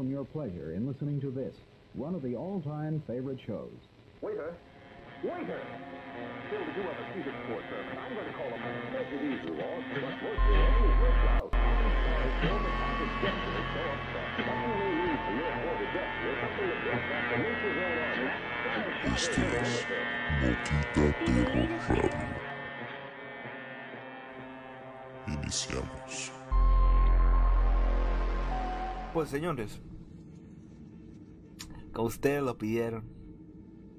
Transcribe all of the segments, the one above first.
from your pleasure in listening to this, one of the all-time favorite shows. Waiter! Waiter! Bill, did you ever see this poor servant? I'm going to call him. Take it easy, Walt. But most of all, we're loud. I'm sorry, Bill, but I could get to it so upset. Nothing we need for your poor to get here. Something that gets back the nature of all on. Esto es Moquita Terror Radio. Iniciamos. Pues señores, como ustedes lo pidieron,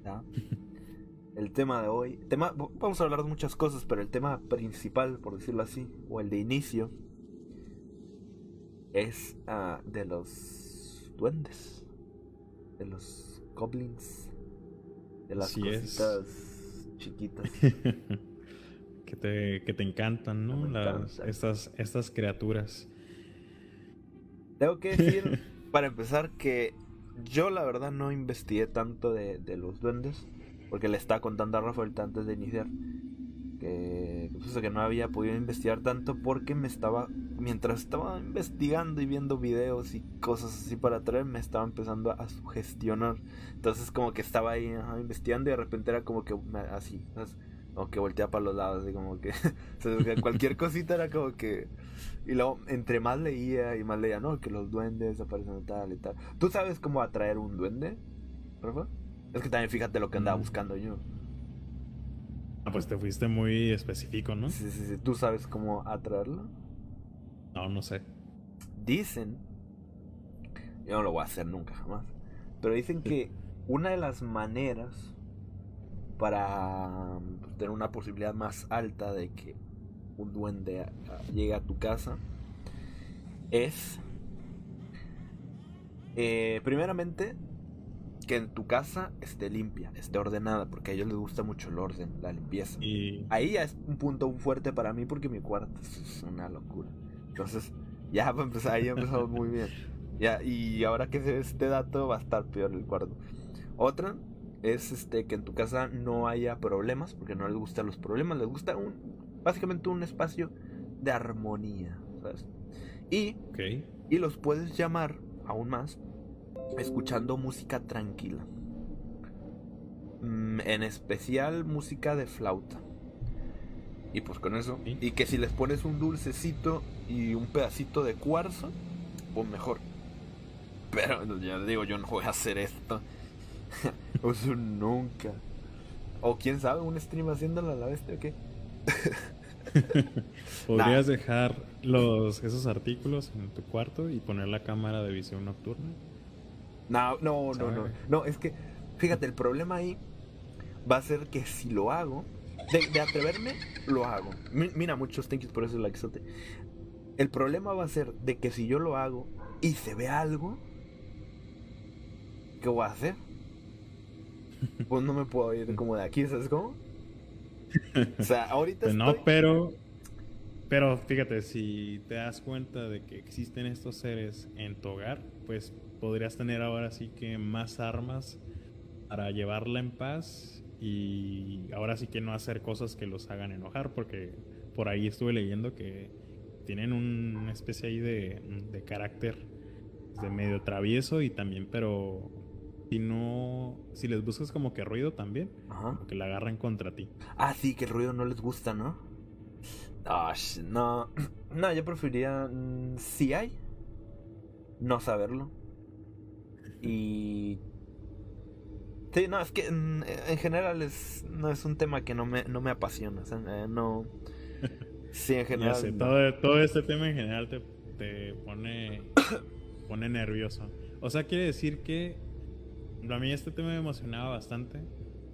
¿ya? el tema de hoy, tema, vamos a hablar de muchas cosas, pero el tema principal, por decirlo así, o el de inicio, es ah, de los duendes, de los goblins, de las es. cositas chiquitas. que, te, que te encantan, ¿no? Las- estas, estas criaturas. Tengo que decir, para empezar, que yo la verdad no investigué tanto de, de los duendes, porque le estaba contando a Rafael antes de iniciar, que, pues, que no había podido investigar tanto porque me estaba, mientras estaba investigando y viendo videos y cosas así para traer, me estaba empezando a sugestionar. Entonces como que estaba ahí investigando y de repente era como que así, ¿sabes? Como que volteaba para los lados, así como que, o sea, que cualquier cosita era como que... Y luego, entre más leía y más leía, no, que los duendes aparecen tal y tal. ¿Tú sabes cómo atraer un duende, Rafa? Es que también fíjate lo que andaba Mm. buscando yo. Ah, pues te fuiste muy específico, ¿no? Sí, sí, sí. ¿Tú sabes cómo atraerlo? No, no sé. Dicen, yo no lo voy a hacer nunca jamás, pero dicen que una de las maneras para pues, tener una posibilidad más alta de que un duende llegue a tu casa es, eh, primeramente, que en tu casa esté limpia, esté ordenada, porque a ellos les gusta mucho el orden, la limpieza. Y Ahí ya es un punto fuerte para mí porque mi cuarto es una locura. Entonces, ya para empezar, ahí empezamos muy bien. Ya, y ahora que sé este dato va a estar peor el cuarto. Otra es este que en tu casa no haya problemas, porque no les gustan los problemas, les gusta un básicamente un espacio de armonía, ¿sabes? Y y los puedes llamar aún más escuchando música tranquila. Mm, en especial música de flauta. Y pues con eso. Sí. Y que si les pones un dulcecito y un pedacito de cuarzo, pues mejor. Pero ya digo, yo no voy a hacer esto. Eso nunca. O quién sabe, un stream haciéndolo a la bestia o qué. ¿Podrías dejar los, esos artículos en tu cuarto y poner la cámara de visión nocturna? No, no, no, no. No, es que, fíjate, el problema ahí va a ser que si lo hago, de, de atreverme, lo hago. Mi- mira, muchos thank yous por ese likezote. El problema va a ser de que si yo lo hago y se ve algo, ¿qué voy a hacer? Pues no me puedo ir como de aquí, ¿sabes cómo? O sea, ahorita Pues no, estoy... pero. Pero fíjate, si te das cuenta de que existen estos seres en tu hogar, pues podrías tener ahora sí que más armas para llevarla en paz y ahora sí que no hacer cosas que los hagan enojar, porque por ahí estuve leyendo que tienen un- una especie ahí de, de carácter de medio travieso y también, pero si no, si les buscas como que ruido también, Ajá. como que la agarran contra ti. Ah, sí, que el ruido no les gusta, ¿no? Ah, no. No, yo preferiría. mm, si hay, no saberlo. Y. Sí, no, es que mm, en general es, no es un tema que no me, no me apasiona. o sea, eh, no. Sí, en general. sé, no. todo, todo este tema en general te, te pone, pone nervioso. O sea, quiere decir que a mí este tema me emocionaba bastante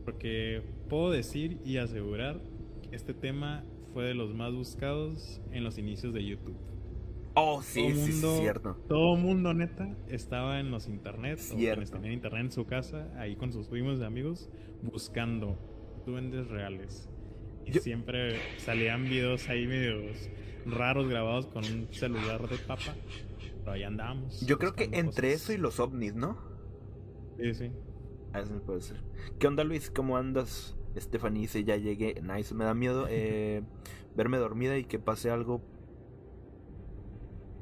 porque puedo decir y asegurar que este tema fue de los más buscados en los inicios de YouTube. Oh, sí, todo sí, sí, mundo, cierto. Todo mundo, neta, estaba en los internet, o Cierto. quienes tenían internet en su casa, ahí con sus primos y amigos, buscando duendes reales. Y Yo- siempre salían videos ahí medios raros grabados con un celular de papa. Pero ahí andábamos. Yo creo que entre cosas. eso y los ovnis, ¿no? Sí, sí. A eso puede ser. ¿Qué onda, Luis? ¿Cómo andas? Stephanie dice, ya llegué. Nice, me da miedo eh, verme dormida y que pase algo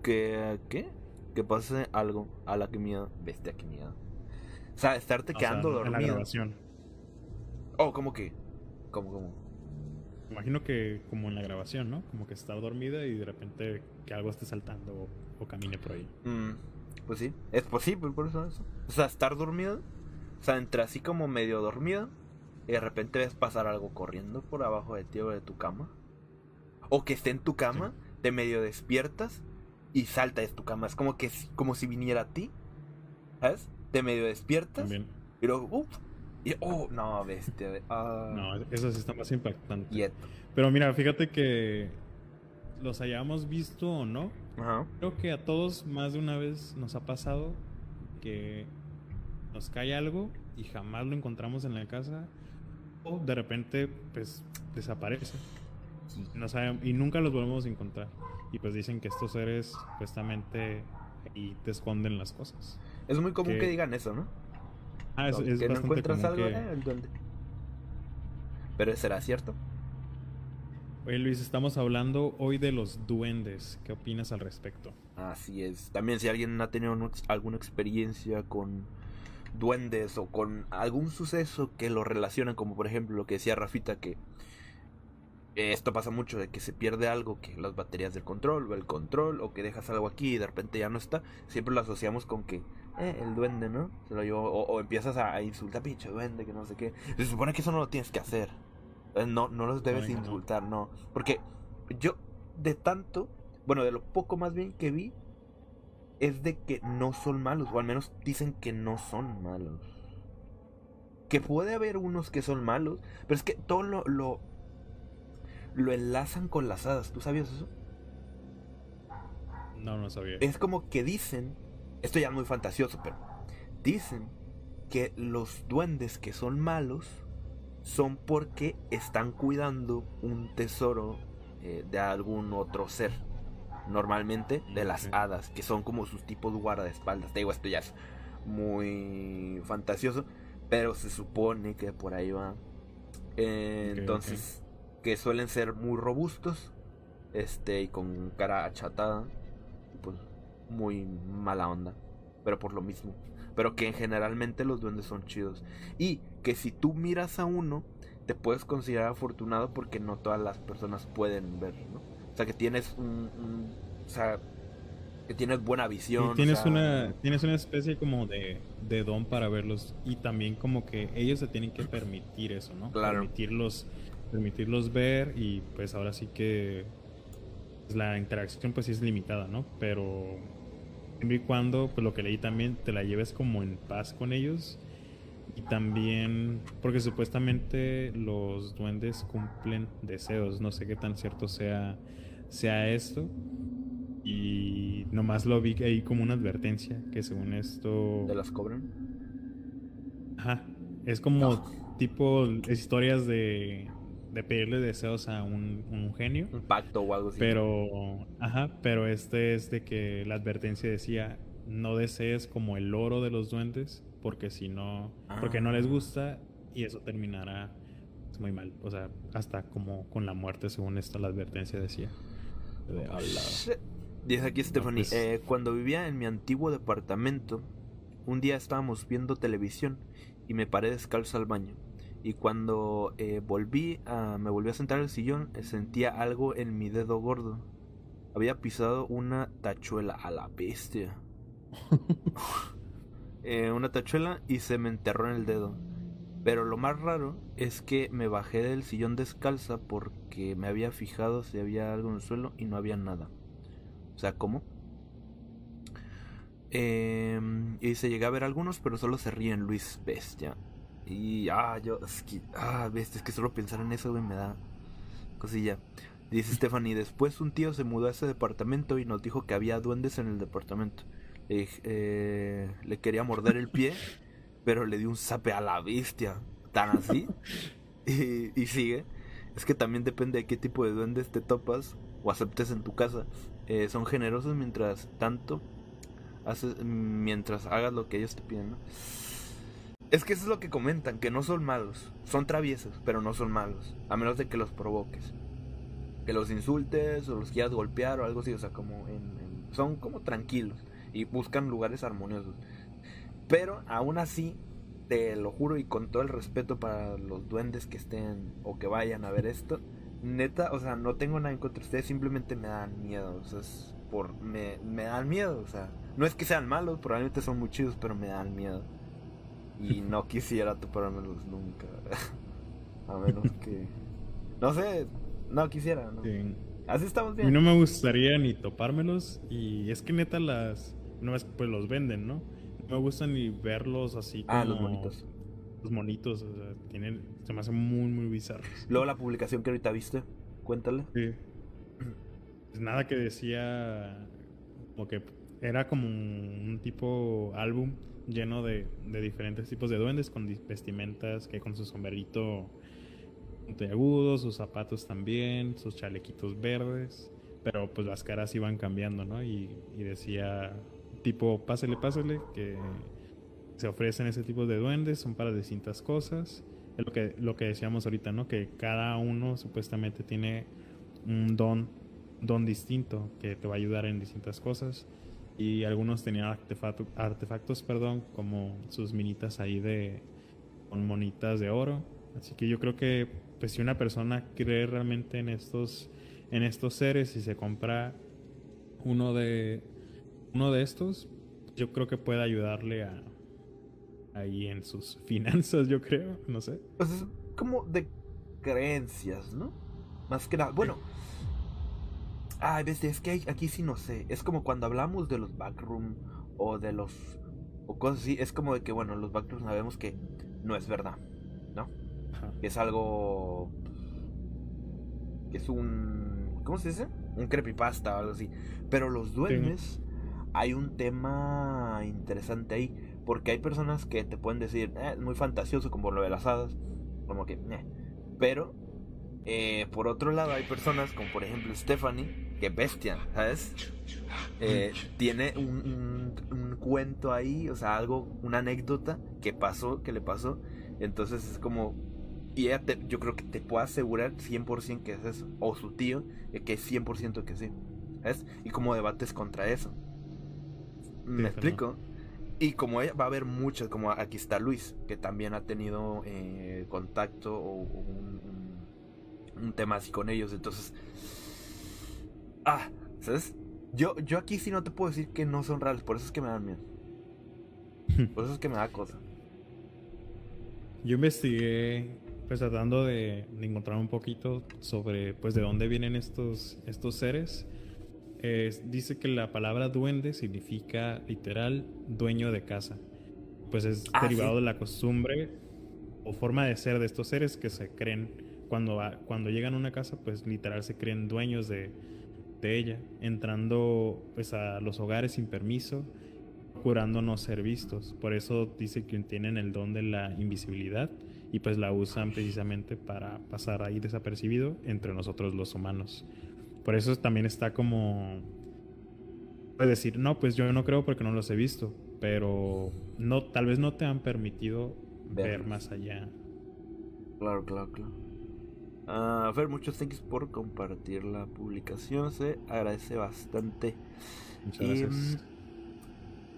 que... ¿Qué? que pase algo a la que miedo, bestia que miedo. O sea, estarte O sea, quedando en la dormido. grabación. Oh, ¿cómo que? ¿Cómo, cómo? Imagino que como en la grabación, ¿no? Como que estar dormida y de repente que algo esté saltando o, o camine por ahí. Mm, pues sí, es posible por eso, eso. O sea, estar dormido. O sea, entre así como medio dormido. Y de repente ves pasar algo corriendo por abajo de ti o de tu cama. O que esté en tu cama, te medio despiertas y salta de tu cama. Es como que si- como si viniera a ti. ¿Sabes? Te medio despiertas También. y luego, ¡uf! Y, oh, no, bestia. de- Ah, No, eso sí está más impactante. quieto. Pero mira, fíjate que los hayamos visto o no, Ajá. creo que a todos más de una vez nos ha pasado que nos cae algo y jamás lo encontramos en la casa o de repente pues desaparece. No sabemos, y nunca los volvemos a encontrar. Y pues dicen que estos seres supuestamente ahí te esconden las cosas. Es muy común Que- que digan eso, ¿no? Ah, es, es que no encuentras algo, que- eh. Pero será cierto. Oye Luis, estamos hablando hoy de los duendes. ¿Qué opinas al respecto? Así es. También si alguien ha tenido alguna experiencia con duendes o con algún suceso que lo relacionan, como por ejemplo lo que decía Rafita, que esto pasa mucho de que se pierde algo, que las baterías del control o el control, o que dejas algo aquí y de repente ya no está, siempre lo asociamos con que eh, el duende, ¿no? Se lo llevó, o, o empiezas a, a insultar, pinche duende, que no sé qué. Se supone que eso no lo tienes que hacer. Eh, No, no los debes Ay, no. insultar, no. Porque yo, de tanto, bueno, de lo poco más bien que vi, es de que no son malos, o al menos dicen que no son malos. Que puede haber unos que son malos, pero es que todo lo, lo, lo enlazan con las hadas, ¿tú sabías eso? No, no sabía. Es como que dicen, esto ya es muy fantasioso, pero dicen que los duendes que son malos son porque están cuidando un tesoro eh, de algún otro ser. Normalmente de las hadas, que son como sus tipos guardaespaldas. Te digo, esto ya es muy fantasioso, pero se supone que por ahí va. Eh, entonces, que suelen ser muy robustos, este, y con cara achatada, pues muy mala onda, pero por lo mismo. Pero que generalmente los duendes son chidos. Y que si tú miras a uno, te puedes considerar afortunado porque no todas las personas pueden ver, ¿no? O sea, que tienes un... un- o sea, que tienes buena visión. Y o tienes sea, una tienes una especie como de, de don para verlos y también como que ellos se tienen que permitir eso, ¿no? Claro. Permitirlos permitirlos ver y pues ahora sí que pues, la interacción pues sí es limitada, ¿no? Pero siempre y cuando pues lo que leí también te la lleves como en paz con ellos y también porque supuestamente los duendes cumplen deseos, no sé qué tan cierto sea sea esto y nomás lo vi ahí como una advertencia que según esto ¿Te las cobran? Ajá. Es como tipo historias de, de pedirle deseos a un, un genio. Un pacto o algo así. Pero, ajá, pero este es de que la advertencia decía, no desees como el oro de los duendes, porque si no, porque no les Ah. gusta y eso terminará muy mal. O sea, hasta como con la muerte, según esta la advertencia decía. De. Shit. Dice aquí Stephanie, pues- eh, cuando vivía en mi antiguo departamento, un día estábamos viendo televisión y me paré descalzo al baño. Y cuando eh, volví a, me volví a sentar al sillón, eh, sentía algo en mi dedo gordo. Había pisado una tachuela a la bestia. Eh, una tachuela y se me enterró en el dedo. Pero lo más raro es que me bajé del sillón descalza porque me había fijado si había algo en el suelo y no había nada. O sea, ¿cómo? Eh, y se llegué a ver algunos, pero solo se ríen Luis Bestia. Y, ah, yo, es que, ah, bestia, es que solo pensar en eso, güey, me da cosilla. Dice Stephanie, después un tío se mudó a ese departamento y nos dijo que había duendes en el departamento. Le, eh, le quería morder el pie, pero le dio un zape a la bestia. Tan así. y, y sigue. Es que también depende de qué tipo de duendes te topas o aceptes en tu casa. Eh, son generosos mientras tanto haces, mientras hagas lo que ellos te piden, ¿no? Es que eso es lo que comentan, que no son malos. Son traviesos, pero no son malos. A menos de que los provoques. Que los insultes o los quieras golpear o algo así. O sea, como son como tranquilos. y buscan lugares armoniosos. Pero aún así, te lo juro y con todo el respeto para los duendes que estén o que vayan a ver esto, neta, o sea, no tengo nada en contra de ustedes, simplemente me dan miedo, o sea, por me, me dan miedo, o sea, no es que sean malos, probablemente son muy chidos, pero me dan miedo. Y no quisiera topármelos nunca. a menos que no sé, no quisiera, ¿no? Sí. Así estamos A bien. mí no me gustaría ni topármelos y es que neta las una vez pues los venden, ¿no? No me gusta ni verlos así como Ah, los bonitos. Los monitos, o sea, tienen se me hacen muy muy bizarros. Luego la publicación que ahorita viste, cuéntale. Sí. Pues nada que decía como que era como un tipo álbum lleno de, de diferentes tipos de duendes con vestimentas que con su sombrerito puntiagudo, sus zapatos también, sus chalequitos verdes, pero pues las caras iban cambiando, ¿no? Y, y decía tipo, pásele, pásele, que se ofrecen ese tipo de duendes, son para distintas cosas. Es lo que, lo que decíamos ahorita, ¿no? Que cada uno supuestamente tiene un don, don distinto que te va a ayudar en distintas cosas. Y algunos tenían artefacto- artefactos, perdón, como sus minitas ahí de con monitas de oro. Así que yo creo que pues si una persona cree realmente en estos en estos seres y se compra uno de uno de estos, yo creo que puede ayudarle a ahí en sus finanzas, yo creo, no sé. Pues es como de creencias, ¿no? Más que nada. Bueno. Ay, ves, es que aquí sí no sé. Es como cuando hablamos de los backroom o de los. o cosas así. Es como de que, bueno, los backroom sabemos que no es verdad, ¿no? Ajá. Es algo. que es un. ¿Cómo se dice? Un creepypasta o algo así. Pero los duendes. Hay un tema interesante ahí. Porque hay personas que te pueden decir, "Eh, es muy fantasioso, como lo de las hadas. Como que, "Meh". Pero, eh, por otro lado, hay personas como por ejemplo Stephanie, que bestia, ¿sabes? Eh, tiene un, un- un cuento ahí, o sea, algo, una anécdota que pasó, que le pasó. Entonces es como. Y ella te- yo creo que te puede asegurar 100% que es eso. O su tío, que es 100% que sí. ¿Sabes? Y como debates contra eso. ¿Me Sí, explico? Y como ella, va a haber muchas, como aquí está Luis, que también ha tenido eh, contacto o, un- un tema así con ellos. Entonces. Ah, ¿sabes? Yo, yo aquí sí no te puedo decir que no son reales, por eso es que me dan miedo. Por eso es que me da cosa. Yo investigué, pues tratando de, de encontrar un poquito sobre, pues, de dónde vienen estos, estos seres. Eh, dice que la palabra duende significa literal dueño de casa. Pues es Ah, derivado sí. de la costumbre o forma de ser de estos seres que se creen cuando, cuando llegan a una casa, pues literal se creen dueños de, de ella, entrando pues a los hogares sin permiso, procurando no ser vistos. Por eso dice que tienen el don de la invisibilidad y pues la usan precisamente para pasar ahí desapercibido entre nosotros los humanos. Por eso también está como puedes decir, no, pues yo no creo porque no los he visto, pero no tal vez no te han permitido ver más allá. Claro, claro, claro. Ah, Fer, muchos thanks por compartir la publicación. Se agradece bastante. Muchas Y, gracias. mm,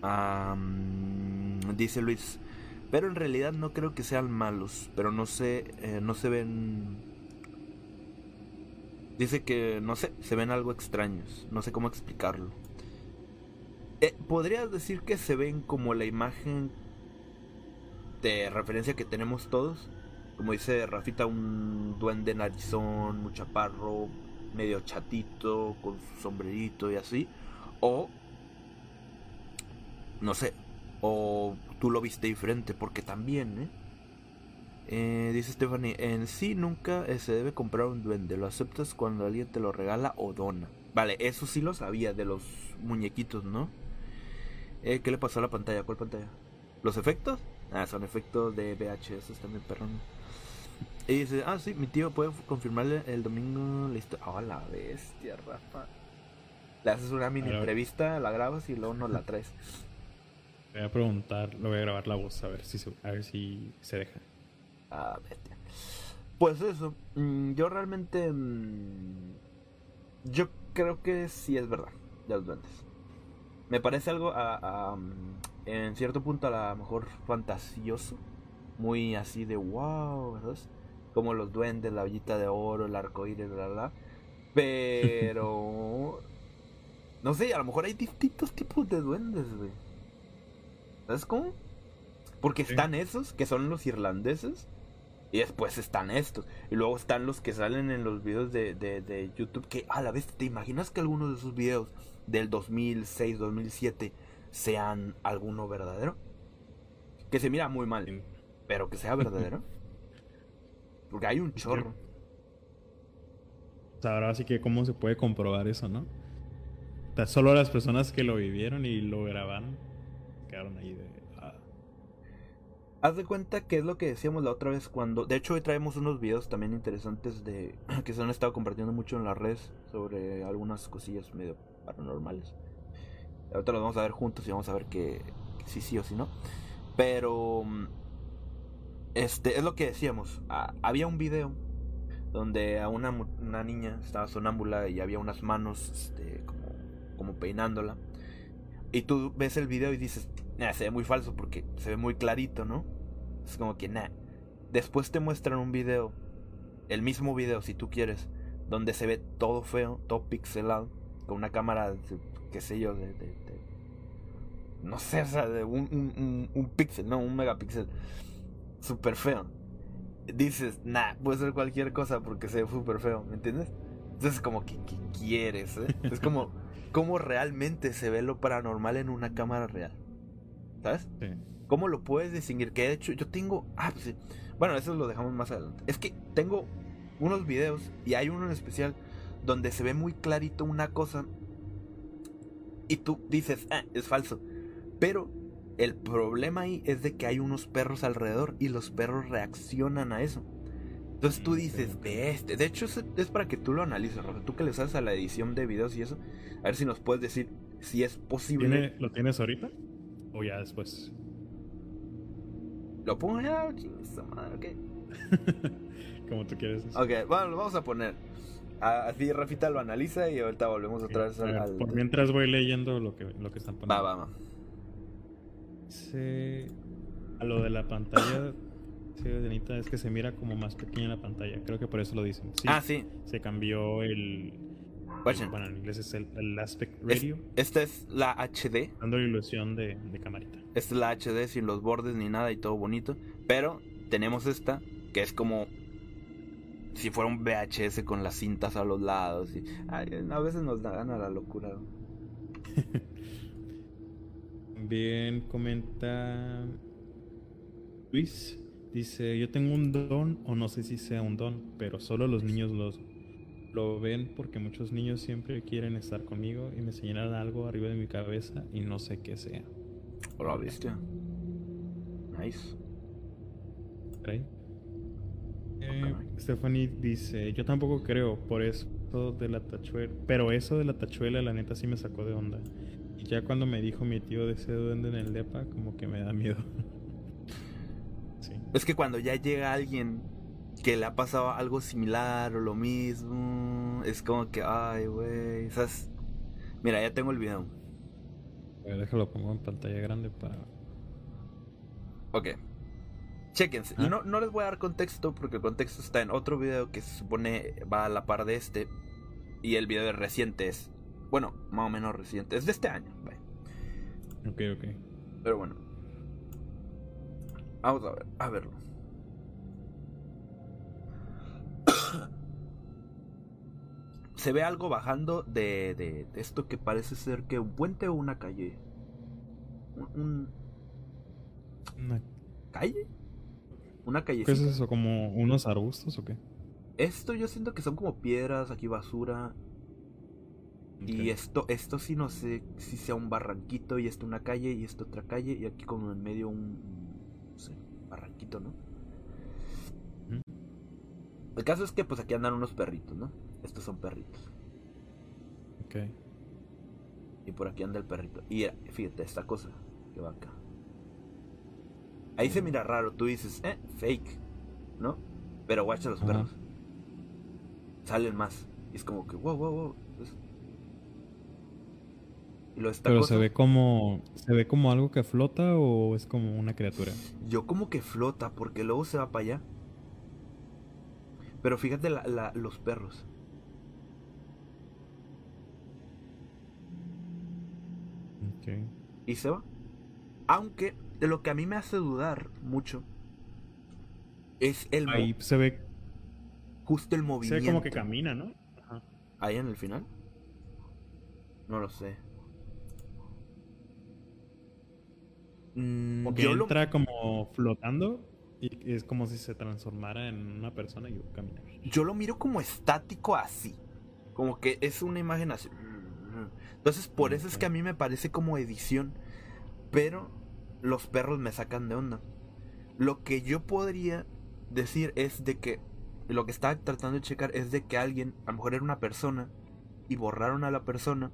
am, dice Luis, pero en realidad no creo que sean malos, pero no sé, eh, no se ven... Dice que, no sé, se ven algo extraños, no sé cómo explicarlo. Eh, ¿Podrías decir que se ven como la imagen de referencia que tenemos todos? Como dice Rafita, un duende narizón, muy chaparro, medio chatito, con su sombrerito y así. O no sé, o tú lo viste diferente, porque también, ¿eh? Eh, dice Stephanie, en sí nunca eh, se debe comprar un duende, lo aceptas cuando alguien te lo regala o dona. Vale, eso sí lo sabía de los muñequitos, ¿no? Eh, ¿Qué le pasó a la pantalla? ¿Cuál pantalla? ¿Los efectos? Ah, son efectos de VHS también, perrón. Y dice, ah, sí, mi tío puede confirmarle el domingo la historia. Oh, la bestia, Rafa. Le haces una mini entrevista, la grabas y luego nos la traes. Voy a preguntar, lo voy a grabar la voz a ver si se, a ver si se deja. Ah, bestia. Pues eso, mm, yo realmente. mm, yo creo que sí es verdad, de los duendes. me parece algo a- a, mm, en cierto punto a lo mejor fantasioso. Muy así de wow, ¿verdad? Como los duendes, la ollita de oro, el arco iris, bla, bla. Pero. no sé, a lo mejor hay distintos tipos de duendes, güey. ¿Sabes cómo? Porque Sí. están esos, que son los irlandeses. Y después están estos. Y luego están los que salen en los videos de, de, de YouTube. Que a la vez, ¿te imaginas que algunos de esos videos del 2006, 2007 sean alguno verdadero? Que se mira muy mal, pero que sea verdadero. Porque hay un chorro. O sea, ahora sí que cómo se puede comprobar eso, ¿no? O sea, solo las personas que lo vivieron y lo grabaron quedaron ahí de... ah, Haz de cuenta que es lo que decíamos la otra vez cuando... De hecho hoy traemos unos videos también interesantes de... que se han estado compartiendo mucho en las redes sobre algunas cosillas medio paranormales. Ahorita los vamos a ver juntos y vamos a ver que, que sí sí o sí no. Pero... Este, es lo que decíamos. Había un video donde a una, una niña estaba sonámbula y había unas manos este, como, como peinándola. Y tú ves el video y dices, nah, se ve muy falso porque se ve muy clarito, ¿no? Es como que, nah. Después te muestran un video, el mismo video si tú quieres, donde se ve todo feo, todo pixelado, con una cámara, de- qué sé yo, de... de- no sé, o sea, de un, un, un, un píxel, no, un megapíxel. Súper feo. Dices, nah, puede ser cualquier cosa porque se ve súper feo, ¿me entiendes? Entonces como que, ¿qué quieres? eh? Es como, ¿cómo realmente se ve lo paranormal en una cámara real? ¿Sabes? sí. ¿Cómo lo puedes distinguir? Que de hecho yo tengo... Ah, pues sí. Bueno, eso lo dejamos más adelante. Es que tengo unos videos y hay uno en especial donde se ve muy clarito una cosa y tú dices, ah, es falso. Pero el problema ahí es de que hay unos perros alrededor y los perros reaccionan a eso. Entonces tú Mm, dices, ve este. De hecho, es, para que tú lo analices, Rafa. Tú que le sabes a la edición de videos y eso. A ver si nos puedes decir si es posible. ¿Tiene- ¿Lo tienes ahorita? ¿O ya después? Lo pongo ya, chingada madre, ok. Como tú quieres. decir. Ok, bueno, lo vamos a poner. A- Así Rafita lo analiza y ahorita volvemos otra Ok, vez al- Por mientras voy leyendo lo que, lo que están poniendo. Va, va, va. Dice, a lo de la pantalla, sí, Denita, es que se mira como más pequeña la pantalla. Creo que por eso lo dicen. Sí, Ah, sí. Se cambió el. Bueno, en inglés es el, el aspect Es- radio, esta es la HD. dando la ilusión de, de camarita. Esta es la HD sin los bordes ni nada y todo bonito. Pero tenemos esta que es como si fuera un VHS con las cintas a los lados. Y, ay, a veces nos da gana la locura. Bien, comenta Luis. Dice, yo tengo un don, o no sé si sea un don, pero solo los niños los, lo ven porque muchos niños siempre quieren estar conmigo y me señalan algo arriba de mi cabeza y no sé qué sea. Hola, bestia. Nice. Caray. Eh, Stephanie dice, yo tampoco creo, por eso de la tachuela, pero eso de la tachuela la neta sí me sacó de onda. Y ya cuando me dijo mi tío de ese duende en el depa, como que me da miedo. sí. Es que cuando ya llega alguien que le ha pasado algo similar o lo mismo, es como que, ay, güey, ¿sabes? Mira, ya tengo el video. A ver, déjalo pongo en pantalla grande para... Ok. Chéquense. Ah. No, no les voy a dar contexto porque el contexto está en otro video que se supone va a la par de este. Y el video es reciente es. Bueno, más o menos reciente. Es de este año. vaya. Ok, ok. Pero bueno. Vamos a ver, a verlo. Se ve algo bajando de, de, de esto que parece ser que un puente o una calle. Un, un- Una- ¿Calle? Una ¿Qué es eso? ¿Como unos arbustos o qué? Esto yo siento que son como piedras, aquí basura. Y esto, esto sí no sé si sea un barranquito y esto una calle y esto otra calle y aquí como en medio un, no sé, barranquito, ¿no? El caso es que pues aquí andan unos perritos, ¿no? Estos son perritos. Ok. Y por aquí anda el perrito. Y fíjate, esta cosa que va acá. Ahí se mira raro, tú dices, eh, fake, ¿no? Pero guacha los perros. Salen más. Y es como que, wow, wow, wow. Lo Pero cosa, se ve como. ¿Se ve como algo que flota o es como una criatura? Yo como que flota porque luego se va para allá. Pero fíjate la- la- los perros. Ok. Y se va. Aunque de lo que a mí me hace dudar mucho es el Ahí se ve, justo el se movimiento. ve como que camina, ¿no? Ajá. Ahí en el final. No lo sé. Mm, yo lo- entra como flotando y es como si se transformara en una persona y yo caminar. yo lo miro como estático así. Como que es una imagen así. Entonces, por eso es que a mí me parece como edición. Pero los perros me sacan de onda. Lo que yo podría decir es de que lo que estaba tratando de checar es de que alguien, a lo mejor era una persona, y borraron a la persona,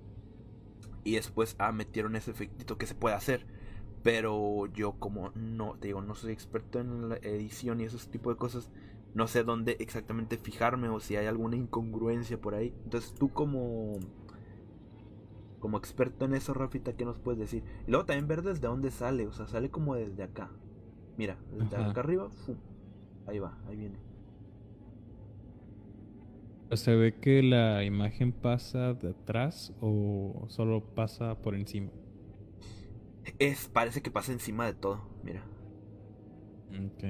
y después ah, metieron ese efectito que se puede hacer. Pero yo como no, te digo, no soy experto en la edición y esos tipos de cosas, no sé dónde exactamente fijarme o si hay alguna incongruencia por ahí. Entonces tú como como experto en eso, Rafita, ¿qué nos puedes decir? Y luego también ver desde dónde sale, o sea, sale como desde acá. Mira, desde Ajá. acá arriba, ¡fum! ahí va, ahí viene. ¿Se ve que la imagen pasa de atrás o solo pasa por encima? Es, parece que pasa encima de todo, mira. Ok.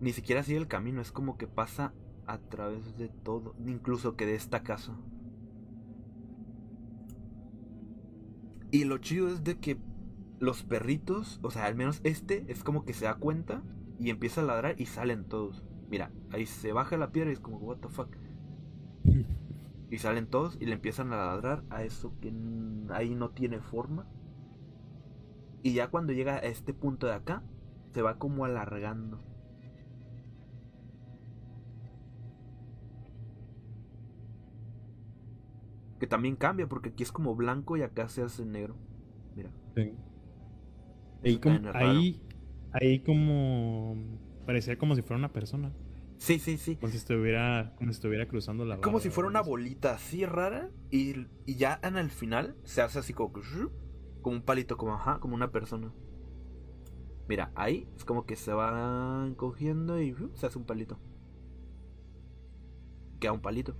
Ni siquiera sigue el camino, es como que pasa a través de todo, incluso que de esta casa. Y lo chido es de que los perritos, o sea, al menos este, es como que se da cuenta y empieza a ladrar y salen todos. Mira, ahí se baja la piedra y es como, what the fuck. Y salen todos y le empiezan a ladrar a eso que ahí no tiene forma. Y ya cuando llega a este punto de acá, se va como alargando. Que también cambia porque aquí es como blanco y acá se hace negro. Mira. Sí. Ahí como, ahí, ahí como parecía como si fuera una persona, Sí, sí, sí. como si estuviera, como si estuviera cruzando la Como barda si fuera una bolita así rara y, y ya en el final se hace así como como un palito, como ajá, como una persona. Mira, ahí es como que se va encogiendo y shup, se hace un palito. Queda un palito.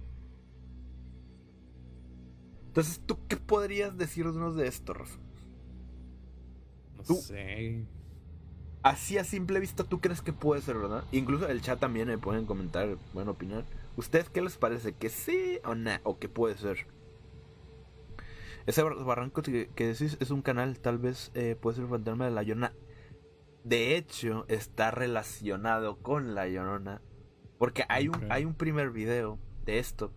Entonces, ¿tú qué podrías decirnos de esto, Rafa? No tú- sé. Así a simple vista, ¿tú crees que puede ser, verdad? Incluso el chat también me pueden comentar, pueden opinar. ¿Ustedes qué les parece? ¿Que sí o no? ¿O que puede ser? Ese bar- barranco que, que decís es un canal, tal vez eh, puede ser fantasma de la Llorona. De hecho, está relacionado con la Llorona. Porque hay un, hay un primer video de esto.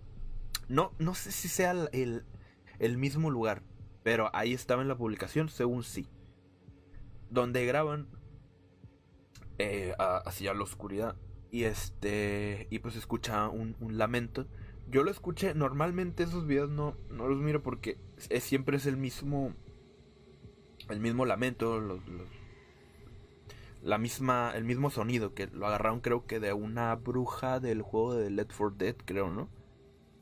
No, no sé si sea el, el, el mismo lugar, pero ahí estaba en la publicación, según sí. Donde graban eh, a- hacia la oscuridad. Y este. Y pues escucha un, un lamento. Yo lo escuché. Normalmente esos videos no, no los miro porque es- siempre es el mismo. El mismo lamento. los- la misma. El mismo sonido. Que lo agarraron creo que de una bruja del juego de Let for Dead, creo, ¿no?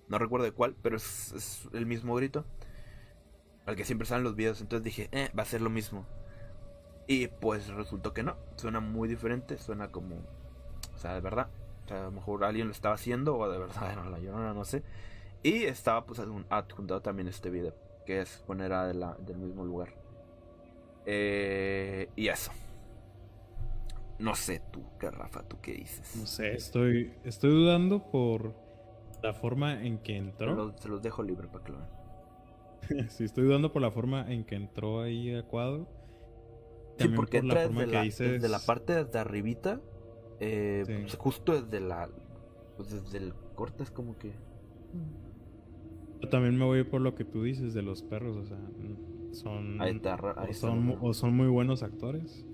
No recuerdo de cuál, pero es, es el mismo grito. Al que siempre salen los videos. Entonces dije, eh, va a ser lo mismo. Y pues resultó que no. Suena muy diferente. Suena como. O sea, de verdad. Sea, a lo mejor alguien lo estaba haciendo. O de verdad era la llorona, no sé. Y estaba pues adjun- adjuntado también este video. Que es poner a de la, del mismo lugar. Eh, y eso. No sé tú, qué Rafa, tú qué dices. No sé, estoy, estoy dudando por la forma en que entró. los, se los dejo libre para que lo vean. sí, estoy dudando por la forma en que entró ahí a cuadro. Sí, También porque por la entra forma desde que la, dices- desde la parte de arribita. Eh, Sí. pues, justo desde la. Pues desde el corte es como que. Yo también me voy por lo que tú dices de los perros, o sea, son, Ahí está, ra- ahí o son, o son muy buenos actores,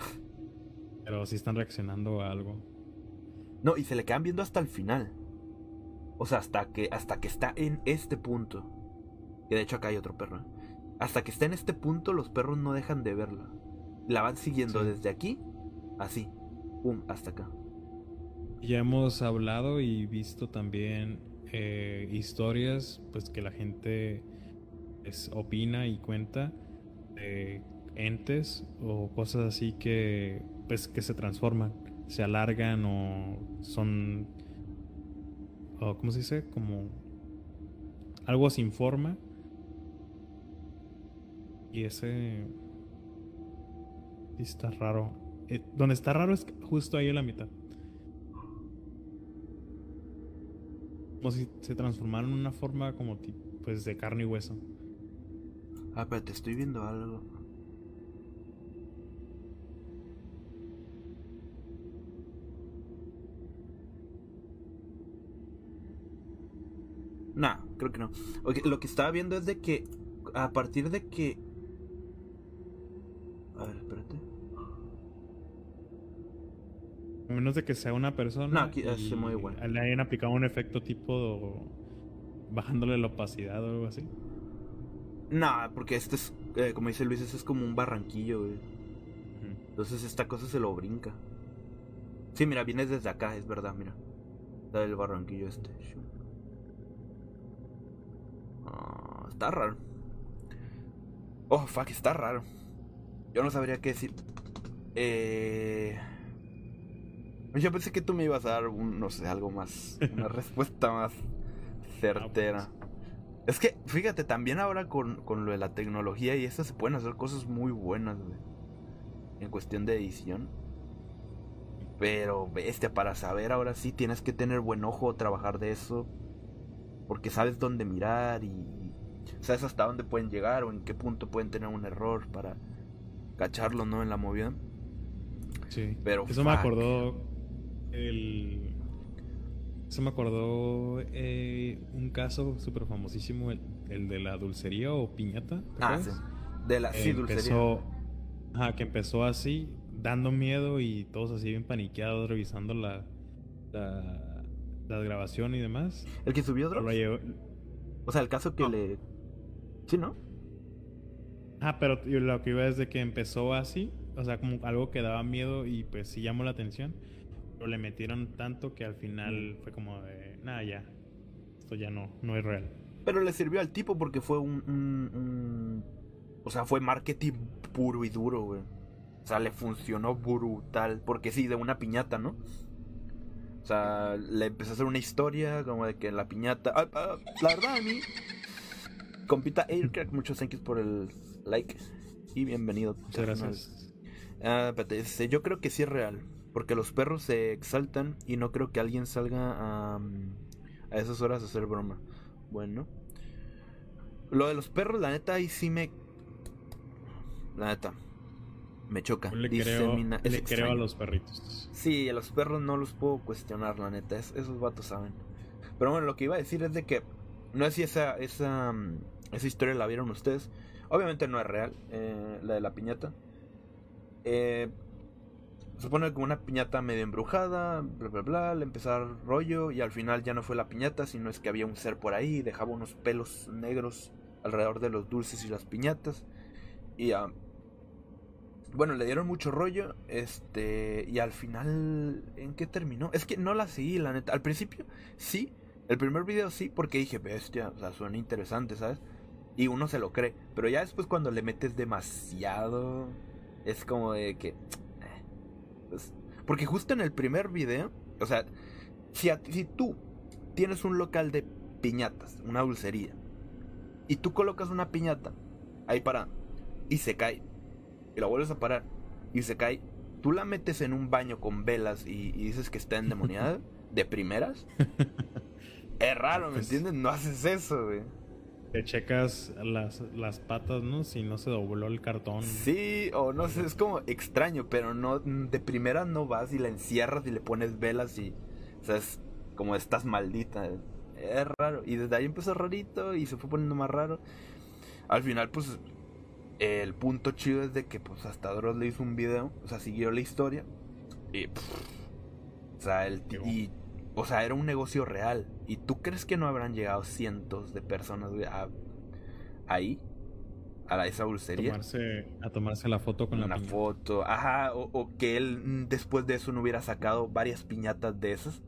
pero sí están reaccionando a algo. No, y se le quedan viendo hasta el final. O sea, hasta que, hasta que está en este punto. Que de hecho acá hay otro perro. Hasta que está en este punto, los perros no dejan de verla. La van siguiendo Sí. desde aquí, así. Pum, hasta acá. Ya hemos hablado y visto también eh, historias, pues que la gente pues, opina y cuenta de entes o cosas así que pues que se transforman, se alargan o son o ¿cómo se dice? como algo sin forma. Y ese está raro. Eh, donde está raro es justo ahí en la mitad. Como si se transformaran en una forma como pues de carne y hueso. Ah, pero te estoy viendo algo. Nah, creo que no. Lo que estaba viendo es de que a partir de que... A ver, espérate. A menos de que sea una persona. No, aquí, y se mueve igual. Le hayan aplicado un efecto tipo bajándole la opacidad o algo así. Nah, porque este es, eh, como dice Luis, este es como un barranquillo, güey. Entonces esta cosa se lo brinca. Sí, mira, viene desde acá, es verdad, mira. Está el barranquillo este. Ah, está raro. Oh, fuck, está raro. Yo no sabría qué decir. Eh... Yo pensé que tú me ibas a dar un, no sé, algo más. Una respuesta más certera. Es que, fíjate, también ahora con, con lo de la tecnología y eso se pueden hacer cosas muy buenas, güey. En cuestión de edición. Pero, bestia, para saber ahora sí tienes que tener buen ojo, trabajar de eso. Porque sabes dónde mirar y sabes hasta dónde pueden llegar o en qué punto pueden tener un error para cacharlo, ¿no? En la movida. Sí. Pero, Eso me fuck. acordó el. Eso me acordó eh, un caso súper famosísimo, el, el de la dulcería o piñata. ¿te Ah, sí. De la sí, dulcería. empezó, ajá, que empezó así, dando miedo y todos así bien paniqueados, revisando la, la, la grabación y demás. ¿El que subió llevó- O sea, el caso que No. le. Sí, ¿no? Ah, pero lo que iba es de que empezó así, o sea, como algo que daba miedo y pues sí llamó la atención, pero le metieron tanto que al final fue como de, nada, ya, esto ya no, no es real. Pero le sirvió al tipo porque fue un, un- un- O sea, fue marketing puro y duro, güey. O sea, le funcionó brutal. Porque sí, de una piñata, ¿no? O sea, le empezó a hacer una historia como de que la piñata... Ah, ah, la verdad, a mí... Compita Aircrack, muchos thank yous por el like. Y bienvenido. Muchas gracias. Ah, espérate, yo creo que sí es real. Porque los perros se exaltan y no creo que alguien salga a, a esas horas a hacer broma. Bueno. Lo de los perros, la neta, ahí sí me... La neta. Me choca. Le creo, Disemina- es le creo a los perritos. Sí, a los perros no los puedo cuestionar, la neta. es- esos vatos saben. Pero bueno, lo que iba a decir es de que... No sé si esa, esa, mm, esa historia la vieron ustedes. Obviamente no es real, eh, la de la piñata. Eh, se supone como una piñata medio embrujada, bla bla bla, le empezó a dar rollo y al final ya no fue la piñata, sino es que había un ser por ahí, dejaba unos pelos negros alrededor de los dulces y las piñatas. Y ah, bueno, le dieron mucho rollo, este, y al final, ¿en qué terminó? Es que no la seguí, la neta. Al principio, sí, el primer video sí, porque dije, bestia, o sea, suena interesante, ¿sabes? Y uno se lo cree, pero ya después cuando le metes demasiado, es como de que... pues, porque justo en el primer video, o sea, si, a si tú tienes un local de piñatas, una dulcería, y tú colocas una piñata ahí para y se cae, y la vuelves a parar y se cae, tú la metes en un baño con velas y, y dices que está endemoniada, de primeras, es raro, ¿me Pues- entiendes? No haces eso, güey. Te checas las, las patas, ¿no? Si no se dobló el cartón. Sí, o no sé, es como extraño, pero no de primera no vas y la encierras y le pones velas y, o sea, es como estás maldita. Es raro. Y desde ahí empezó rarito y se fue poniendo más raro. Al final, pues, el punto chido es de que, pues, hasta Dross le hizo un video, o sea, siguió la historia y, pff, o sea, el y, o sea, era un negocio real. ¿Y tú crees que no habrán llegado cientos de personas a- ahí? A la, esa dulcería Tomarse, a tomarse la foto con la una piñata. foto, ajá, o, o que él mm, después de eso no hubiera sacado varias piñatas de esas.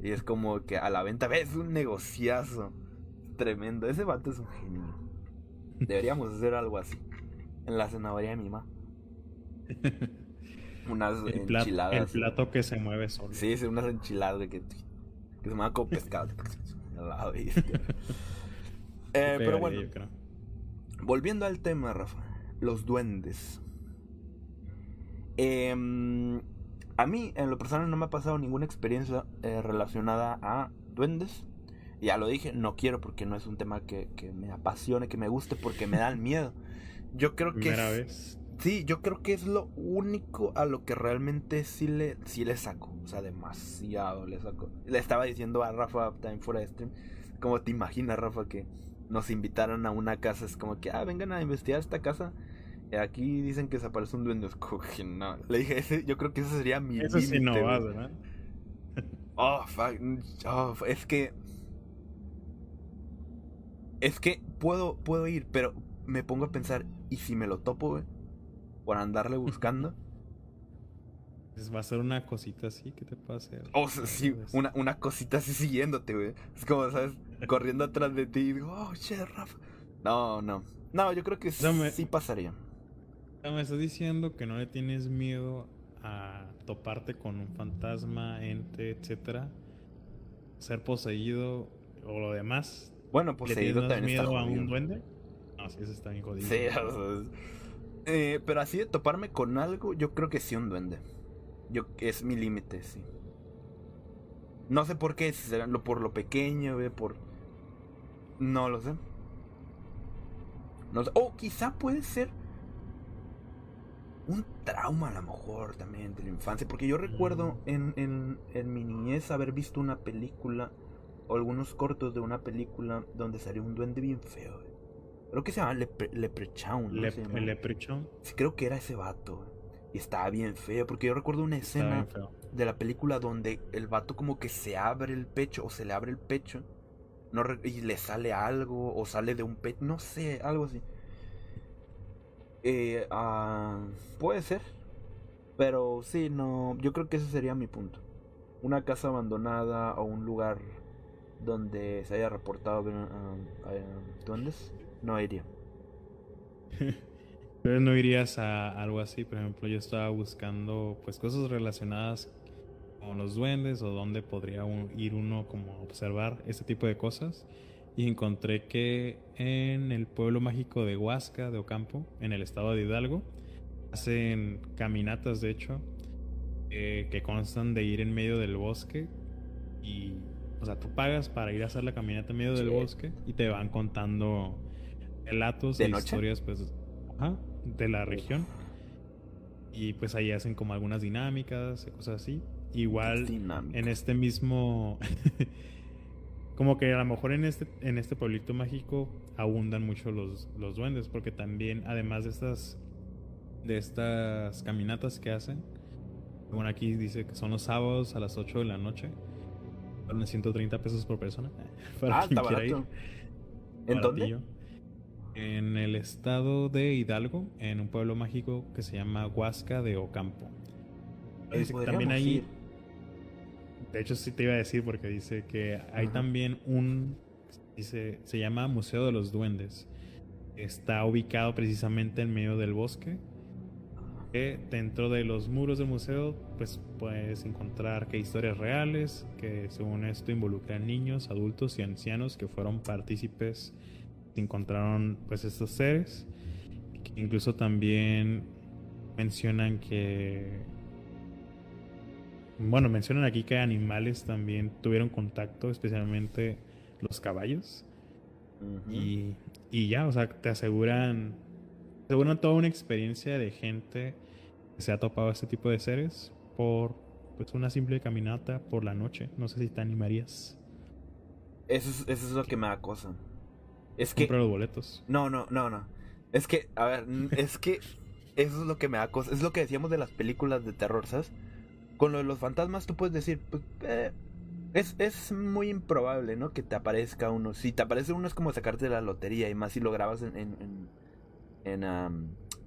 Y es como que a la venta, ves, un negociazo. Tremendo, ese vato es un genio. Deberíamos hacer algo así. en la zanahoria de mi mamá. Unas El, plato, enchiladas. el plato que se mueve solo. Sí, sí, unas enchiladas güey, que, que se llaman como pescado. A la bestia. Eh, pero bueno, volviendo al tema, Rafa. Los duendes. Em, a mí, en lo personal, no me ha pasado ninguna experiencia eh, relacionada a duendes. Ya lo dije, no quiero porque no es un tema que, que me apasione, que me guste, porque me da miedo. Yo creo que... Primera es- vez. Sí, yo creo que es lo único a lo que realmente sí le, sí le saco. O sea, demasiado le saco. Le estaba diciendo a Rafa también fuera de stream. ¿Cómo te imaginas, Rafa, que nos invitaron a una casa? Es como que, ah, vengan a investigar esta casa. Y aquí dicen que se aparece un duende. Como que no. Le dije, ese, yo creo que ese sería mi Eso sí no vas. ¿verdad? Oh, fuck. Oh, es que. Es que puedo, puedo ir, pero me pongo a pensar, ¿y si me lo topo, güey? Por andarle buscando. Pues va a ser una cosita así que te puede hacer. O sea, sí, una, una cosita así siguiéndote, güey. Es como, ¿sabes? Corriendo atrás de ti y digo, oh, shit, Rafa. No, no. No, yo creo que sea, me- sí pasaría. o sea, Me estás diciendo que no le tienes miedo a toparte con un fantasma, ente, etcétera, ser poseído o lo demás. Bueno, ¿Le poseído tienes más también está miedo a un duende? No, sí, eso está bien jodido. Sí, o sea, es- eh, pero así de toparme con algo, yo creo que sí un duende. Yo, es mi límite, sí. No sé por qué, si será lo, por lo pequeño, güey, por... No lo sé. No sé. O quizá puede ser un trauma a lo mejor también de la infancia. Porque yo recuerdo en, en, en mi niñez haber visto una película o algunos cortos de una película donde salió un duende bien feo. güey. Creo que se llama Lepre- Leprechaun. ¿no? Se llama. leprechaun Sí, creo que era ese vato. Y estaba bien feo. Porque yo recuerdo una escena de la película donde el vato como que se abre el pecho o se le abre el pecho no y le sale algo o sale de un pecho, no sé, algo así. Eh, ah, puede ser, pero sí, no, yo creo que ese sería mi punto. Una casa abandonada o un lugar donde se haya reportado ah, ah, duendes, no iría. Pero no irías a algo así, por ejemplo, yo estaba buscando pues cosas relacionadas con los duendes o dónde podría un- ir uno como a observar este tipo de cosas y encontré que en el pueblo mágico de Huasca de Ocampo, en el estado de Hidalgo, hacen caminatas de hecho eh, que constan de ir en medio del bosque y o sea, tú pagas para ir a hacer la caminata en medio del bosque y te van contando relatos ¿De e noche? historias pues ajá, de la región. Y pues ahí hacen como algunas dinámicas, y cosas así. Igual en este mismo como que a lo mejor en este en este pueblito mágico abundan mucho los, los duendes porque también además de estas de estas caminatas que hacen bueno aquí dice que son los sábados a las 8 de la noche Valen 130 pesos por persona para ah, quien está quiera ir. barato. ¿En dónde? En el estado de Hidalgo, en un pueblo mágico que se llama Huasca de Ocampo. Dice que también ir. de hecho sí te iba a decir porque dice que hay Ajá. también un, dice, se llama Museo de los Duendes. Está ubicado precisamente en medio del bosque. Que dentro de los muros del museo, pues puedes encontrar que historias reales, que según esto involucran niños, adultos y ancianos que fueron partícipes encontraron pues estos seres. Que incluso también mencionan que bueno, mencionan aquí que animales también tuvieron contacto, especialmente los caballos. Y, y ya, o sea, te aseguran, te aseguran toda una experiencia de gente que se ha topado a este tipo de seres por pues una simple caminata por la noche. No sé si te animarías. Eso es, eso es lo que me da cosa. Es que... Compra los boletos. No, no, no, no. Es que, a ver, es que eso es lo que me da cosa. Es lo que decíamos de las películas de terror, ¿sabes? Con lo de los fantasmas tú puedes decir, pues, eh, es, es muy improbable, ¿no? Que te aparezca uno. Si te aparece uno es como sacarte la lotería y más si lo grabas en, en, en,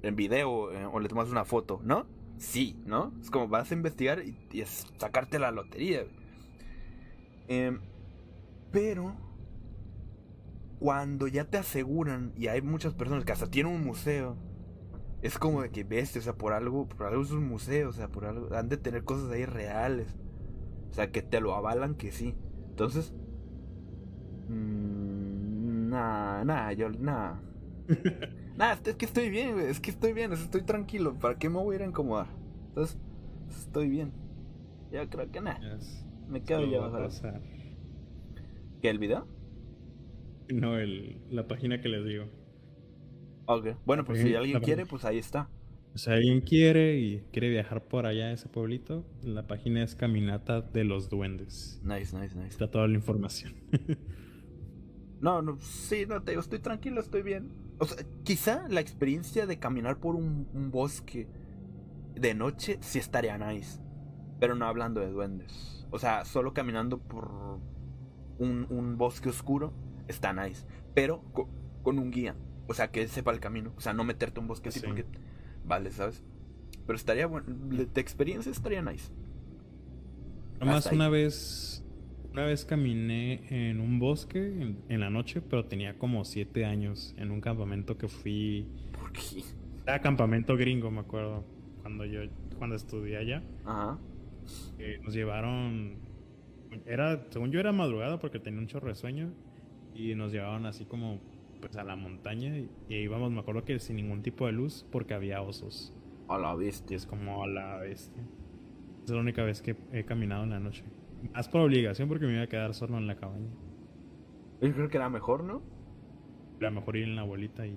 en, video eh, o le tomas una foto, ¿no? Sí, ¿no? Es como vas a investigar y, y es sacarte la lotería. Em, pero cuando ya te aseguran y hay muchas personas que hasta tienen un museo es como de que bestia, o sea, por algo, por algo es un museo, o sea, por algo, han de tener cosas ahí reales. O sea, que te lo avalan que sí. Entonces, mmm, nah, nah, yo, nah. nah, es que estoy bien, es que estoy bien, estoy tranquilo, ¿para qué me voy a ir a incomodar? Entonces, estoy bien. Yo creo que Es- me quedo ya. ¿Qué, el video? No, el, la página que les digo. Ok, bueno, pues si alguien quiere, pues ahí está. Sea, alguien quiere y quiere viajar por allá a ese pueblito, la página es Caminata de los Duendes. Nice, nice, nice. Está toda la información. No, no, sí, no te digo, estoy tranquilo, estoy bien. O sea, quizá la experiencia de caminar por un, un bosque de noche sí estaría nice. Pero no hablando de duendes. O sea, solo caminando por un, un bosque oscuro está nice. Pero co- con, un guía. O sea, que él sepa el camino. O sea, no meterte un bosque así Sí. porque... Vale, ¿sabes? Pero estaría bueno. De, experiencia estaría nice. Ahí. una vez, una vez caminé en un bosque en, en la noche, pero tenía como siete años en un campamento que fui. Porque... Era campamento gringo, me acuerdo, cuando yo, cuando estudié allá. Ajá. que nos llevaron, era, según yo era madrugada porque tenía un chorro de sueño y nos llevaban así como pues a la montaña y, y íbamos, me acuerdo que sin ningún tipo de luz porque había osos. A la Y bestia. es como a la bestia. Es la única vez que he caminado en la noche. Más por obligación porque me iba a quedar solo en la cabaña. Yo creo que era mejor, ¿no? A lo mejor ir en la abuelita y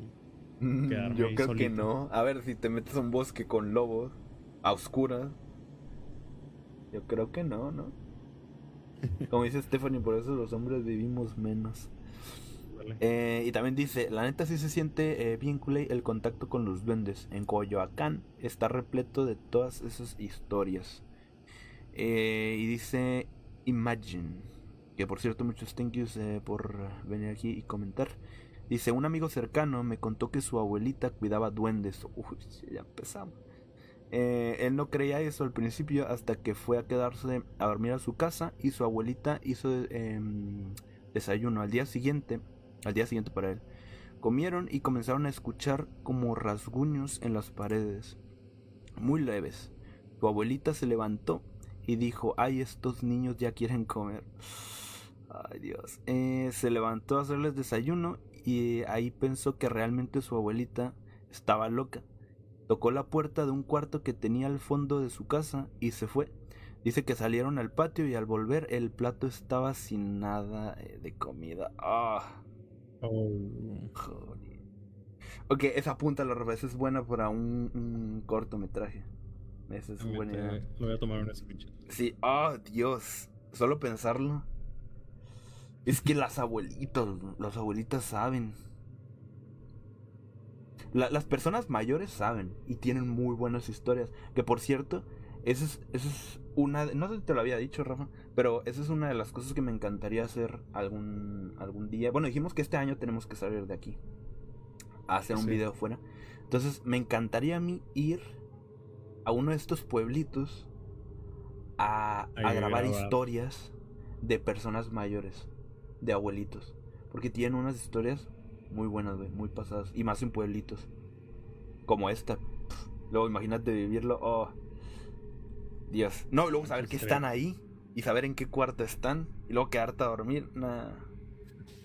Mm, Quedarme Yo ahí creo que no. A ver, si te metes a un bosque con lobos, a oscuras. Yo creo que no, ¿no? Como dice Stephanie, por eso los hombres vivimos menos. Eh, y también dice, la neta sí se siente eh, bien culé el contacto con los duendes. En Coyoacán está repleto de todas esas historias. Eh, y dice, Imagine. Que por cierto, muchos thank yous por venir aquí y comentar. Dice, un amigo cercano me contó que su abuelita cuidaba duendes. Uy, ya empezamos. Él no creía eso al principio hasta que fue a quedarse a dormir a su casa y su abuelita hizo em, desayuno al día siguiente, al día siguiente para él. Comieron y comenzaron a escuchar como rasguños en las paredes, muy leves. Su abuelita se levantó y dijo, ay, estos niños ya quieren comer. Ay, Dios. Eh, se levantó a hacerles desayuno y ahí pensó que realmente su abuelita estaba loca. Tocó la puerta de un cuarto que tenía al fondo de su casa y se fue. Dice que salieron al patio y al volver el plato estaba sin nada eh, de comida. Ah. Joder. Ok, esa punta a la revés es buena para un, un cortometraje. Esa es buena idea. Lo voy a tomar un screenshot. Sí, oh Dios. Solo pensarlo. Es que las abuelitas, las abuelitas saben. La- las personas mayores saben y tienen muy buenas historias. Que por cierto, esa es, es una. de- no sé si te lo había dicho, Rafa, pero esa es una de las cosas que me encantaría hacer algún, algún día. Bueno, dijimos que este año tenemos que salir de aquí a hacer un video fuera. Entonces, me encantaría a mí ir a uno de estos pueblitos a, grabar grabar. historias de personas mayores, de abuelitos. Porque tienen unas historias muy buenas, güey, muy pasadas. Y más en pueblitos. Como esta. Pff, Luego imagínate vivirlo. Oh. Dios. No, y luego saber que Estaría- están ahí. Y saber en qué cuarto están. Y luego quedarte a dormir. Nah.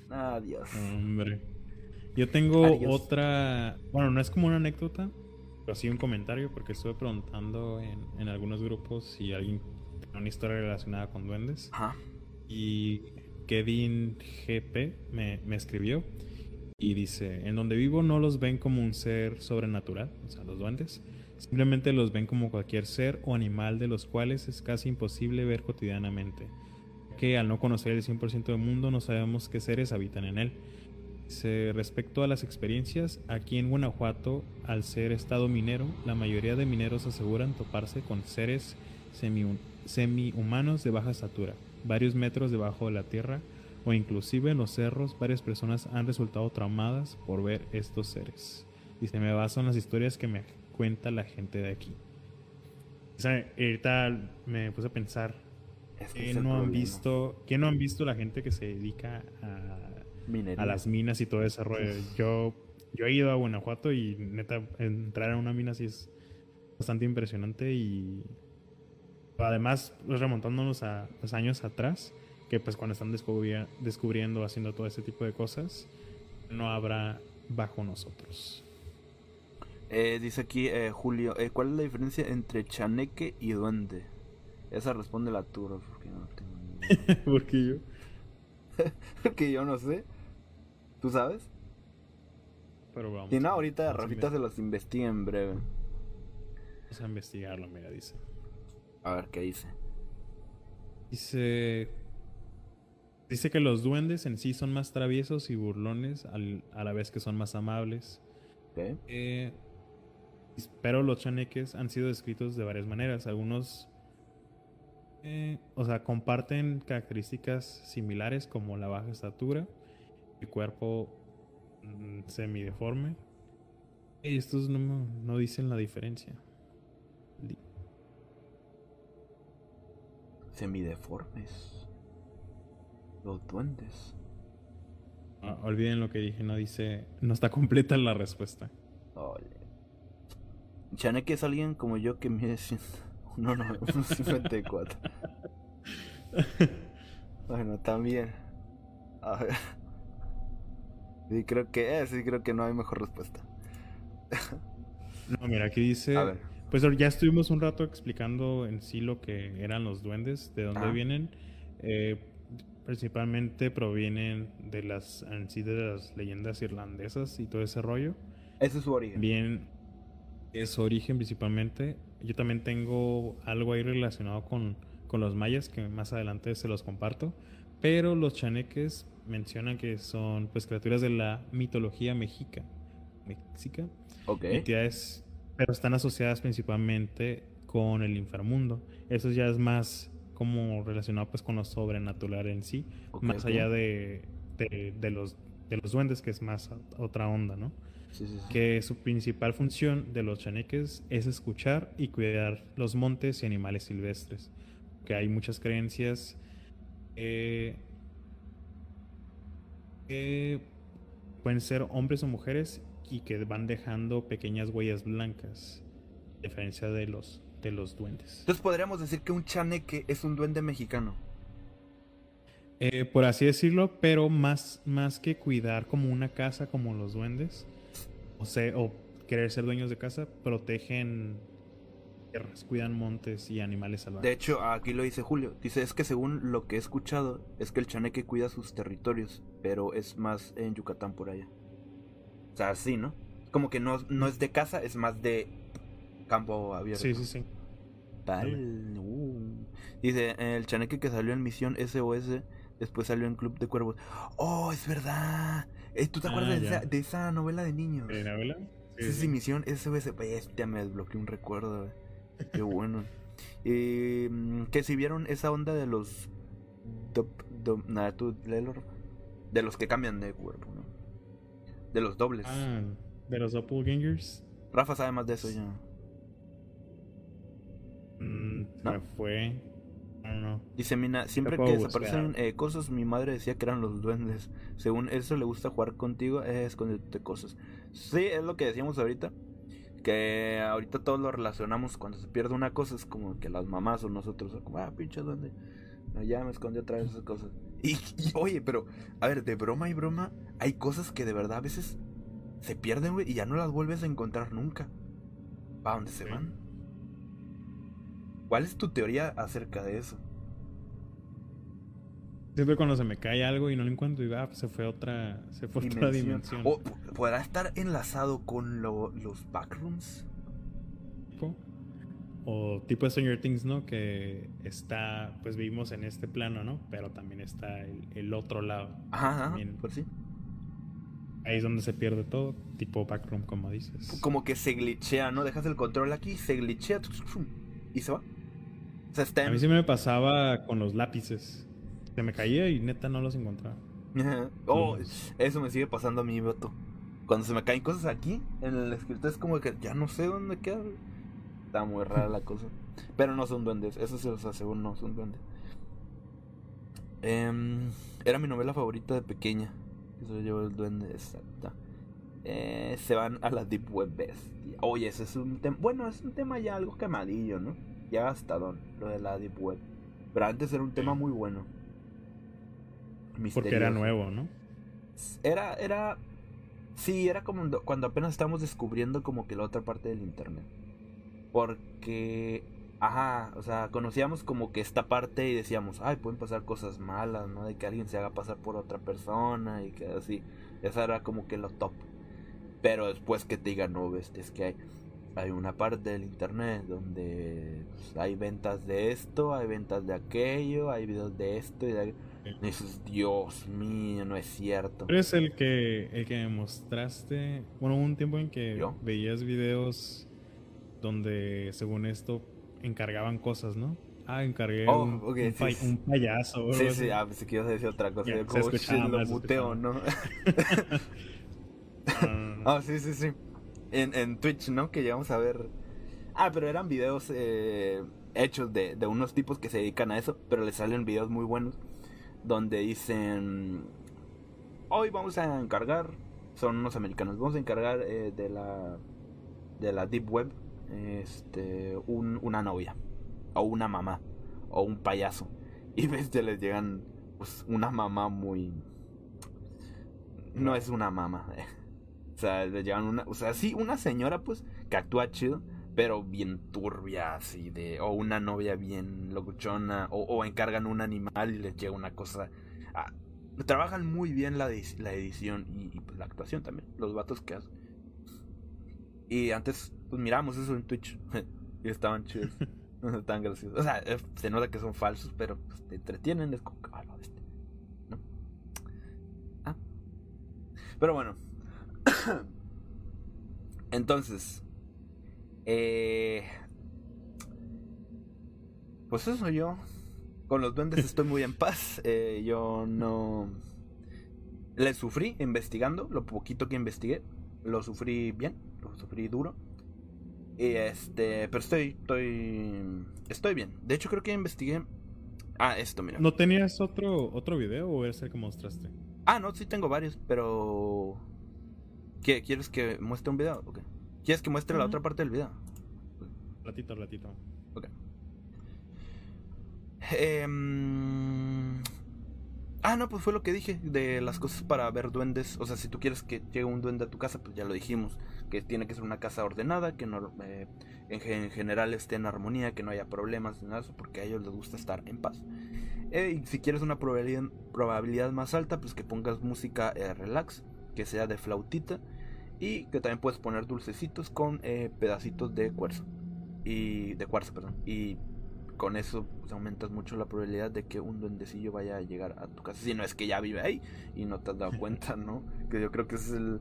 Nah, Dios. Hombre. Yo tengo Adiós. otra. Bueno, no es como una anécdota, pero sí un comentario, porque estuve preguntando en, en algunos grupos si alguien tiene una historia relacionada con duendes. Ajá. Y Kevin GP me, me escribió y dice: En donde vivo no los ven como un ser sobrenatural, o sea, los duendes. Simplemente los ven como cualquier ser o animal de los cuales es casi imposible ver cotidianamente. Que al no conocer el 100% del mundo no sabemos qué seres habitan en él. Dice, respecto a las experiencias, aquí en Guanajuato, al ser estado minero, la mayoría de mineros aseguran toparse con seres semi- semi-humanos de baja estatura, varios metros debajo de la tierra, o inclusive en los cerros, varias personas han resultado traumadas por ver estos seres. Dice, me baso en las historias que me cuenta la gente de aquí. O sea, ahorita me puse a pensar, Es que ¿qué es el no han problema. visto, ¿qué no han visto la gente que se dedica a Minería. a las minas y todo ese rollo. Yo yo he ido a Guanajuato y neta, entrar a una mina sí es bastante impresionante y además pues, remontándonos a los años atrás, que pues cuando están descubri- descubriendo, haciendo todo ese tipo de cosas, no habrá bajo nosotros. Eh, dice aquí eh, Julio, eh, ¿cuál es la diferencia entre chaneque y duende? Esa responde la Turo, porque no tengo ni. Porque yo... Porque yo no sé. ¿Tú sabes? Pero vamos. Si no, ahorita vamos Rafita se los investiga en breve. Vamos a investigarlo, mira, dice. A ver qué dice. Dice. Dice que los duendes en sí son más traviesos y burlones al- a la vez que son más amables. ¿Ok? Eh, pero los chaneques han sido descritos de varias maneras. Algunos, eh, o sea, comparten características similares como la baja estatura, el cuerpo mm, semideforme. Y estos no, no dicen la diferencia. Di- Semideformes. Los duendes. Ah, olviden lo que dije, no dice, no está completa la respuesta. Ole. Chaneque es alguien como yo que mide 100 no, no, 54. bueno, también. A ver. Sí, creo que, eh, sí, creo que no hay mejor respuesta. No, mira, aquí dice, A ver. pues ya estuvimos un rato explicando en sí lo que eran los duendes, de dónde Ajá. vienen. Eh, principalmente provienen de las, en sí, de las leyendas irlandesas y todo ese rollo. Ese es su origen. Bien, es su origen principalmente. Yo también tengo algo ahí relacionado con, con los mayas que más adelante se los comparto. Pero los chaneques mencionan que son pues criaturas de la mitología mexica. Mexica. Ok. Entidades, pero están asociadas principalmente con el inframundo. Eso ya es más como relacionado pues con lo sobrenatural en sí, más allá de, de, de los, de los duendes, que es más otra onda, ¿no? Sí, sí, sí. que su principal función de los chaneques es escuchar y cuidar los montes y animales silvestres. Que hay muchas creencias eh, que pueden ser hombres o mujeres y que van dejando pequeñas huellas blancas, a diferencia de los, de los duendes. Entonces podríamos decir que un chaneque es un duende mexicano. Eh, por así decirlo, pero más, más que cuidar como una casa como los duendes, o, sea, o querer ser dueños de casa, protegen tierras, cuidan montes y animales salvajes. De hecho, aquí lo dice Julio. Dice, es que según lo que he escuchado, es que el chaneque cuida sus territorios, pero es más en Yucatán por allá. O sea, sí, ¿no? Como que no, no es de casa, es más de campo abierto. sí, sí, sí. Tal. uh. Dice, el chaneque que salió en Misión SOS, después salió en Club de Cuervos. ¡Oh, es verdad! Eh, ¿Tú te Ah, acuerdas de esa, de esa novela de niños? ¿Eh, novela? Sí, sí, Misión SOS. Bestia, me desbloqueó un recuerdo. güey. Qué bueno. Mm, que si vieron esa onda de los... nada, tú léelo. De los que cambian de cuerpo, ¿no? De los dobles. Ah, de los doppelgangers. Rafa sabe más de eso ya. Mm, No. me fue. No, no. Dice Mina, siempre que buscar. desaparecen eh, cosas, mi madre decía que eran los duendes. Según eso le gusta jugar contigo, es esconderte cosas. Sí, es lo que decíamos ahorita. Que ahorita todos lo relacionamos cuando se pierde una cosa, es como que las mamás o nosotros, como, ah, pinche duende. No, ya me escondí otra vez esas cosas. Y, y, oye, pero, a ver, de broma y broma, hay cosas que de verdad a veces se pierden, güey, y ya no las vuelves a encontrar nunca. ¿Para dónde se Sí. van? ¿Cuál es tu teoría acerca de eso? Siempre cuando se me cae algo y no lo encuentro, digo, ah, pues se fue a otra, se fue a otra dimensión. O podrá estar enlazado con lo- los backrooms. tipo. O tipo de Stranger Things, ¿no? Que está, pues vivimos en este plano, ¿no? Pero también está el, el otro lado. Ajá, También. por sí. Ahí es donde se pierde todo, tipo backroom, como dices. Como que se glitchea, ¿no? Dejas el control aquí, se glitchea y se va. A mí sí me pasaba con los lápices. Se me caía y neta no los encontraba. oh, eso me sigue pasando a mí, Beto. Cuando se me caen cosas aquí, en el escritorio es como que ya no sé dónde queda. Está muy rara la cosa. Pero no son duendes, eso se los aseguro, no son duendes. Em, era mi novela favorita de pequeña. Eso llevó el duende, exacta. eh, se van a la Deep Web bestia. Oye, ese es un tema. Bueno, es un tema ya algo quemadillo, ¿no? Ya gastadón, lo de la Deep Web. Pero antes era un tema muy bueno. Porque era nuevo, ¿no? Era, era. Sí, era como ndo- cuando apenas estábamos descubriendo como que la otra parte del internet. Porque. Ajá, o sea, conocíamos como que esta parte y decíamos, ay, pueden pasar cosas malas, ¿no? De que alguien se haga pasar por otra persona y que así. Esa era como que lo top. Pero después que te digan, no, ves, es que hay, hay una parte del internet donde pues, hay ventas de esto, hay ventas de aquello, hay videos de esto y de aquello. Dices, Dios mío, no es cierto. Tú eres el que, el que me mostraste. Bueno, hubo un tiempo en que ¿Yo? veías videos donde, según esto, encargaban cosas, ¿no? Ah, encargué Oh, un, ok, un sí, un payaso. Sí, sí, ah, pensé que ibas a decir otra cosa. Ya, Yo como, escuchaba "Shit, lo muteo, ¿no? no. Ah, sí, sí, sí. En, en Twitch, ¿no? Que llegamos a ver. Ah, pero eran videos eh, hechos de, de unos tipos que se dedican a eso, pero les salen videos muy buenos donde dicen: Hoy vamos a encargar, son unos americanos, vamos a encargar eh, de la de la Deep Web este, un- una novia, o una mamá, o un payaso. Y ves que les llegan pues, una mamá muy. No es una mamá. eh. O sea, le llevan una. O sea, sí, una señora, pues, que actúa chido, pero bien turbia, así de. O una novia bien locuchona, o, o encargan un animal y les llega una cosa. ah, trabajan muy bien la, la edición y, y, pues, la actuación también, los vatos que hacen. Y antes, pues miramos eso en Twitch. y estaban chidos. Estaban graciosos. O sea, eh, se nota que son falsos, pero pues, te entretienen. Es como ah, la bestia, ¿no? Ah. Pero bueno. Entonces. Eh, pues eso yo. Con los duendes estoy muy en paz. Eh, yo no. Le sufrí investigando. Lo poquito que investigué. Lo sufrí bien. Lo sufrí duro. Y este. Pero estoy. Estoy. Estoy bien. De hecho, creo que investigué. Ah, esto, mira. ¿No tenías otro, otro video o es el que mostraste? Ah, no, sí tengo varios, pero. ¿Qué? ¿Quieres que muestre un video? Ok. ¿Quieres que muestre la otra parte del video? Ratito, ratito. Ok. Em, Ah, no, pues fue lo que dije de las cosas para ver duendes. O sea, si tú quieres que llegue un duende a tu casa, pues ya lo dijimos. Que tiene que ser una casa ordenada, que no, eh, en, gen- en general esté en armonía, que no haya problemas, ni nada de eso, porque a ellos les gusta estar en paz. Eh, y si quieres una probabilidad, probabilidad más alta, pues que pongas música eh, relax, que sea de flautita. Y que también puedes poner dulcecitos con eh, pedacitos de cuarzo. Y de cuarzo, perdón. Y con eso pues, aumentas mucho la probabilidad de que un duendecillo vaya a llegar a tu casa. Si no es que ya vive ahí y no te has dado cuenta, ¿no? Que yo creo que ese es el,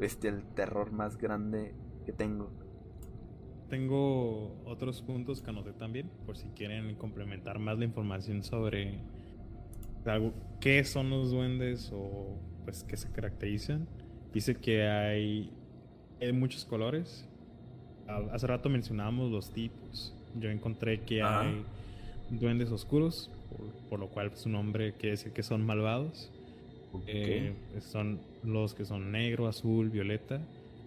este, el terror más grande que tengo. Tengo otros puntos que anoté también, por si quieren complementar más la información sobre algo- qué son los duendes o pues qué se caracterizan. Dice que hay, hay muchos colores. Ah, Hace rato mencionábamos los tipos. Yo encontré que Ajá. hay duendes oscuros, por, por lo cual su nombre quiere decir que son malvados. Eh, son los que son negro, azul, violeta.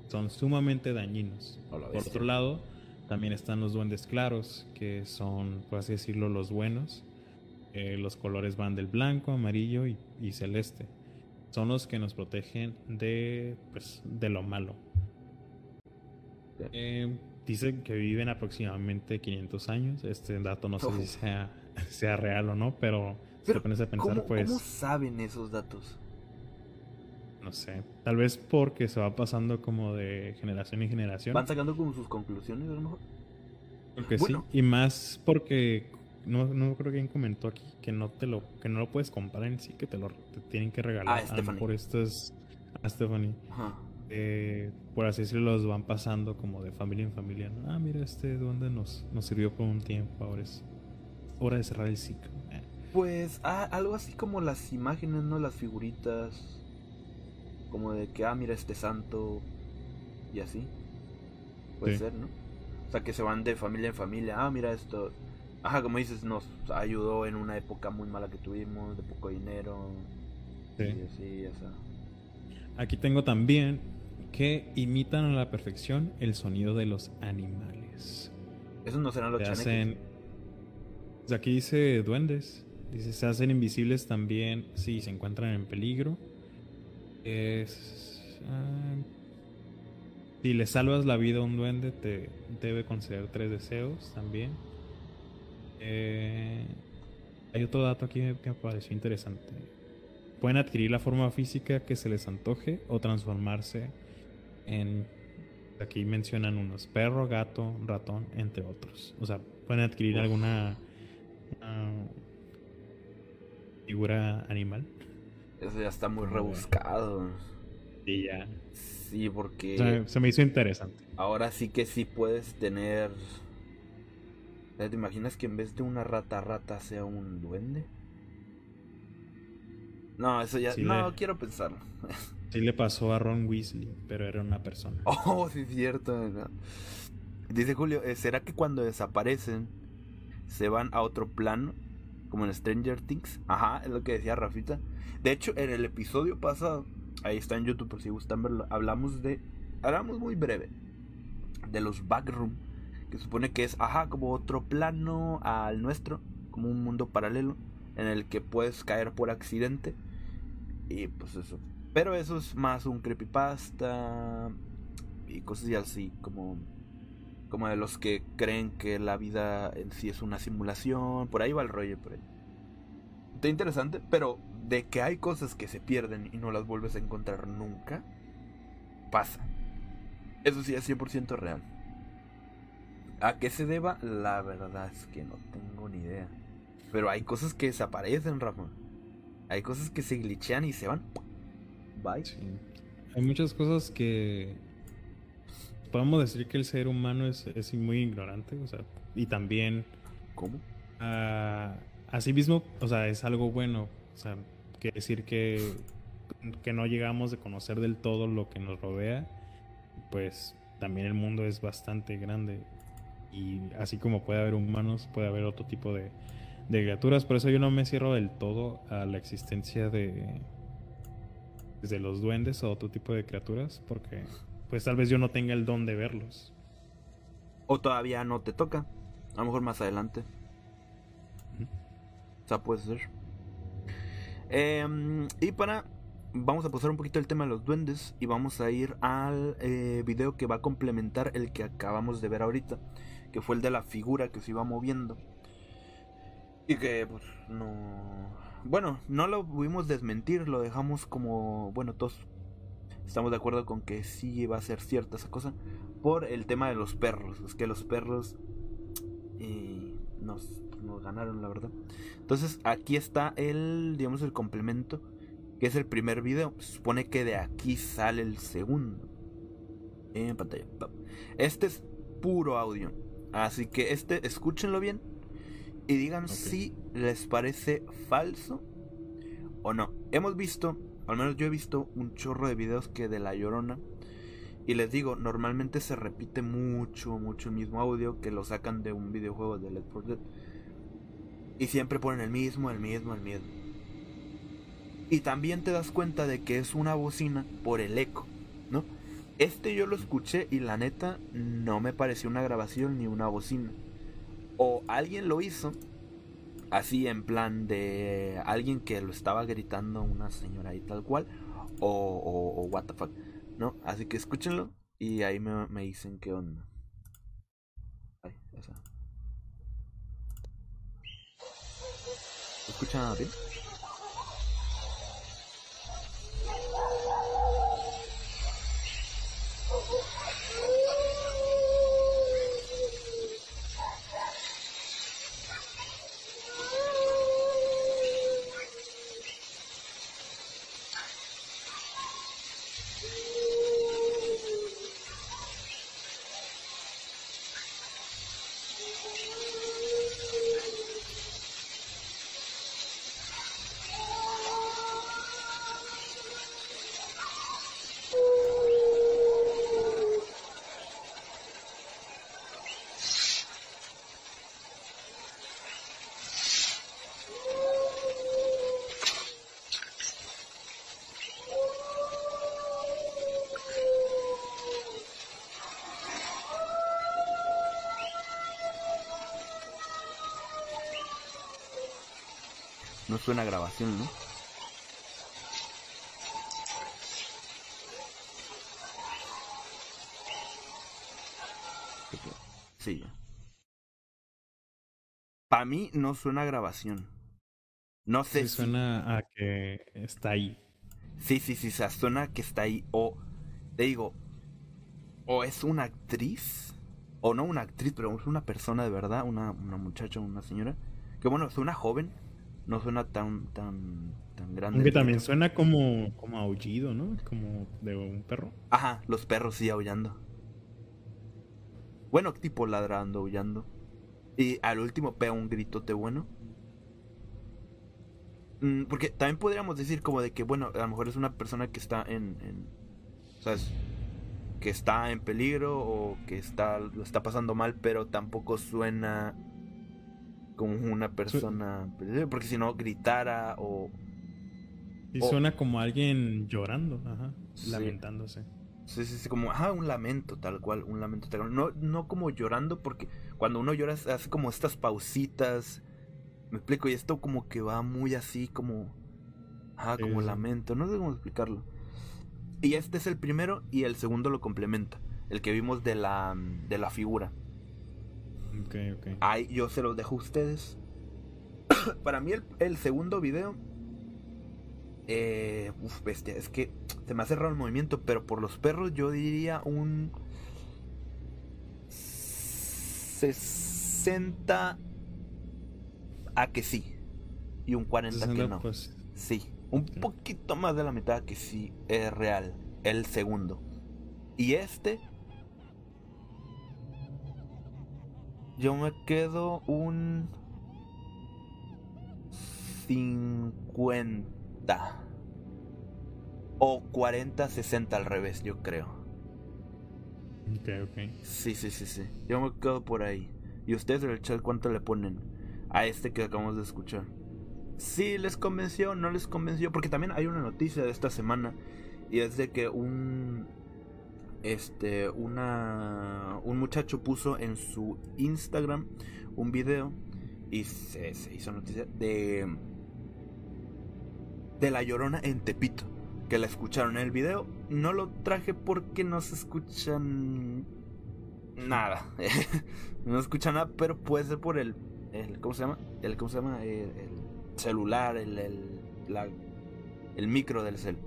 Son sumamente dañinos. Por otro lado, también están los duendes claros, que son, por así decirlo, los buenos. Eh, los colores van del blanco, amarillo y, y celeste. Son los que nos protegen de, pues, de lo malo. Eh, dicen que viven aproximadamente 500 años. Este dato no sé Oh. si sea, sea real o no, pero si Pero, pones a pensar, ¿cómo, pues cómo saben esos datos? no sé. Tal vez porque se va pasando como de generación en generación. ¿Van sacando como sus conclusiones a lo mejor? Creo que Bueno. sí. Y más porque no, no creo que alguien comentó aquí que no te lo que no lo puedes comprar en sí, que te lo te tienen que regalar. Ah, A mejor estas a Stephanie. Ajá. eh, por así decirlo, los van pasando como de familia en familia. ¿no? Ah, mira, este duende nos, nos sirvió por un tiempo, ahora es hora de cerrar el ciclo. Eh, Pues ah, algo así como las imágenes, ¿no? Las figuritas. Como de que, ah, mira este santo. Y así. Puede Sí. ser, ¿no? O sea, que se van de familia en familia. Ah, mira esto. Ajá, como dices, nos ayudó en una época muy mala que tuvimos, de poco dinero. Sí. Y así, o sea. Aquí tengo también que imitan a la perfección el sonido de los animales. Esos no serán los chaneques. hacen. pues Aquí dice duendes. Dice, se hacen invisibles también si se encuentran en peligro. Es. ah, si le salvas la vida a un duende, te debe conceder tres deseos también. Eh, hay otro dato aquí que me pareció interesante. Pueden adquirir la forma física que se les antoje o transformarse en. Aquí mencionan unos: perro, gato, ratón, entre otros. O sea, pueden adquirir Uf. alguna figura animal. Eso ya está muy rebuscado. Y ya. Sí, porque O sea, se me hizo interesante. ahora sí que sí puedes tener. ¿Te imaginas que en vez de una rata rata sea un duende? No, eso ya. Sí, no, le- quiero pensarlo. Sí le pasó a Ron Weasley, pero era una persona. Oh, sí, es cierto. ¿no? Dice Julio: eh, ¿será que cuando desaparecen se van a otro plano? Como en Stranger Things. Ajá, es lo que decía Rafita. De hecho, en el episodio pasado, ahí está en YouTube por si gustan verlo, hablamos de. Hablamos muy breve de los backroom. Que supone que es, ajá, como otro plano al nuestro. Como un mundo paralelo. En el que puedes caer por accidente. Y pues eso. Pero eso es más un creepypasta. Y cosas así, como. Como de los que creen que la vida en sí es una simulación. Por ahí va el rollo, por ahí. Está interesante, pero de que hay cosas que se pierden y no las vuelves a encontrar nunca, pasa. Eso sí es 100% real. ¿A qué se deba? La verdad es que no tengo ni idea. Pero hay cosas que desaparecen, Rafa. Hay cosas que se glitchean y se van. Bye. Sí. Hay muchas cosas que podemos decir que el ser humano es, es muy ignorante, o sea, y también ¿Cómo? ah, asimismo, o sea, es algo bueno, o sea, quiere decir que, que no llegamos de conocer del todo lo que nos rodea, pues también el mundo es bastante grande y así como puede haber humanos, puede haber otro tipo de, de criaturas, por eso yo no me cierro del todo a la existencia de de los duendes o otro tipo de criaturas, porque pues tal vez yo no tenga el don de verlos. O todavía no te toca. A lo mejor más adelante. O sea, puede ser. Em, y para. Vamos a pasar un poquito el tema de los duendes. Y vamos a ir al eh, video que va a complementar el que acabamos de ver ahorita. Que fue el de la figura que se iba moviendo. Y que, pues, no. Bueno, no lo pudimos desmentir. Lo dejamos como. Bueno, todos estamos de acuerdo con que sí va a ser cierta esa cosa por el tema de los perros. Es que los perros eh, nos, nos ganaron, la verdad. Entonces, aquí está el, digamos, el complemento, que es el primer video. Se supone que de aquí sale el segundo. En pantalla. Este es puro audio. Así que este, escúchenlo bien y digan si les parece falso o no. Hemos visto, al menos yo he visto un chorro de videos que de La Llorona. Y les digo, normalmente se repite mucho, mucho el mismo audio que lo sacan de un videojuego de Left 4 Dead. Y siempre ponen el mismo, el mismo, el mismo. Y también te das cuenta de que es una bocina por el eco. Este yo lo escuché y la neta no me pareció una grabación ni una bocina. O alguien lo hizo así en plan de alguien que lo estaba gritando una señora y tal cual. O, o, o what the fuck. ¿No? Así que escúchenlo y ahí me, dicen qué onda. Ay, esa. ¿Se ¿Escuchan bien? No suena grabación, ¿no? Sí. Para mí no suena grabación. No sé Sí, si- suena a que está ahí. Sí, sí, sí, o sea, suena que está ahí. O, te digo, o es una actriz, o no una actriz, pero es una persona de verdad, una, una muchacha, una señora. Que bueno, suena joven, no suena tan, tan, tan grande. Aunque también suena como, como aullido, ¿no? Como de un perro. Ajá, los perros sí aullando. Bueno, tipo ladrando, aullando. Y al último pega un gritote bueno. Mm, porque también podríamos decir como de que, bueno, a lo mejor es una persona que está en... en ¿Sabes? Que está en peligro o que está, lo está pasando mal, pero tampoco suena como una persona... Porque si no, gritara o... Y suena como alguien llorando, ajá. Sí. Lamentándose. Sí, sí, sí, como, ajá, un lamento, tal cual, un lamento tal cual. No, no como llorando, porque cuando uno llora hace como estas pausitas. Me explico, y esto como que va muy así, como. Ajá, Sí, como sí. lamento, no sé cómo explicarlo. Y este es el primero, y el segundo lo complementa. El que vimos de la, de la figura. Ok, ok. Ahí yo se los dejo a ustedes. Para mí, el, el segundo video. Eh, uf, bestia, es que se me hace raro el movimiento, pero por los perros yo diría un 60 a que sí y un 40 que 60, no. pues, Sí, un poquito más de la mitad que sí es real, el segundo. Y este yo me quedo un 50 o 40 60 al revés, yo creo. ok, ok. Sí, sí, sí, sí. Yo me quedo por ahí. ¿Y ustedes en el chat cuánto le ponen a este que acabamos de escuchar? Sí, les convenció, no les convenció, porque también hay una noticia de esta semana y es de que un este una un muchacho puso en su Instagram un video y se, hizo noticia de de la Llorona en Tepito, que la escucharon en el video. No lo traje porque no se escuchan nada. no se escucha nada, pero puede ser por el, el ¿cómo se llama? El ¿cómo se llama? El, el celular, el el, el micro del cel.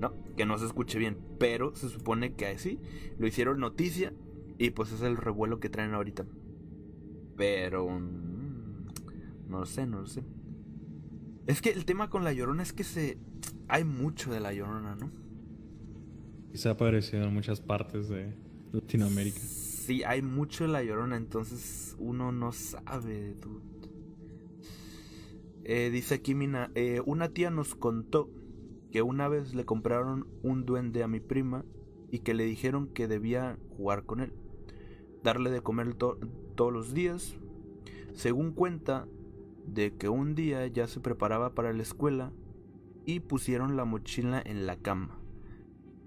No, que no se escuche bien, pero se supone que así lo hicieron noticia y pues es el revuelo que traen ahorita. Pero mm, no lo sé, no lo sé. Es que el tema con la llorona es que se hay mucho de la llorona, ¿no? Quizá ha aparecido en muchas partes de Latinoamérica. Sí, hay mucho de la llorona, entonces uno no sabe, dude. Eh, dice aquí Mina, eh, una tía nos contó que una vez le compraron un duende a mi prima y que le dijeron que debía jugar con él, darle de comer to- todos los días. Según cuenta, de que un día ya se preparaba para la escuela y pusieron la mochila en la cama.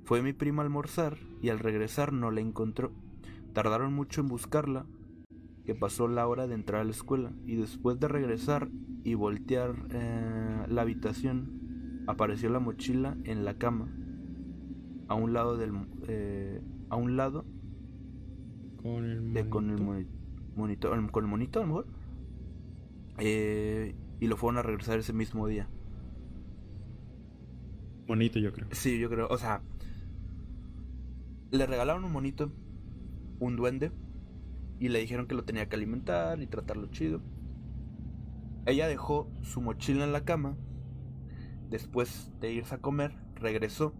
Fue mi prima a almorzar y al regresar no la encontró. Tardaron mucho en buscarla, que pasó la hora de entrar a la escuela y después de regresar y voltear eh, la habitación, apareció la mochila en la cama, a un lado del eh, a un lado Con el de con el monito. moni- monitor, con el monito a lo mejor, Eh, y lo fueron a regresar ese mismo día. Bonito, yo creo. Sí, yo creo, o sea, le regalaron un monito, un duende, y le dijeron que lo tenía que alimentar y tratarlo chido. Ella dejó su mochila en la cama, después de irse a comer, regresó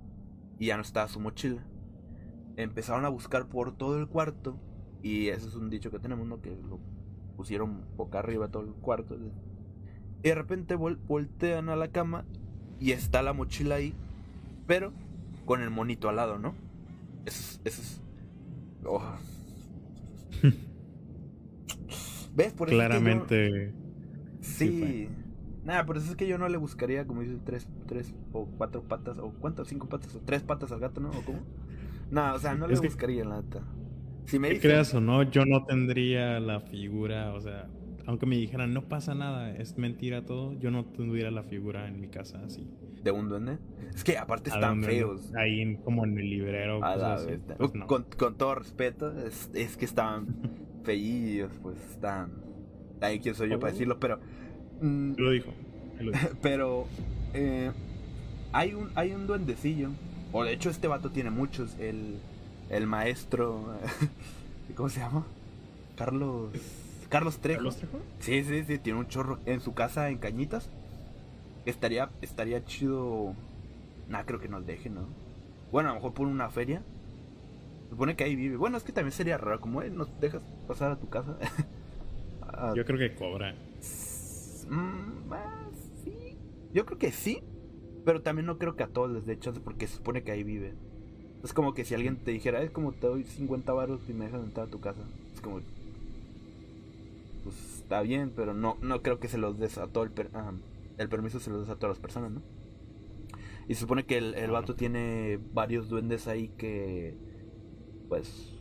y ya no estaba su mochila. Empezaron a buscar por todo el cuarto, y ese es un dicho que tenemos, ¿no? Que lo pusieron boca arriba todo el cuarto. Y de repente vol- voltean a la cama y está la mochila ahí, pero con el monito al lado, ¿no? Eso es. Eso es oh. ¿Ves? Por yo- Claramente. sí. sí. Nada, por eso es que yo no le buscaría, como dices, tres, tres o cuatro patas, o cuántas, cinco patas, o tres patas al gato, ¿no? ¿O cómo? No, o sea, no le Es que- buscaría, la neta. Si me Que dicen- creas o no, yo no tendría la figura, o sea, aunque me dijeran no pasa nada, es mentira todo, yo no tuviera la figura en mi casa así. ¿De un duende? Es que aparte están feos. Ahí en- como en el librero. A la así, pues no. con, con todo respeto, es, es que estaban feillos, pues están. Ay, quién soy yo para Oh. decirlo, pero. Mm, Lo dijo. él lo dijo. pero. eh, hay, un, hay un duendecillo. O de hecho, este vato tiene muchos. El, el maestro. ¿Cómo se llama? Carlos. Carlos Trejo. ¿Carlos Trejo? Sí, sí, sí, tiene un chorro en su casa en Cañitas. Estaría, estaría chido. Nah, creo que nos deje, ¿no? Bueno, a lo mejor por una feria. Supone que ahí vive. Bueno, es que también sería raro, como él nos dejas pasar a tu casa. Ah, Yo creo que cobra. Mm, sí. Yo creo que sí. Pero también no creo que a todos les dé chance porque se supone que ahí vive. Es como que si alguien te dijera, es como te doy 50 baros y me dejas entrar a tu casa. Es como. Pues está bien, pero no, no creo que se los des a todo el, per- ah, el permiso se los des a todas las personas, ¿no? Y se supone que el, el vato tiene varios duendes ahí que. Pues.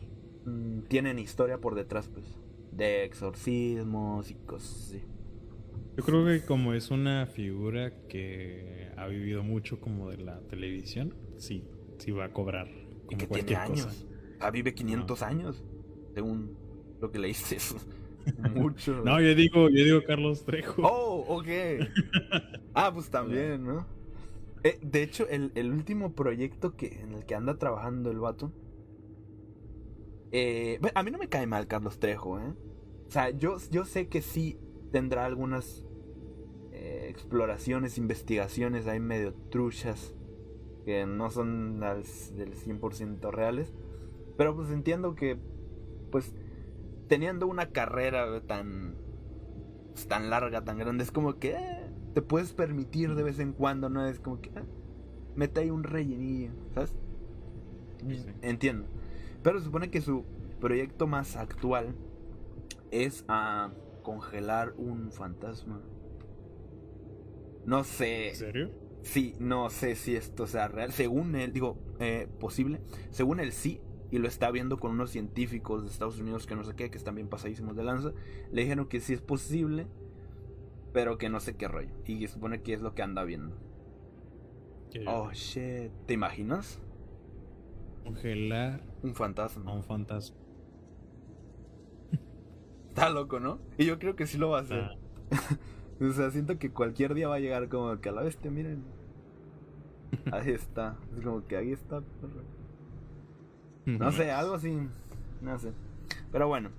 mm, tienen historia por detrás, pues. De exorcismos y cosas así. Yo creo que como es una figura que ha vivido mucho como de la televisión, sí, sí va a cobrar. Y Como que tiene cualquier años. cosa. Ah, vive 500 años. Según lo que leíste. eso. Mucho. No, yo digo, yo digo Carlos Trejo. Oh, ok. Ah, pues también, ¿no? Eh, de hecho, el, el último proyecto que, en el que anda trabajando el vato. eh, a mí no me cae mal Carlos Trejo, ¿eh? O sea, yo, yo sé que sí tendrá algunas eh, exploraciones, investigaciones ahí medio truchas. Que no son al, del 100% reales. Pero pues entiendo que, pues, teniendo una carrera tan pues, tan larga, tan grande, es como que eh, te puedes permitir de vez en cuando, ¿no? Es como que eh, mete ahí un rellenillo, ¿sabes? Sí. Entiendo. Pero se supone que su proyecto más actual es a congelar un fantasma. No sé. ¿En serio? Sí, no sé si esto sea real. Según él, digo, eh, posible. Según él sí, y lo está viendo con unos científicos de Estados Unidos que no sé qué, que están bien pasadísimos de lanza. Le dijeron que sí es posible, pero que no sé qué rollo. Y supone que es lo que anda viendo. Oh, shit. ¿Te imaginas? Congelar Un a fantasma. un fantasma. Está loco, ¿no? Y yo creo que sí lo va a hacer. Ah, O sea, siento que cualquier día va a llegar como que a la bestia, miren. Ahí está. Es como que ahí está. perro. No sé, algo así. No sé. Pero bueno.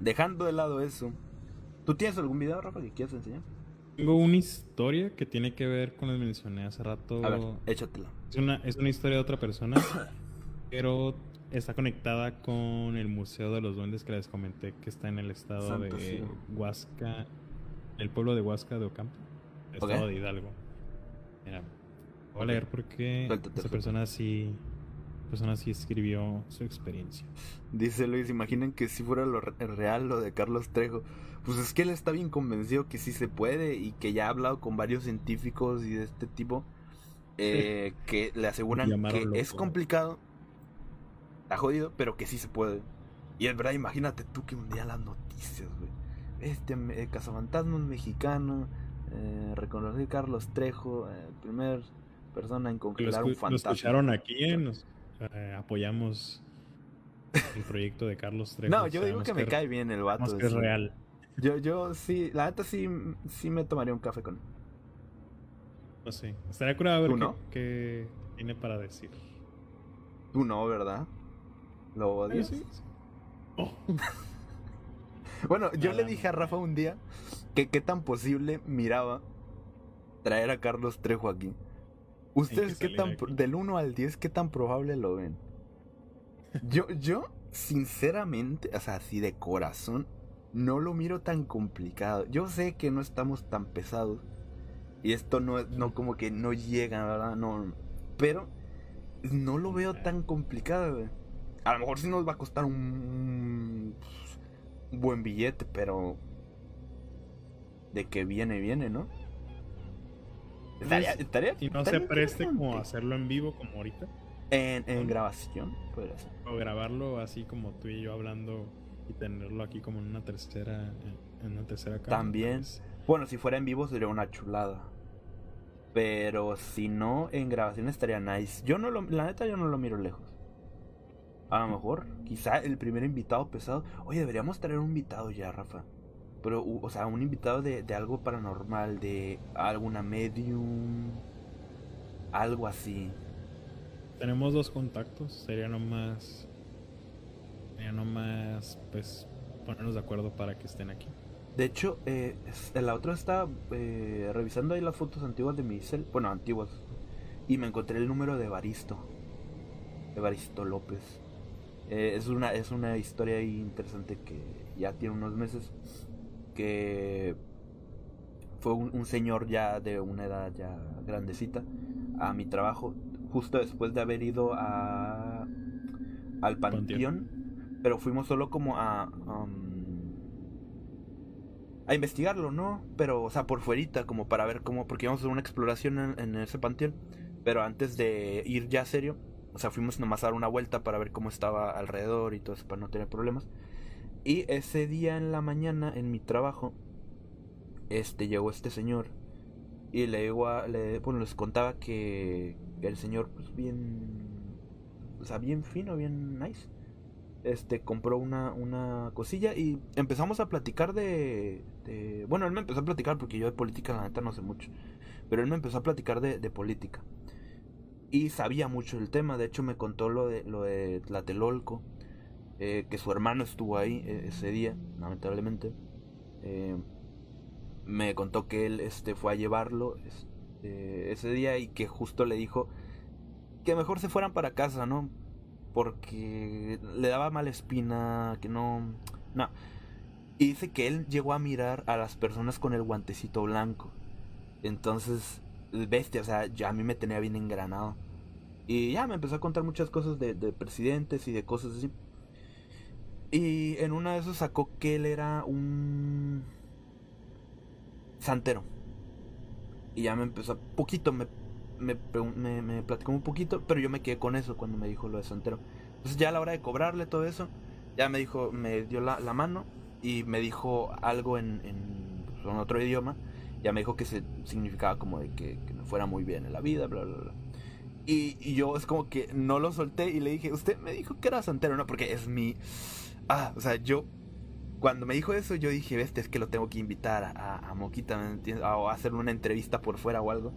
Dejando de lado eso. ¿Tú tienes algún video, Rafa, que quieras enseñar? Tengo una historia que tiene que ver con lo que mencioné hace rato. A ver, échatela. Es una, es una historia de otra persona, pero está conectada con el Museo de los Duendes que les comenté que está en el estado Santo de. Huasca, el pueblo de Huasca de Ocampo, estado de Hidalgo. Mira, voy a leer porque Suéltate, esa persona sí, persona sí escribió su experiencia. Dice Luis, imaginen que si fuera lo re- real lo de Carlos Trejo. Pues es que él está bien convencido que sí se puede y que ya ha hablado con varios científicos y de este tipo eh, que le aseguran Llamaron que loco. es complicado, está jodido, pero que sí se puede. Y es verdad, imagínate tú que un día las noticias, güey. Este eh, cazafantasmas mexicano, eh, reconocer Carlos Trejo, eh, primer persona en Lo, congelar un lo fantasma. escucharon aquí, eh, nos, eh, apoyamos el proyecto de Carlos Trejo. No, yo digo que me cae bien el vato. que es real. Yo, yo sí, la neta sí, sí me tomaría un café con él. No sé, estaría curado ver ¿Tú qué, no? qué tiene para decir. Tú no, ¿verdad? ¿Lo odias? Sí. Oh. Bueno, yo Nada. le dije a Rafa un día que qué tan posible miraba traer a Carlos Trejo aquí. ¿Ustedes qué tan, aquí. del 1 al 10, qué tan probable lo ven? Yo, yo, sinceramente, o sea, así de corazón, no lo miro tan complicado. Yo sé que no estamos tan pesados. Y esto no, es- no como que no llega, ¿verdad? No, pero no lo veo tan complicado, güey. A lo mejor sí nos va a costar un buen billete, pero de que viene, viene, ¿no? Estaría, estaría, Y no se preste como hacerlo en vivo como ahorita. En, en grabación, podría ser. O grabarlo así como tú y yo hablando y tenerlo aquí como en una tercera, en la tercera cámara. También. pues, Bueno, si fuera en vivo sería una chulada. Pero si no, en grabación estaría nice. Yo no lo, la neta yo no lo miro lejos. A lo mejor, quizá el primer invitado pesado. Oye, deberíamos traer un invitado ya, Rafa. Pero, o sea, un invitado de, de algo paranormal, de alguna medium. Algo así. Tenemos dos contactos, sería nomás. Sería nomás, pues, ponernos de acuerdo para que estén aquí. De hecho, eh, la otra estaba eh, revisando ahí las fotos antiguas de mi cel. Bueno, antiguas. Y me encontré el número de Evaristo. Evaristo López. Eh, es, una, es una historia ahí interesante que ya tiene unos meses. Que fue un, señor ya de una edad ya grandecita a mi trabajo. Justo después de haber ido a, al Panteón. Pero fuimos solo como a... um, a investigarlo, ¿no? Pero, o sea, por fuerita, como para ver cómo, porque íbamos a hacer una exploración en ese panteón. Pero antes de ir ya serio, o sea, fuimos nomás a dar una vuelta para ver cómo estaba alrededor y todo eso, para no tener problemas. Y ese día en la mañana, en mi trabajo, este, llegó este señor. Y le digo a- le, bueno, les contaba que el señor, pues bien, o sea, bien fino, bien nice este compró una, una cosilla y empezamos a platicar de, Bueno, él me empezó a platicar porque yo de política la neta no sé mucho. Pero él me empezó a platicar de, de política. Y sabía mucho del tema. De hecho me contó lo de, lo de Tlatelolco. eh, que su hermano estuvo ahí eh, ese día, lamentablemente. Eh, me contó que él este, fue a llevarlo este, ese día y que justo le dijo que mejor se fueran para casa, ¿no? porque le daba mala espina, que no... No. Y dice que él llegó a mirar a las personas con el guantecito blanco. Entonces, bestia, o sea, ya a mí me tenía bien engranado. Y ya me empezó a contar muchas cosas de, de presidentes y de cosas así. Y en una de esas sacó que él era un santero. Y ya me empezó a poquito, me me, me, platicó un poquito, pero yo me quedé con eso cuando me dijo lo de Santero. Entonces ya a la hora de cobrarle todo eso, ya me dijo, me dio la, mano y me dijo algo en, en, pues, en otro idioma. Ya me dijo que se significaba como de que, que me fuera muy bien en la vida, bla, bla, bla. Y, y yo es como que no lo solté y le dije, usted me dijo que era Santero, ¿no? Porque es mi... Ah, o sea, yo... Cuando me dijo eso, yo dije, este es que lo tengo que invitar a, a, a Moquita, ¿me entiendes? O a hacer una entrevista por fuera o algo.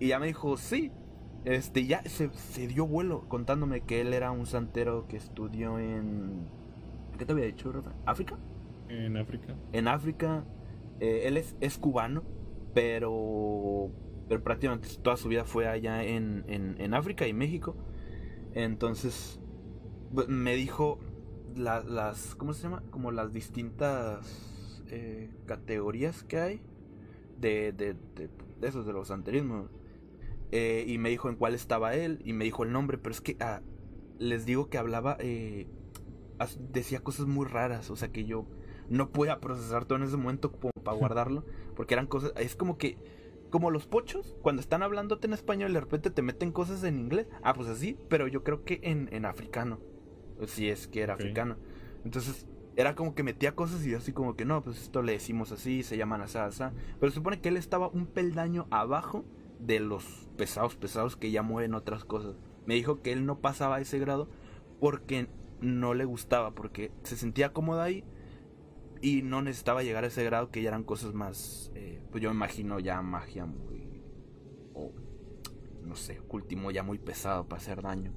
Y ya me dijo, sí. Este, ya se, se dio vuelo contándome que él era un santero que estudió en... ¿Qué te había dicho, Rafa? ¿África? En África. En África. Eh, él es, es cubano, pero, pero prácticamente toda su vida fue allá en, en, en África y México. Entonces, bu- me dijo la- las, ¿cómo se llama? Como las distintas eh, categorías que hay de, de, de, esos, de los santerismos. Eh, y me dijo en cuál estaba él y me dijo el nombre, pero es que ah, les digo que hablaba, eh, decía cosas muy raras, o sea que yo no podía procesar todo en ese momento como para guardarlo, porque eran cosas, es como que, como los pochos, cuando están hablándote en español y de repente te meten cosas en inglés, ah, pues así, pero yo creo que en, en africano, si es que era africano, entonces era como que metía cosas y así como que no, pues esto le decimos así, se llaman así, así, pero se supone que él estaba un peldaño abajo de los pesados, pesados que ya mueven otras cosas. Me dijo que él no pasaba a ese grado porque no le gustaba, porque se sentía cómodo ahí y no necesitaba llegar a ese grado que ya eran cosas más, eh, pues yo me imagino ya magia muy, o no sé, último ya muy pesado para hacer daño.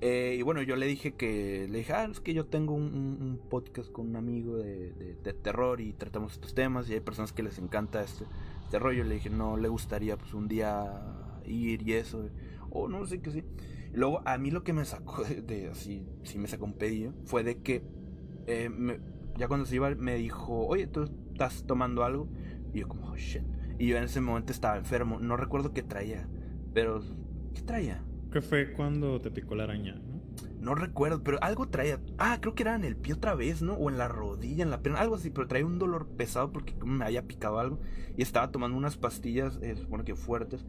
Eh, y bueno, yo le dije que, le dije, ah, es que yo tengo un, podcast con un amigo de, de- terror y tratamos estos temas y hay personas que les encanta este, este rollo. Le dije, no le gustaría pues un día ir y eso, o no sé qué sí. Luego a mí lo que me sacó de, así, sí me sacó un pedillo, fue de que eh, ya cuando se iba me dijo, oye, ¿tú estás tomando algo? Y yo como, oh, shit. Y yo en ese momento estaba enfermo, no recuerdo qué traía, pero ¿qué traía? Que fue cuando te picó la araña, ¿no? No recuerdo, pero algo traía. Ah, creo que era en el pie otra vez, ¿no? O en la rodilla, en la pierna, algo así, pero traía un dolor pesado porque me había picado algo. Y estaba tomando unas pastillas, eh, supone que fuertes.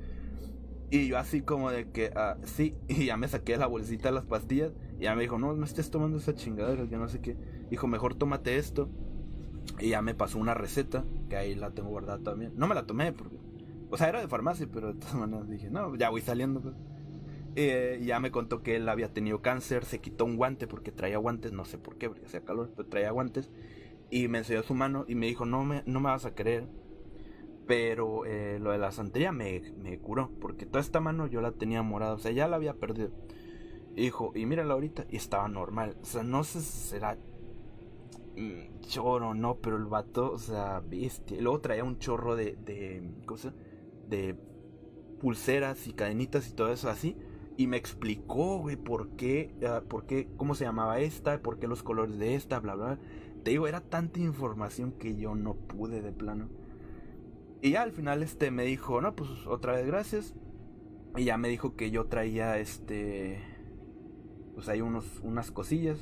Y yo así como de que, ah, sí, y ya me saqué la bolsita de las pastillas. Y ya me dijo, no, no estés tomando esa chingadera, yo no sé qué. Dijo, mejor tómate esto. Y ya me pasó una receta, que ahí la tengo guardada también. No me la tomé porque... O sea, era de farmacia, pero de todas maneras dije, no, ya voy saliendo. Pues. Eh, ya me contó que él había tenido cáncer, se quitó un guante porque traía guantes, no sé por qué, porque hacía calor, pero traía guantes. Y me enseñó su mano y me dijo, no me, no me vas a creer, pero eh, lo de la santería me, me curó, porque toda esta mano yo la tenía morada, o sea, ya la había perdido. Dijo, y mírala ahorita, y estaba normal. O sea, no sé si será mm, choro no, pero el vato, o sea, bestia. Luego traía un chorro de, de, ¿cómo se? De pulseras y cadenitas y todo eso así. Y me explicó, güey, por qué, ah, por qué, cómo se llamaba esta, por qué los colores de esta, bla, bla. Te digo, era tanta información que yo no pude de plano. Y ya al final este me dijo, no, pues otra vez gracias. Y ya me dijo que yo traía este pues hay unos, unas cosillas.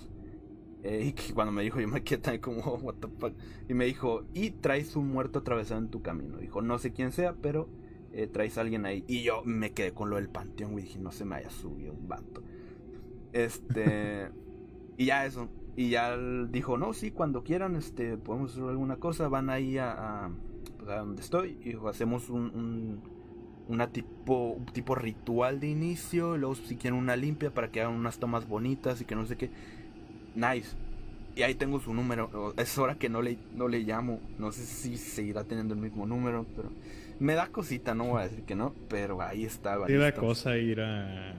Eh, y que cuando me dijo, yo me quedé también como, what the fuck. Y me dijo, y traes un muerto atravesado en tu camino. Dijo, no sé quién sea, pero eh, traes a alguien ahí. Y yo me quedé con lo del panteón, güey. Dije, no se me haya subido un vato. Este. y ya eso. Y ya dijo, no, sí, cuando quieran, este, podemos hacer alguna cosa. Van ahí a, pues, a donde estoy. Y dijo, hacemos un una tipo, un tipo ritual de inicio, luego si quieren una limpia para que hagan unas tomas bonitas y que no sé qué. Nice. Y ahí tengo su número. Es hora que no le, no le llamo. No sé si seguirá teniendo el mismo número, pero me da cosita, no voy a decir que no, pero ahí está. Sí, da cosa ir a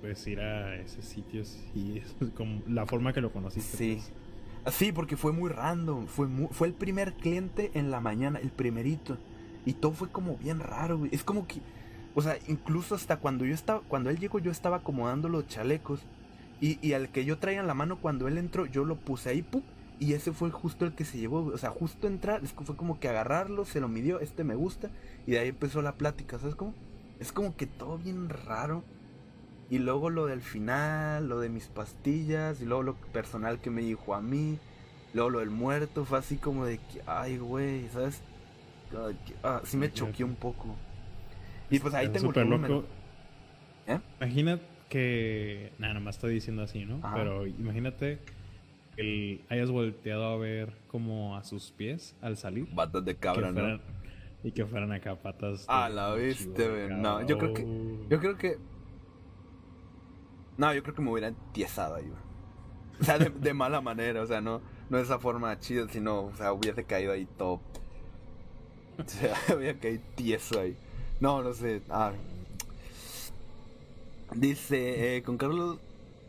pues ir a ese sitio y es como la forma que lo conociste. Sí. pues. Sí, porque fue muy random. Fue, muy- fue el primer cliente en la mañana, el primerito. Y todo fue como bien raro, güey. Es como que. O sea, incluso hasta cuando yo estaba. Cuando él llegó, yo estaba acomodando los chalecos. Y, y al que yo traía en la mano cuando él entró, yo lo puse ahí, ¡pum! Y ese fue justo el que se llevó. O sea, justo entrar, fue como que agarrarlo, se lo midió, este me gusta. Y de ahí empezó la plática, ¿sabes cómo? Es como que todo bien raro. Y luego lo del final, lo de mis pastillas, y luego lo personal que me dijo a mí, luego lo del muerto, fue así como de que, ay, güey, ¿sabes? Ah, sí me choqué un poco. Y pues ahí tengo súper loco. ¿Eh? Imagina que. Nada, más estoy diciendo así, ¿no? Ajá. Pero imagínate que el- hayas volteado a ver como a sus pies al salir. Patas de cabra, ¿no? Y que fueran acá patas. Ah, la viste, güey. No, yo creo que- Oh. Yo creo que. No, yo creo que me hubiera entiesado ahí. O sea, de, de mala manera, o sea, no, no de esa forma chida, sino, o sea, hubiese caído ahí todo. O sea, hubiera caído tieso ahí. No, no sé. Ah. Dice, eh, con Carlos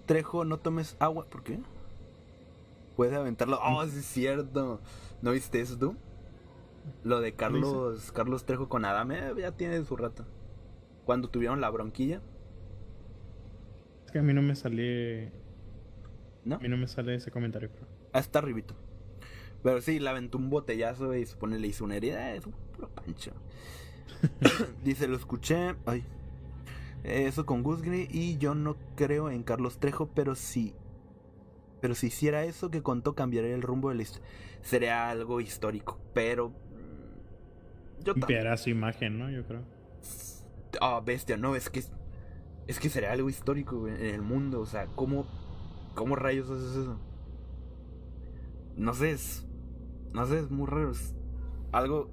Trejo no tomes agua. ¿Por qué? Puedes aventarlo. Oh, sí es cierto. ¿No viste eso tú? Lo de Carlos, Carlos Trejo con Adame eh, ya tiene su rato. Cuando tuvieron la bronquilla, Es que a mí no me sale. ¿no? A mí no me sale ese comentario, creo. Hasta arribito. Pero sí, le aventó un botellazo y supone le hizo una herida. Es un puro pancho. Dice, lo escuché. Ay. Eso con Gusgri y yo no creo en Carlos Trejo, pero sí. Pero si hiciera eso que contó, cambiaría el rumbo de la historia. Sería algo histórico, pero. mm, Yo. Limpiará su imagen, ¿no? Yo creo. Ah, bestia, no, es que. Es que sería algo histórico en el mundo. O sea, ¿cómo. ¿Cómo rayos haces eso? No sé, es. No sé, es muy raro. Es algo.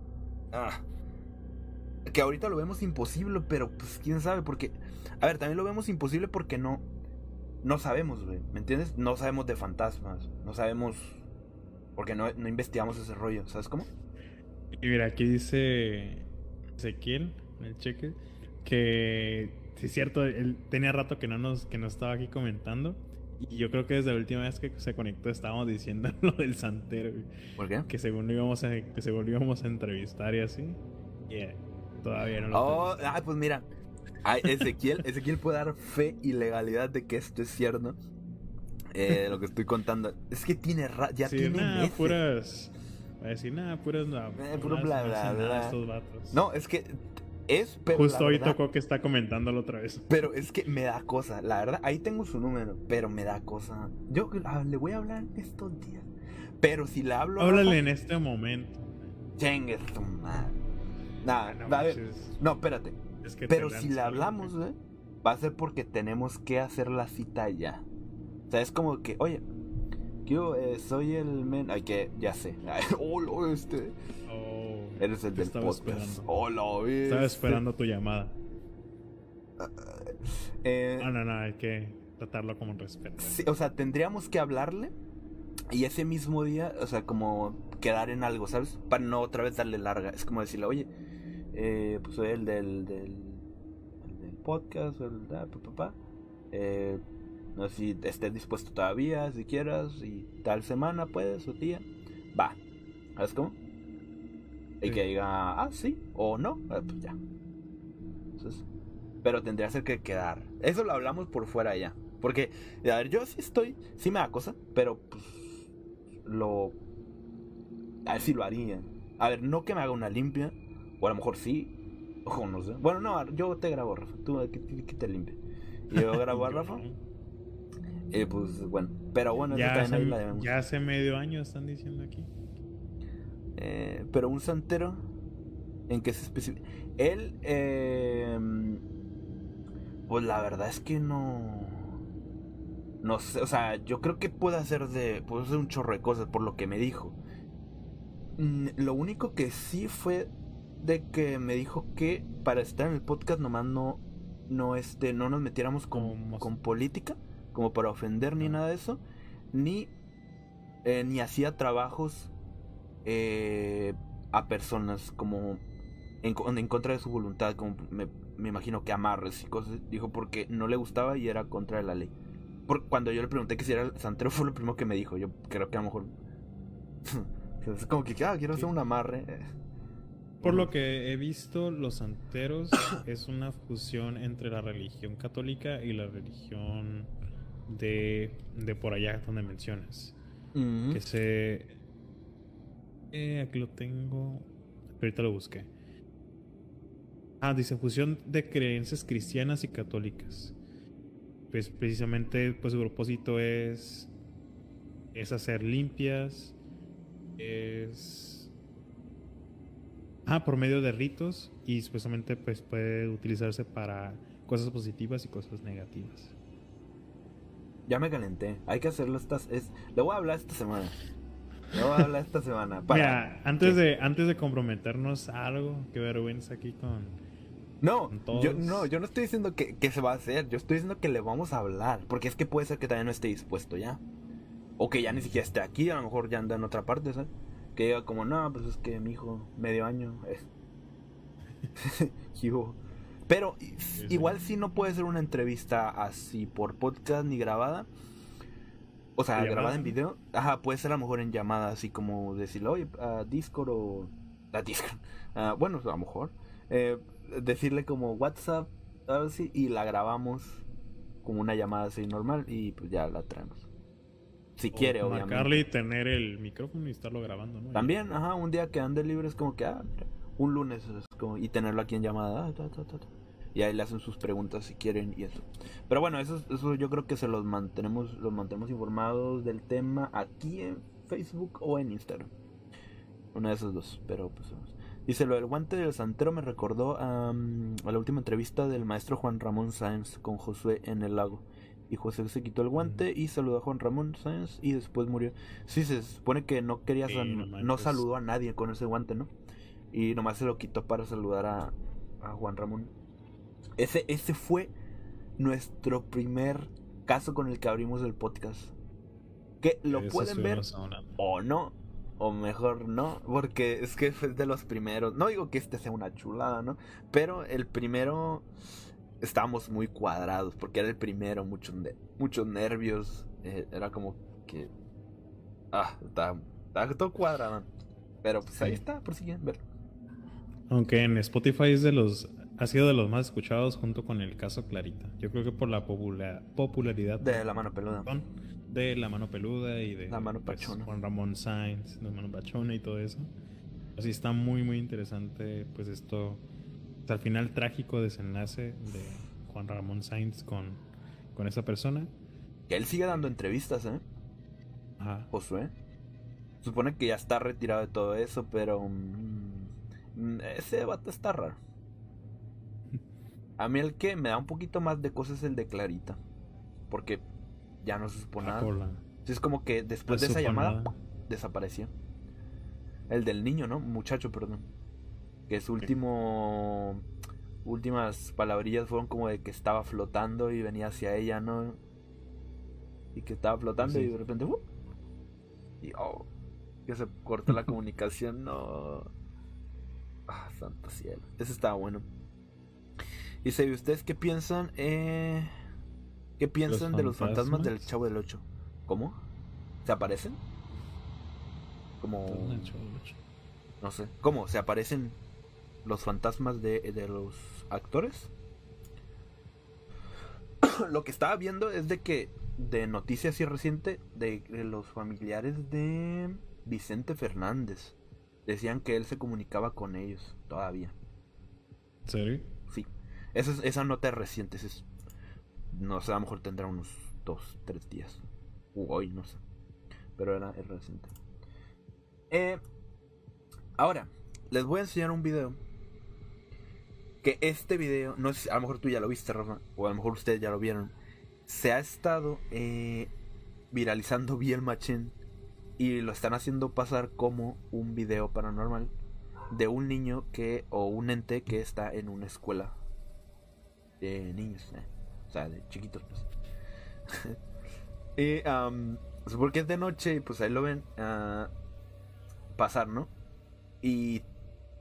Ah, que ahorita lo vemos imposible, pero pues quién sabe, porque. A ver, también lo vemos imposible porque no. No sabemos, güey. ¿Me entiendes? No sabemos de fantasmas. No sabemos. Porque no, no investigamos ese rollo, ¿sabes cómo? Y mira, aquí dice Ezequiel el cheque que sí es cierto, él tenía rato que no nos que no estaba aquí comentando y yo creo que desde la última vez que se conectó estábamos diciendo lo del santero, güey, ¿Por qué? que según lo íbamos a que según lo íbamos a entrevistar y así. Y eh, todavía no lo Oh, ah, pues mira. Ay, Ezequiel, Ezequiel puede dar fe y legalidad de que esto es cierto. Eh, lo que estoy contando. Es que tiene ra- ya Sí, tiene nada, meses. puras va a decir nada, puras no, Eh, puro no bla, hacen bla, nada bla. estos vatos. No, es que es, pero Justo hoy verdad- tocó que está comentándolo otra vez. Pero es que me da cosa, la verdad, ahí tengo su número, pero me da cosa. Yo ah, le voy a hablar estos días. Pero si le hablo Háblale Rafa, en este momento. chingue su madre. Nah, No, a ver, manches, no, espérate. es que Pero si le hablamos, güey, va a ser porque tenemos que hacer la cita ya. O sea, es como que, oye, ¿Qué hubo? Eh, soy el men. Ay, que ya sé. Ay, hola, este. Oh, Eres el te del estaba podcast. esperando. Hola. Estaba esperando tu llamada. Eh, No, no, no, hay que tratarlo como un respeto. sí, o sea, tendríamos que hablarle. Y ese mismo día, o sea, como quedar en algo, ¿sabes? Para no otra vez darle larga. Es como decirle, oye, eh, pues soy el del, del, el del podcast, el da, pa, pa, pa. Eh, no sé si estés dispuesto todavía, si quieras, y tal semana puedes, o día. Va. ¿Sabes cómo? Y que diga, ah, sí, o no, ah, pues ya. Entonces, pero tendría que quedar. Eso lo hablamos por fuera ya. Porque, a ver, yo sí estoy, sí me da cosa, pero pues lo... A ver si lo haría. A ver, no que me haga una limpia, o a lo mejor sí, o no sé. Bueno, no, yo te grabo, Rafa, tú que, que- que te limpie. Y yo grabo a Rafa, y pues bueno. Pero bueno, Ya hace, la ya hace medio año están diciendo aquí. Eh, pero un santero, ¿en qué se especifica? Él, eh, pues la verdad es que no. No sé, o sea, yo creo que puede hacer de. Puede hacer un chorro de cosas por lo que me dijo. Mm, Lo único que sí fue de que me dijo que para estar en el podcast nomás no. No, este, no nos metiéramos con, con política, como para ofender ni nada de eso, ni, eh, ni hacía trabajos eh, a personas como en, co- en contra de su voluntad, como me, me imagino que amarres y cosas, dijo porque no le gustaba y era contra de la ley. Por, cuando yo le pregunté que si era santero fue lo primero que me dijo, yo creo que a lo mejor... es como que, ah, quiero hacer un amarre. Por lo que he visto, los santeros es una fusión entre la religión católica y la religión de, de por allá donde mencionas. Que se... Eh, aquí lo tengo. Ahorita lo busqué. Ah, dice fusión de creencias cristianas y católicas. Pues precisamente, pues su propósito es es hacer limpias, es ah por medio de ritos y supuestamente pues puede utilizarse para cosas positivas y cosas negativas. Ya me calenté. Hay que hacerlo estas... Es... Le voy a hablar esta semana. Le voy a hablar esta semana. Para... Mira, antes ¿Qué? de antes de comprometernos a algo, qué vergüenza aquí con No, con yo no, yo no estoy diciendo que, que se va a hacer, yo estoy diciendo que le vamos a hablar, porque es que puede ser que todavía no esté dispuesto ya. O que ya ni siquiera esté aquí, a lo mejor ya anda en otra parte, ¿sabes? Que diga como, no, pues es que mi hijo, medio año, es... Pero sí. igual sí no puede ser una entrevista así por podcast ni grabada. O sea, ¿De grabada en video. Ajá, puede ser a lo mejor en llamada, así como decirle, oye, a Discord o... A Discord. Ah, bueno, a lo mejor. Eh, decirle como WhatsApp, algo así, y la grabamos como una llamada así normal y pues ya la traemos. Si o quiere, obviamente. marcarle y tener el micrófono y estarlo grabando, ¿no? También, ajá, un día que ande libre es como que, ah, un lunes es como, y tenerlo aquí en llamada, ah, ta, ta, ta. Y ahí le hacen sus preguntas si quieren y eso. Pero bueno, eso, eso yo creo que se los mantenemos, los mantenemos informados del tema aquí en Facebook o en Instagram. Una de esas dos, pero pues vamos. Dice, lo del guante del santero me recordó a la última entrevista del maestro Juan Ramón Sáenz con Josué en el lago. Y José se quitó el guante y saludó a Juan Ramón Sáenz y después murió. Sí, se supone que no quería Sí, no saludó a nadie con ese guante, ¿no? Y nomás se lo quitó para saludar a, a Juan Ramón. Ese, ese fue nuestro primer caso con el que abrimos el podcast. Que lo Eso pueden ver o no, o mejor no, porque es que fue de los primeros. No digo que este sea una chulada, ¿no? Pero el primero estábamos muy cuadrados, porque era el primero, muchos, ne- muchos nervios. eh, era como que. Ah, está, está todo cuadrado. Pero pues ahí Sí. está, por si quieren ver. Aunque en Spotify es de los ha sido de los más escuchados junto con el caso Clarita. Yo creo que por la popula- popularidad De la mano peluda. de la mano peluda y de La mano pues, pachona. Juan Ramón Sainz, la mano pachona y todo eso. Así está muy muy interesante pues esto pues, al final trágico desenlace de Juan Ramón Sainz con con esa persona. Que él sigue dando entrevistas, ¿eh? Ajá. Josué. Supone que ya está retirado de todo eso, pero. mm, mm, ese vato está raro. A mí el que me da un poquito más de cosas es el de Clarita. Porque ya no se supo nada. la, Es como que después de esa llamada nada. desapareció. El del niño, ¿no? Muchacho, perdón. Que su último. Últimas palabrillas fueron como de que estaba flotando y venía hacia ella, ¿no? Y que estaba flotando Sí. y de repente. ¡uh! Y oh, que se cortó la comunicación, no. Ah, santo cielo. Ese estaba bueno. Dice, ¿y ustedes qué piensan? Eh, ¿Qué piensan de los fantasmas del? Chavo del 8? ¿Cómo? ¿Se aparecen? Como... No sé. ¿Cómo? ¿Se aparecen los fantasmas de, de los actores? Lo que estaba viendo es de que de noticias así reciente de, de los familiares de Vicente Fernández decían que él se comunicaba con ellos todavía. ¿En serio? Esa, es- esa nota es reciente. es- no sé, a lo mejor tendrá unos dos, tres días. U hoy, no sé. Pero era es reciente. Eh, ahora, les voy a enseñar un video. Que este video, no sé, a lo mejor tú ya lo viste, Rafa, o a lo mejor ustedes ya lo vieron. Se ha estado eh, viralizando bien machín. Y lo están haciendo pasar como un video paranormal de un niño que o un ente que está en una escuela de niños, eh, o sea, de chiquitos pues. y pues, porque es de noche y pues ahí lo ven ah, pasar, ¿no? Y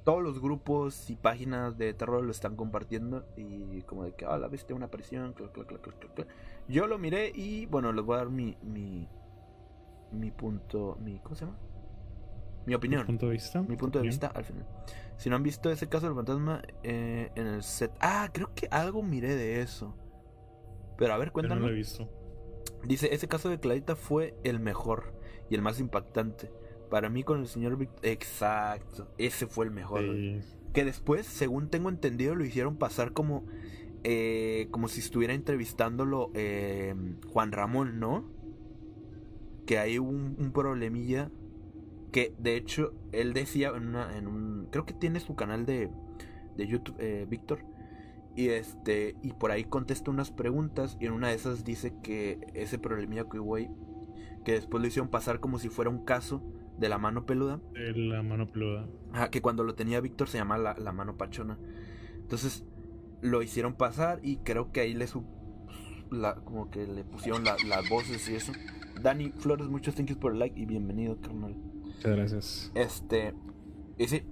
todos los grupos y páginas de terror lo están compartiendo y como de que, ah, la viste una clac, clac, clac, clac". Yo lo miré y bueno, les voy a dar mi mi mi punto, mi ¿cómo se llama? Mi opinión punto de vista? mi punto de Bien. vista al final. Si no han visto ese caso del fantasma eh, en el set. Ah, creo que algo miré de eso. Pero a ver, Yo no cuéntanos. lo he visto. Dice, ese caso de Clarita fue el mejor y el más impactante. Para mí con el señor Vic- Exacto, ese fue el mejor. Sí. Que después, según tengo entendido, lo hicieron pasar como... eh, como si estuviera entrevistándolo eh, Juan Ramón, ¿no? Que hay un, un problemilla que de hecho él decía en, una, en un... Creo que tiene su canal de, de YouTube, eh, Víctor. Y este y por ahí contesta unas preguntas y en una de esas dice que ese problemilla que hubo ahí, que después lo hicieron pasar como si fuera un caso de la mano peluda. De La mano peluda. Ajá, que cuando lo tenía Víctor se llama la, la mano pachona. Entonces lo hicieron pasar y creo que ahí le su, la, como que le pusieron la- las voces y eso. Dani Flores, muchos thank yous por el like y bienvenido, carnal. Muchas gracias. Este, y sí,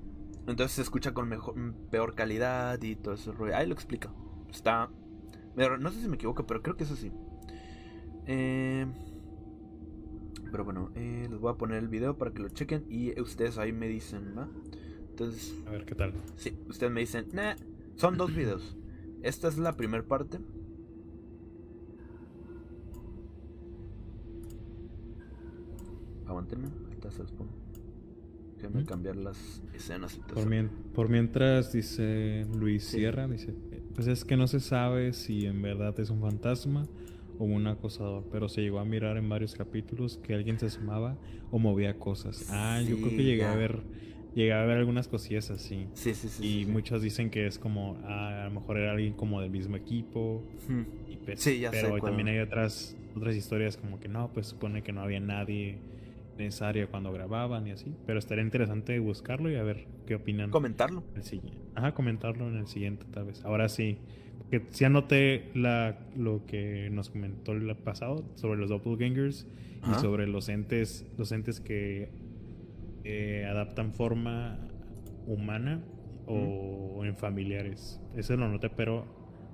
entonces se escucha con mejor, peor calidad y todo eso. Ahí lo explica. Está, no sé si me equivoco, pero creo que es así. Eh, pero bueno, eh, les voy a poner el video para que lo chequen y ustedes ahí me dicen, ¿va? Entonces, A ver qué tal. Sí, ustedes me dicen, nah, son dos videos. Esta es la primera parte. Aguántenme, Déjenme Ujú. cambiar las escenas y Por, mien- por mientras, dice Luis Sí. Sierra, dice, pues es que no se sabe si en verdad es un fantasma o un acosador, pero se llegó a mirar en varios capítulos que alguien se asomaba o movía cosas. Ah, yo creo Sí, que llegué ya. a ver, llegué a ver algunas cosillas así. Sí, sí, sí. Y sí, sí. muchos dicen que es como, ah, a lo mejor era alguien como del mismo equipo. Hmm. y pues- Sí, ya sé pero cuál. también hay otras, otras historias como que no, pues supone que no había nadie en esa área cuando grababan y así. Pero estaría interesante buscarlo y a ver qué opinan. Comentarlo. el siguiente. Ajá, comentarlo en el siguiente tal vez. Ahora sí. Porque sí anoté la, lo que nos comentó el pasado sobre los doppelgangers Ajá. y sobre los entes, los entes que eh, adaptan forma humana o en familiares. Eso lo anoté, pero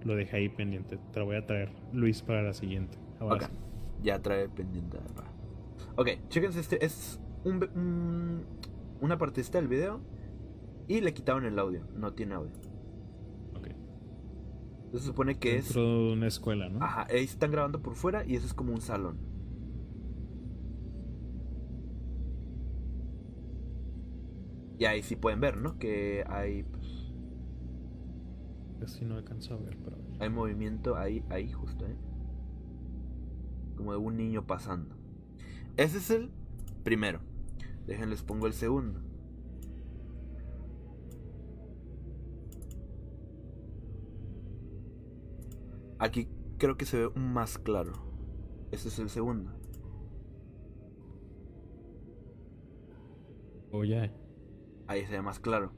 lo dejé ahí pendiente. Te lo voy a traer, Luis, para la siguiente. Ahora Ok. sí. Ya trae pendiente. Ok, chéquense este. Es un, una partecita del video. Y le quitaron el audio. No tiene audio. Ok. Se supone que es. Dentro de una escuela, ¿no? Ajá, ahí están grabando por fuera y eso es como un salón. Y ahí sí pueden ver, ¿no? Que hay, pues, Casi no alcanzo a ver, pero. hay movimiento ahí, ahí justo, ¿eh? Como de un niño pasando. Ese es el primero. Déjenles pongo el segundo. Aquí creo que se ve más claro. Ese es el segundo. Oye. Oh. Ahí se ve más claro.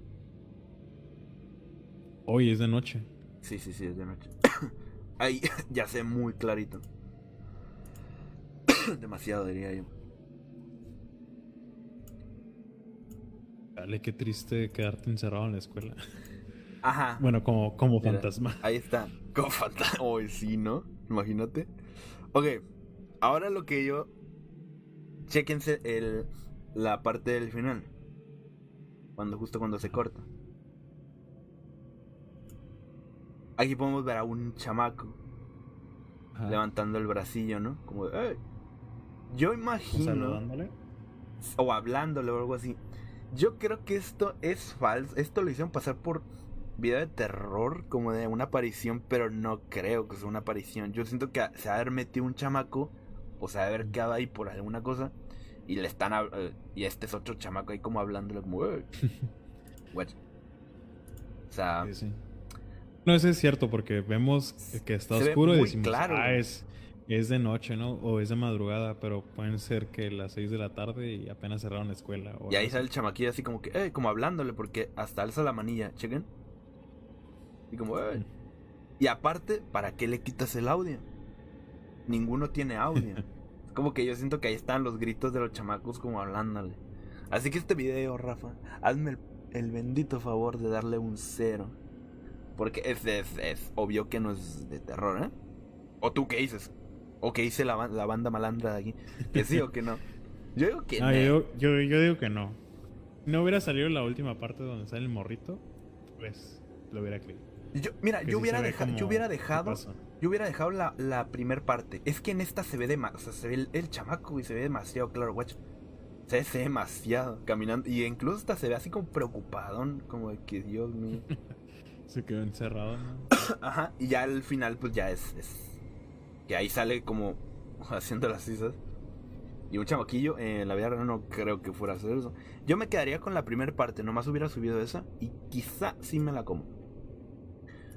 Hoy es de noche. Sí, sí, sí, es de noche. Ahí ya se ve muy clarito. Demasiado, diría yo. Dale, qué triste quedarte encerrado en la escuela. Ajá. Bueno, como, como Mira, fantasma. Ahí está. Como fantasma. Hoy sí, ¿no? Imagínate. Ok. Ahora lo que yo. Chequense el, la parte del final. Cuando, justo cuando se corta. Aquí podemos ver a un chamaco Ajá. levantando el bracillo, ¿no? Como de, "Ey". Yo imagino. Saludándole. o hablándole o algo así. Yo creo que esto es falso. Esto lo hicieron pasar por video de terror, como de una aparición, pero no creo que sea una aparición. Yo siento que se va a haber metido un chamaco, o se va a haber quedado ahí por alguna cosa, y le están eh, y este es otro chamaco ahí como hablándole como. What? O sea, Sí, sí. No, eso es cierto, porque vemos que está Se ve oscuro y decimos, claro, ah, güey". es, es de noche, ¿no? O es de madrugada, pero pueden ser que las 6 de la tarde y apenas cerraron la escuela. o y ahí sale el chamaquillo así como que, eh, como hablándole, porque hasta alza la manilla, chequen. Y como, "Ey". Y aparte, ¿para qué le quitas el audio? Ninguno tiene audio. Es como que yo siento que ahí están los gritos de los chamacos como hablándole. Así que este video, Rafa, hazme el, el bendito favor de darle un cero. Porque es, es, es obvio que no es de terror, ¿eh? ¿O tú qué dices? ¿O qué dice la, la banda malandra de aquí? ¿Que sí o que no? Yo digo que Ah, no. yo, yo, yo digo que no. No hubiera salido la última parte donde sale el morrito, pues lo hubiera creído. Yo- mira, Que yo hubiera, deja- yo hubiera dejado. Yo hubiera dejado la, la primer parte. Es que en esta se ve demasiado. O sea, se ve el, el chamaco y se ve demasiado claro, guacho. Se ve, demasiado caminando. Y incluso hasta se ve así como preocupado. Como de que Dios mío. Se quedó encerrado, ¿no? Ajá. Y ya al final, pues ya es. es- que ahí sale como haciendo las cisas. Y un chamaquillo, eh, en la vida real no creo que fuera a hacer eso. Yo me quedaría con la primera parte. Nomás hubiera subido esa. Y quizá sí me la como.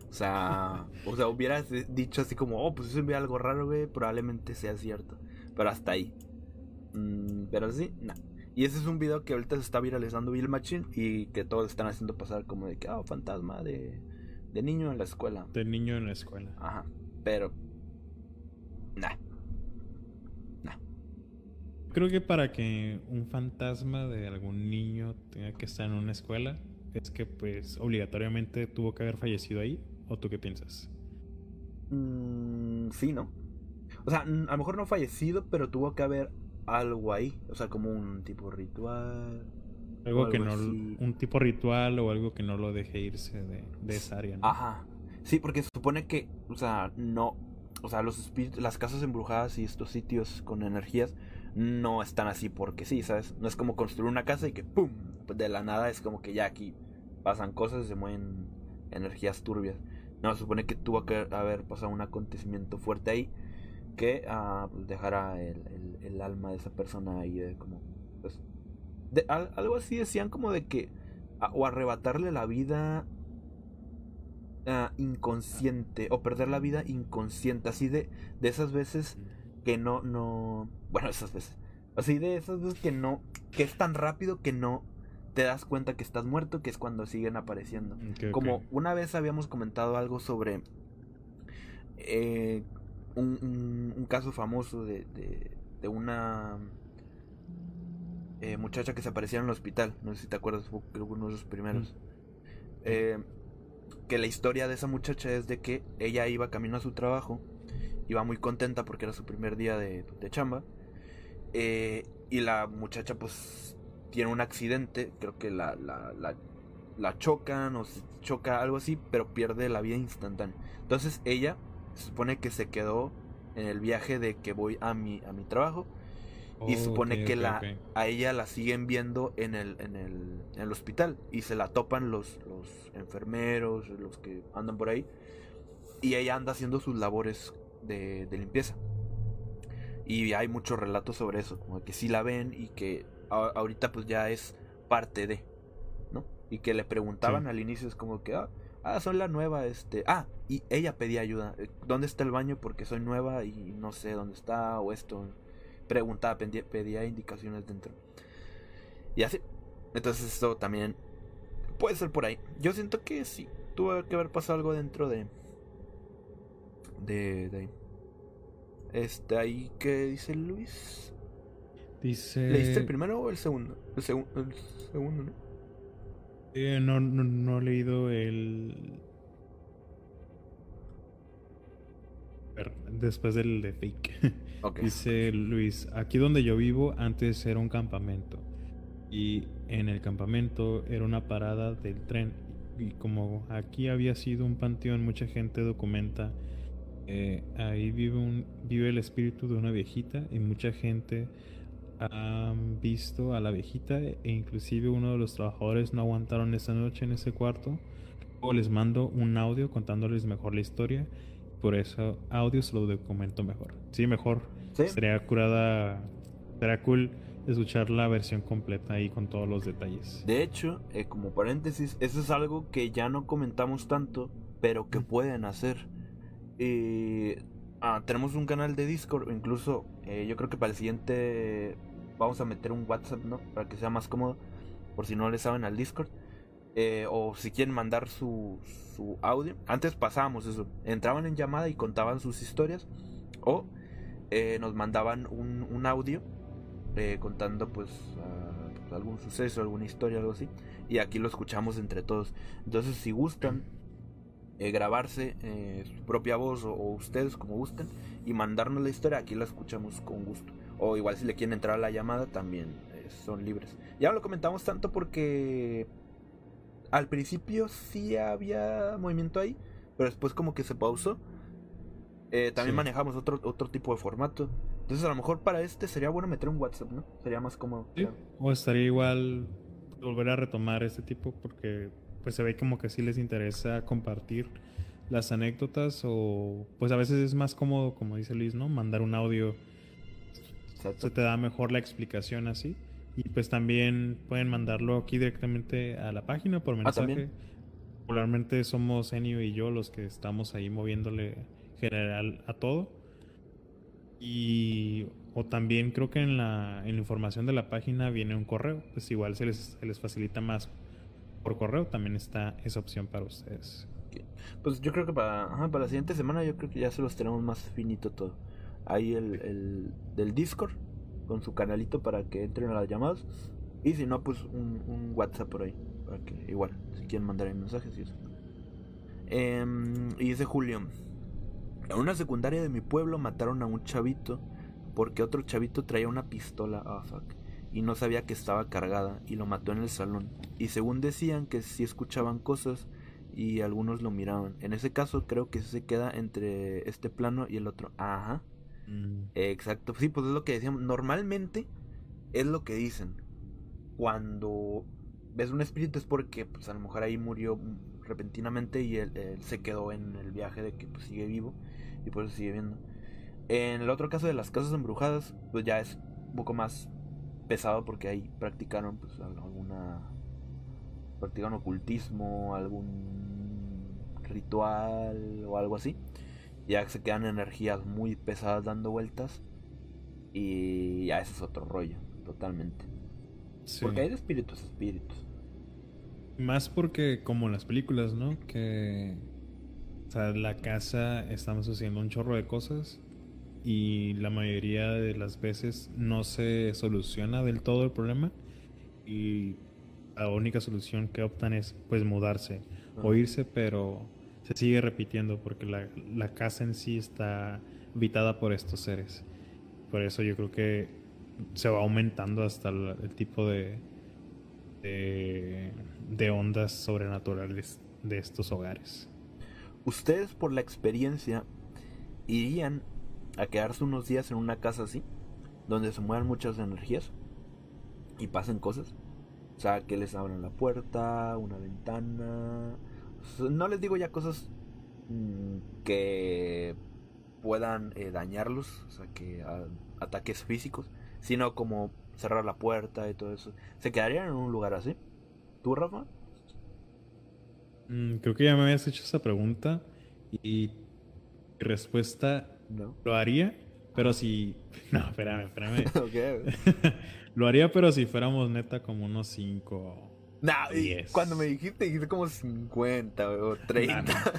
O sea, o sea, hubieras dicho así como, oh, pues eso ve algo raro, güey, probablemente sea cierto. Pero hasta ahí. Mm, pero sí, no. Y ese es un video que ahorita se está viralizando Bill Machine y que todos están haciendo pasar como de que, oh, fantasma de, de niño en la escuela. De niño en la escuela. Ajá. Pero, nah. Creo que para que un fantasma de algún niño tenga que estar en una escuela, es que pues obligatoriamente tuvo que haber fallecido ahí. ¿O tú qué piensas? Mm, sí, ¿no? O sea, a lo mejor no fallecido, pero tuvo que haber algo ahí. O sea, como un tipo ritual. Algo que no, así. un tipo ritual o algo que no lo deje irse de, de esa área, ¿no? Ajá. Sí, porque se supone que, o sea, no, o sea, los las casas embrujadas y estos sitios con energías no están así porque sí, ¿sabes? No es como construir una casa y que ¡pum! De la nada es como que ya aquí pasan cosas, se mueven energías turbias. No, se supone que tuvo que haber pasado un acontecimiento fuerte ahí que ah, pues dejara el, el- alma de esa persona ahí de como, pues, algo así decían como de que, o arrebatarle la vida inconsciente o perder la vida inconsciente así de de esas veces que no no bueno esas veces así de esas veces que no que es tan rápido que no te das cuenta que estás muerto que es cuando siguen apareciendo ok. como una vez habíamos comentado algo sobre eh, un, un- un caso famoso de, de, de una eh, muchacha que se aparecía en el hospital. No sé si te acuerdas, fue creo que uno de los primeros. Eh, que la historia de esa muchacha es de que ella iba camino a su trabajo, iba muy contenta porque era su primer día de, de chamba. eh, y la muchacha pues tiene un accidente, creo que la, la, la, chocan o se choca algo así, pero pierde la vida instantánea. Entonces ella se supone que se quedó en el viaje de que voy a mi, a mi trabajo y Oh, supone que la a ella la siguen viendo en el, en el, en el hospital y se la topan los, los enfermeros, los que andan por ahí y ella anda haciendo sus labores de, de limpieza. Y hay muchos relatos sobre eso, como que sí la ven y que a- ahorita pues ya es parte de, ¿no? Y que le preguntaban Sí. al inicio es como que, ah, ah, soy la nueva, este, ah, y ella pedía ayuda, eh, ¿dónde está el baño? Porque soy nueva y no sé dónde está o esto. Preguntaba, pedía, pedía indicaciones dentro. Y así. Entonces esto también puede ser por ahí. Yo siento que sí, tuvo que haber pasado algo dentro de... De... de ahí. Este, ahí, ¿qué dice Luis? Dice. ¿Leíste el primero o el segundo? El, el segundo, ¿no? Eh, no, no, no he leído el. Después del de fake. Dice Luis, aquí donde yo vivo antes era un campamento y en el campamento era una parada del tren y como aquí había sido un panteón mucha gente documenta eh, ahí vive un vive el espíritu de una viejita y mucha gente ha visto a la viejita e inclusive uno de los trabajadores no aguantaron esa noche en ese cuarto. Luego les mando un audio contándoles mejor la historia por eso audio se lo documento mejor sí mejor Sí. sería curada sería cool escuchar la versión completa ahí con todos los detalles De hecho, eh, como paréntesis, eso es algo que ya no comentamos tanto, pero que pueden hacer. Eh, ah, tenemos un canal de Discord, incluso eh, yo creo que para el siguiente vamos a meter un WhatsApp, ¿no? Para que sea más cómodo, por si no le saben al Discord. Eh, o si quieren mandar su, su audio. Antes pasábamos eso. Entraban en llamada y contaban sus historias. O eh, nos mandaban un, un audio eh, contando pues, algún suceso, alguna historia, algo así. Y aquí lo escuchamos entre todos. Entonces si gustan eh, grabarse eh, su propia voz o, o ustedes como gusten y mandarnos la historia, aquí la escuchamos con gusto. O igual si le quieren entrar a la llamada también son libres. Ya lo comentamos tanto porque al principio sí había movimiento ahí, pero después como que se pausó. Eh, también Sí. manejamos otro, otro tipo de formato. Entonces a lo mejor para este sería bueno meter un WhatsApp, ¿no? Sería más cómodo. Sí, O estaría igual volver a retomar este tipo porque pues se ve como que sí les interesa compartir las anécdotas o pues a veces es más cómodo, como dice Luis, ¿no? Mandar un audio, Exacto. se te da mejor la explicación así. Y pues también pueden mandarlo aquí directamente a la página por mensaje. también. Popularmente somos Enio y yo los que estamos ahí moviéndole general a todo. Y o también creo que en la, en la información de la página viene un correo. Pues igual se les, se les facilita más por correo. También está esa opción para ustedes. Pues yo creo que para, ajá, para la siguiente semana yo creo que ya se los tenemos más finito todo. Ahí el, el del Discord con su canalito para que entren a las llamadas. Y si no, pues un, WhatsApp por ahí. Para que igual, si quieren mandar mensajes y eso. Em, y dice Julio. En una secundaria de mi pueblo mataron a un chavito porque otro chavito traía una pistola, ah fuck, y no sabía que estaba cargada y lo mató en el salón. Y según decían que sí escuchaban cosas y algunos lo miraban. En ese caso creo que se queda entre este plano y el otro. Ajá. Exacto. Sí, pues es lo que decíamos. Normalmente es lo que dicen. Cuando ves un espíritu es porque pues a lo mejor ahí murió mm, repentinamente y él, se quedó en el viaje de que pues, sigue vivo y por eso sigue viendo. En el otro caso de las casas embrujadas, pues ya es un poco más pesado porque ahí practicaron pues al- alguna practican ocultismo, algún ritual o algo así. Ya se quedan energías muy pesadas dando vueltas y ya ese es otro rollo, totalmente. Sí. Porque hay de espíritus, espíritus. Más porque como en las películas, ¿no? Que o sea, la casa estamos haciendo un chorro de cosas y la mayoría de las veces no se soluciona del todo el problema y la única solución que optan es pues mudarse o irse, pero se sigue repitiendo porque la, la casa en sí está habitada por estos seres. Por eso yo creo que se va aumentando hasta el, el tipo de, de, de ondas sobrenaturales de estos hogares. ¿Ustedes por la experiencia irían a quedarse unos días en una casa así? Donde se muevan muchas energías y pasen cosas. O sea, que les abran la puerta, una ventana. Sea, No les digo ya cosas mm, que puedan eh, dañarlos, o sea, que a- ataques físicos, sino como cerrar la puerta y todo eso. ¿Se quedarían en un lugar así? ¿Tú, Rafa? Mm, creo que ya me habías hecho esa pregunta y mi respuesta No. lo haría, Pero si. No, espérame, espérame. Lo haría, pero si fuéramos neta como unos 5. Nah, y cuando me dijiste, dijiste como 50 o 30.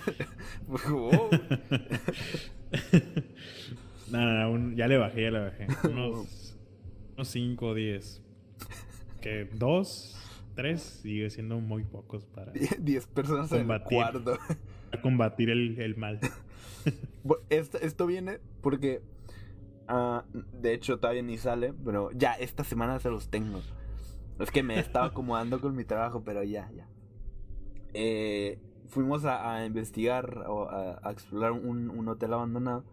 Oh, No, no, no, un- ya le bajé, ya le bajé. Unos, unos 5 o 10. Que 2, 3 sigue siendo muy pocos para, 10 personas en el Combatir. cuarto. para combatir el, el mal. Esto, esto viene porque, ah, de hecho, todavía ni sale, pero ya esta semana se los tengo. Es que me estaba acomodando con mi trabajo, pero ya, ya. Eh, fuimos a, a investigar o a, a explorar un, un hotel abandonado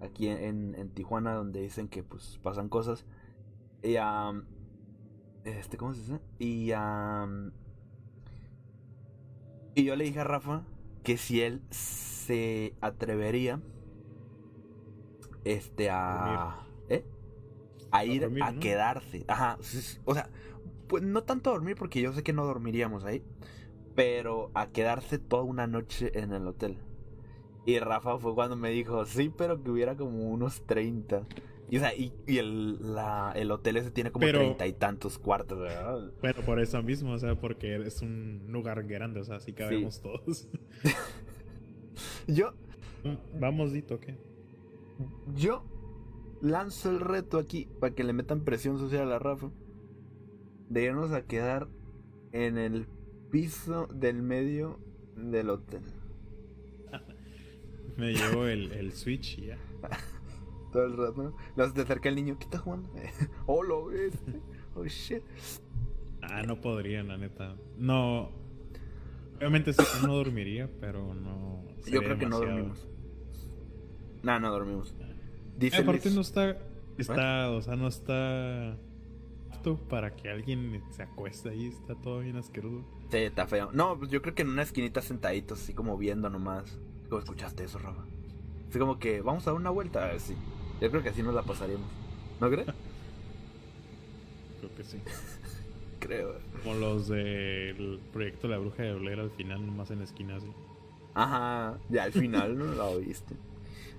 aquí en, en Tijuana, donde dicen que pues pasan cosas. Y am, este, ¿cómo se dice? Y am, y yo le dije a Rafa que si él se atrevería este a ¿eh? a ir dormir, a ¿no? quedarse. Ajá, o sea, pues no tanto a dormir porque yo sé que no dormiríamos ahí, pero a quedarse toda una noche en el hotel. Y Rafa fue cuando me dijo, "Sí, pero que hubiera como unos 30." Y, o sea, y, y el, la- el hotel ese tiene como Pero- treinta y tantos cuartos, ¿verdad? Bueno, por eso mismo, o sea, porque es un lugar grande, o sea, así cabemos todos. Yo, Vamos, Dito, ¿qué? Yo lanzo el reto aquí para que le metan presión social a Rafa. De irnos a quedar en el piso del medio del hotel. Me llevo el, el Switch y ya. Todo el rato. ¿no? Luego se te acerca el niño. ¿Qué está jugando? oh, lo ves. Oh, shit. Ah, no podría, la neta. No. Obviamente sí no dormiría, pero no. Yo creo que no dormimos. No, no dormimos. Eh, Dice aparte Luis- no está. Está, o sea, no está para que alguien se acueste ahí, está todo bien asqueroso. Sí, está feo. No, pues yo creo que en una esquinita sentaditos, así como viendo nomás. ¿Cómo escuchaste eso, Rafa? Así como que vamos a dar una vuelta. A ver, sí. Yo creo que así nos la pasaríamos. ¿No crees? Creo que sí. creo. Como los del proyecto La Bruja de Blair al final, nomás en la esquina así. Ajá, ya al final no la oíste.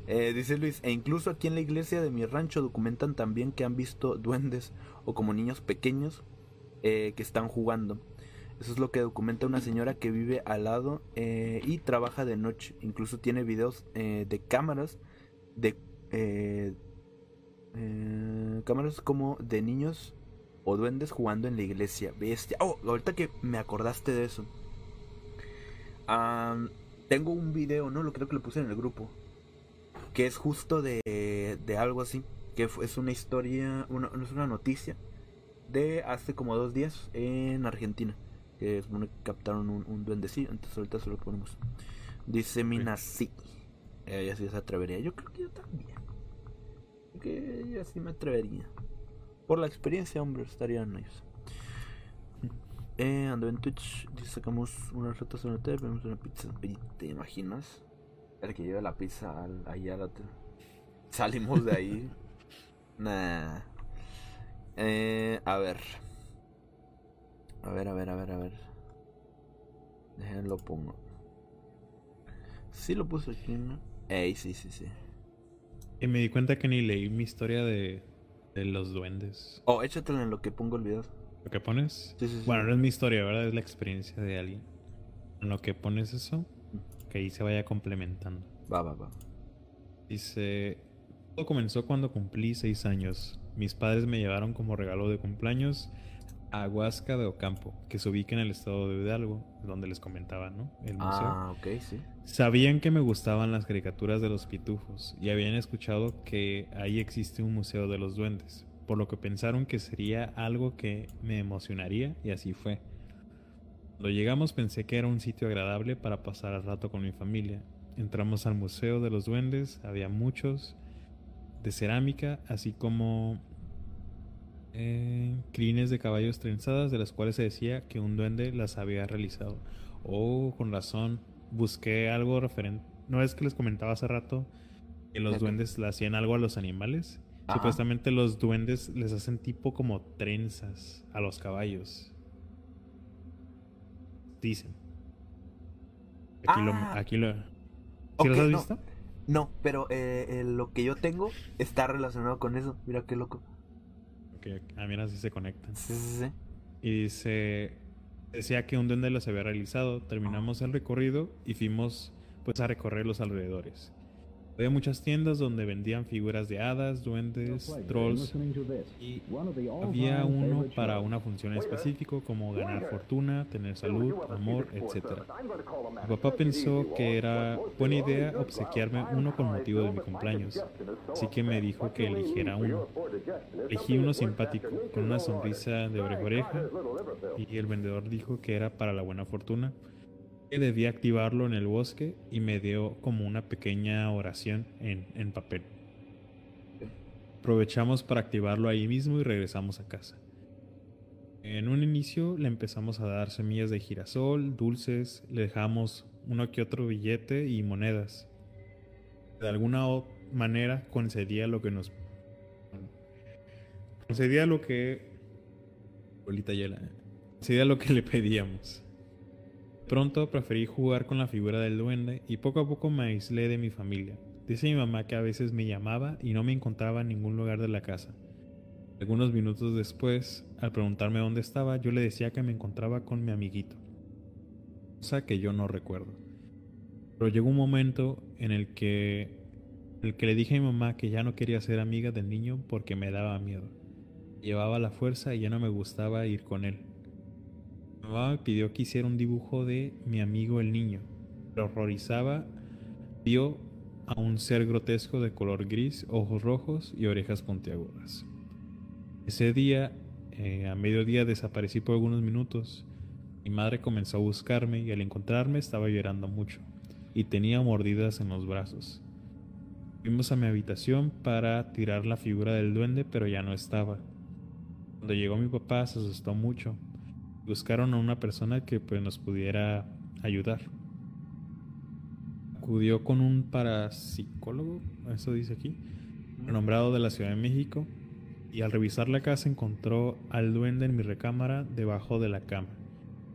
Eh, dice Luis, e incluso aquí en la iglesia de mi rancho documentan también que han visto duendes o como niños pequeños eh, que están jugando. Eso es lo que documenta una señora que vive al lado eh, y trabaja de noche. Incluso tiene videos eh, de cámaras de cámaras como de niños o duendes jugando en la iglesia. Bestia. Oh, ahorita que me acordaste de eso. Tengo un video, ¿no? Lo creo que lo puse en el grupo. Que es justo de, de algo así. Que es una historia, una, es una noticia. De hace como dos días en Argentina. Que es bueno, que captaron un, un duendecillo. Entonces ahorita se lo ponemos. Dice Mina sí. Ella sí se atrevería. Yo creo que yo también. Creo Que ella sí me atrevería. Por la experiencia, hombre, estaría nice. Eh, ando en Twitch, dice, sacamos unas retas en el hotel, vemos una pizza. Oye, ¿te imaginas? El que lleva la pizza al, ahí al hotel. Salimos de ahí. nah. Eh, a ver. A ver, a ver, a ver, a ver. Déjenlo lo pongo. Sí lo puse aquí, ¿no? Ey, sí, sí, sí. Y me di cuenta que ni leí mi historia de, de los duendes. Oh, échatelo en lo que pongo el video. ¿Lo que pones? Sí, sí, sí. Bueno, no es mi historia, ¿verdad? Es la experiencia de alguien. En lo que pones eso, que ahí se vaya complementando. Va, va, va. Dice, todo comenzó cuando cumplí seis años. Mis padres me llevaron como regalo de cumpleaños a Huasca de Ocampo, que se ubica en el estado de Hidalgo, donde les comentaba, ¿no? El museo. Ah, ok, sí. Sabían que me gustaban las caricaturas de los pitufos y habían escuchado que ahí existe un museo de los duendes, por lo que pensaron que sería algo que me emocionaría y así fue. Cuando llegamos pensé que era un sitio agradable para pasar el rato con mi familia. Entramos al museo de los duendes, había muchos de cerámica, así como eh, crines de caballos trenzadas de las cuales se decía que un duende las había realizado. Oh, con razón. Busqué algo referente. ¿No es que les comentaba hace rato que los duendes le hacían algo a los animales? Ajá. Supuestamente los duendes les hacen tipo como trenzas a los caballos. Dicen. Aquí Ah. lo. Aquí lo ¿Sí los has no. visto? No, pero eh, eh, lo que yo tengo está relacionado con eso. Mira qué loco. Que, ah, mira, así se conectan. Sí, sí, sí. Y dice, decía que un duende los había realizado. Terminamos el recorrido y fuimos pues a recorrer los alrededores. Había muchas tiendas donde vendían figuras de hadas, duendes, trolls y había uno para una función específica como ganar fortuna, tener salud, amor, etc. Mi papá pensó que era buena idea obsequiarme uno con motivo de mi cumpleaños, así que me dijo que eligiera uno. Elegí uno simpático, con una sonrisa de oreja a oreja, y el vendedor dijo que era para la buena fortuna que debía activarlo en el bosque y me dio como una pequeña oración en, en papel. Aprovechamos para activarlo ahí mismo y regresamos a casa. En un inicio le empezamos a dar semillas de girasol, dulces, le dejamos uno que otro billete y monedas. De alguna manera concedía lo que nos... Concedía lo que... Abuelita Yela. Concedía lo que le pedíamos. Pronto preferí jugar con la figura del duende y poco a poco me aislé de mi familia. Dice mi mamá que a veces me llamaba y no me encontraba en ningún lugar de la casa. Algunos minutos después, al preguntarme dónde estaba, yo le decía que me encontraba con mi amiguito. Cosa que yo no recuerdo. Pero llegó un momento en el que, el que le dije a mi mamá que ya no quería ser amiga del niño porque me daba miedo. Llevaba la fuerza y ya no me gustaba ir con él. Mamá me pidió que hiciera un dibujo de mi amigo el niño. Me horrorizaba. Vio a un ser grotesco de color gris, ojos rojos y orejas puntiagudas. Ese día, eh, a mediodía, desaparecí por algunos minutos. Mi madre comenzó a buscarme y al encontrarme estaba llorando mucho y tenía mordidas en los brazos. Fuimos a mi habitación para tirar la figura del duende, pero ya no estaba. Cuando llegó mi papá se asustó mucho buscaron a una persona que pues nos pudiera ayudar. Acudió con un parapsicólogo, eso dice aquí, nombrado de la Ciudad de México, y al revisar la casa encontró al duende en mi recámara debajo de la cama.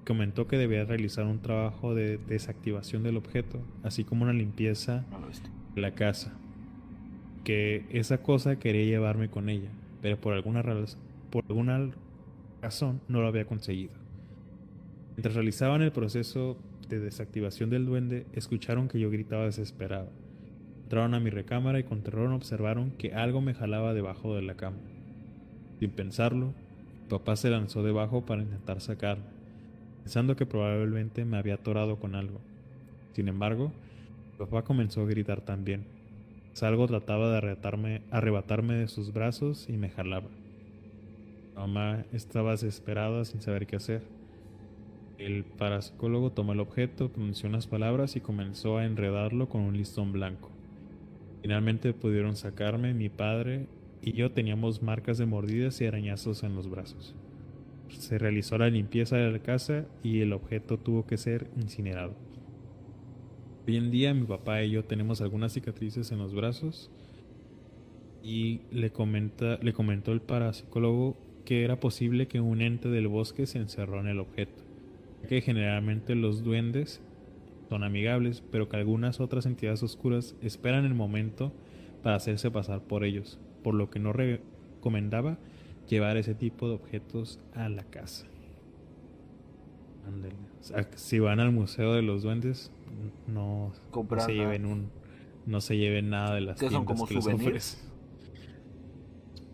Comentó que debía realizar un trabajo de desactivación del objeto, así como una limpieza viste. de la casa. Que esa cosa quería llevarme con ella, pero por alguna, por alguna razón no lo había conseguido. Mientras realizaban el proceso de desactivación del duende, escucharon que yo gritaba desesperado. Entraron a mi recámara y con terror observaron que algo me jalaba debajo de la cama. Sin pensarlo, mi papá se lanzó debajo para intentar sacarme, pensando que probablemente me había atorado con algo. Sin embargo, mi papá comenzó a gritar también. Pues algo trataba de arrebatarme, arrebatarme de sus brazos y me jalaba. Mamá estaba desesperada sin saber qué hacer. El parapsicólogo tomó el objeto, pronunció unas palabras y comenzó a enredarlo con un listón blanco. Finalmente pudieron sacarme, mi padre y yo teníamos marcas de mordidas y arañazos en los brazos. Se realizó la limpieza de la casa y el objeto tuvo que ser incinerado. Hoy en día mi papá y yo tenemos algunas cicatrices en los brazos y le, comenta, le comentó el parapsicólogo que era posible que un ente del bosque se encerró en el objeto, que generalmente los duendes son amigables, pero que algunas otras entidades oscuras esperan el momento para hacerse pasar por ellos, por lo que no recomendaba llevar ese tipo de objetos a la casa. Ándale. O sea, si van al museo de los duendes, no, se lleven un, no se lleven nada de las ¿Qué son, tiendas como que les.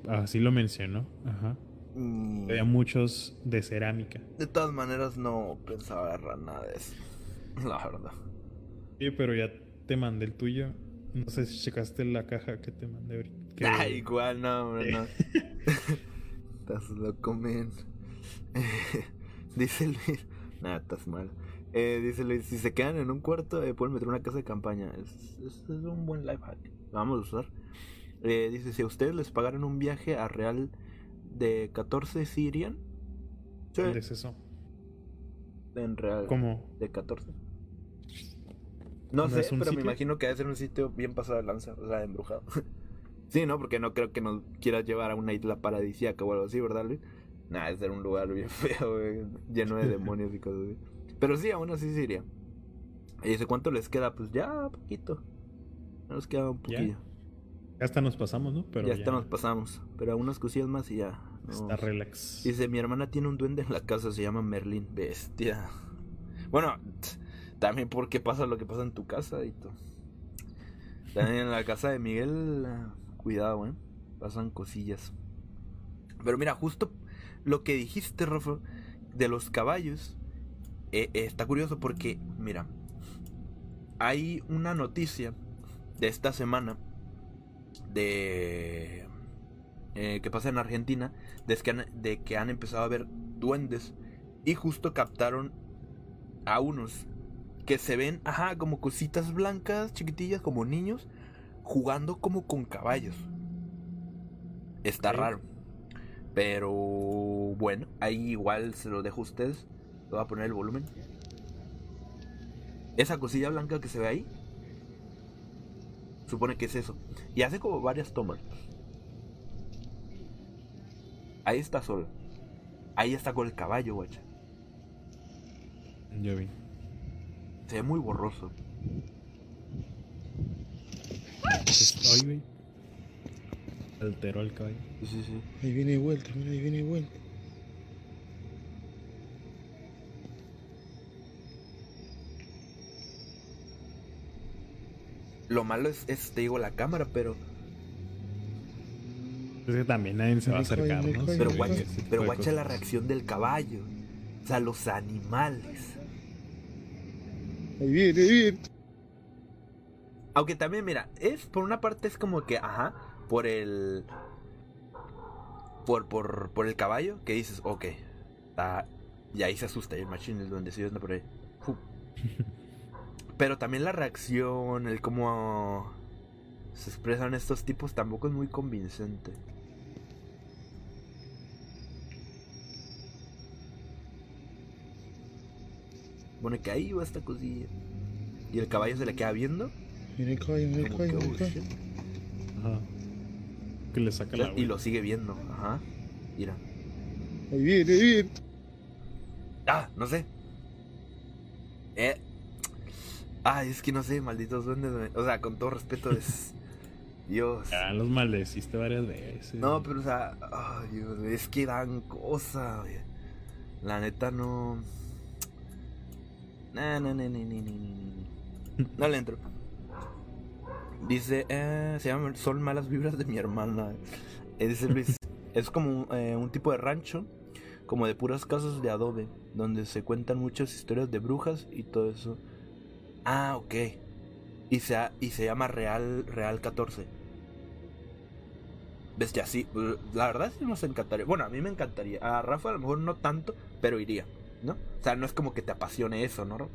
Así lo mencionó, ajá. Mm, Había muchos de cerámica. De todas maneras, no pensaba agarrar nada de eso. La verdad. Sí, pero ya te mandé el tuyo. No sé si checaste la caja que te mandé ahorita. que- Ay, igual, no, hombre, no. estás loco, men. dice Luis. Nada, estás mal. Eh, dice Luis, si se quedan en un cuarto, eh, pueden meter una casa de campaña. Es, es- es un buen life hack. Lo vamos a usar. Eh, dice, si a ustedes les pagaran un viaje a Real de 14, ¿sí irían? Sí, ¿Dónde es eso? en Real. ¿Cómo? de 14. No, ¿No sé, es pero me imagino que debe ser un sitio bien pasado de lanza, o sea, embrujado. sí, ¿no? Porque no creo que nos quieras llevar a una isla paradisíaca o algo así, ¿verdad, Luis? Nah, debe ser un lugar bien feo, güey, lleno de demonios y cosas así. Pero sí, aún así sí iría. Y dice, ¿cuánto les queda? Pues ya, poquito. Nos queda un poquillo. Ya hasta nos pasamos, ¿no? Pero ya hasta nos pasamos. Pero unas cosillas más y ya. no. Está relax. Dice, mi hermana tiene un duende en la casa, se llama Merlin. Bestia. Bueno, también porque pasa lo que pasa en tu casa y todo. También en la casa de Miguel, cuidado, eh. Pasan cosillas. Pero mira, justo lo que dijiste, Rafa, de los caballos, eh, eh, está curioso porque, mira, hay una noticia de esta semana de eh, que pasa en Argentina de que, han, de que han empezado a ver duendes y justo captaron a unos que se ven, ajá, como cositas blancas, chiquitillas, como niños, jugando como con caballos. Está raro. Pero bueno, ahí igual se lo dejo a ustedes. Le voy a poner el volumen. Esa cosilla blanca que se ve ahí. Supone que es eso. Y hace como varias tomas. Ahí está sola. Ahí está con el caballo, guacha. Ya vi. Se ve muy borroso. Ay, güey. Alteró el caballo. Sí, sí, sí. Ahí viene de vuelta, mira, ahí viene de vuelta. Lo malo es, es, te digo, la cámara, pero. Es que también nadie se va a acercar, ¿no? Pero guacha, pero guacha la reacción del caballo. O sea, los animales. Ahí viene, ahí viene. Aunque también, mira, es por una parte es como que, ajá, por el. Por, por, por el caballo, que dices, ok. Está, y ahí se asusta y el machín, el duendecillo anda por ahí. Pero también la reacción, el cómo se expresan estos tipos tampoco es muy convincente. Bueno, que ahí va esta cosilla. Y el caballo se le queda viendo. Mira el caballo, mira el que, caballo. Ajá. Que le saca la Y lo sigue viendo, ajá. Mira. Ahí viene, ahí viene. Ah, no sé. Eh. Ah, es que no sé, malditos duendes. O sea, con todo respeto es. Dios. Ya los maldeciste varias veces. No, pero o sea, ay, Dios, es que dan cosa. La neta no. No, no, no, no, no, no, no, no. No le entro. Dice, eh, se llama Son malas vibras de mi hermana. Eh, dice Luis, es como eh, un tipo de rancho, como de puras casas de adobe, donde se cuentan muchas historias de brujas y todo eso. Ah, ok. Y se, ha- y se llama Real, Real 14. Bestia, sí. La verdad sí nos encantaría. Bueno, a mí me encantaría. A Rafa a lo mejor no tanto, pero iría, ¿no? O sea, no es como que te apasione eso, ¿no?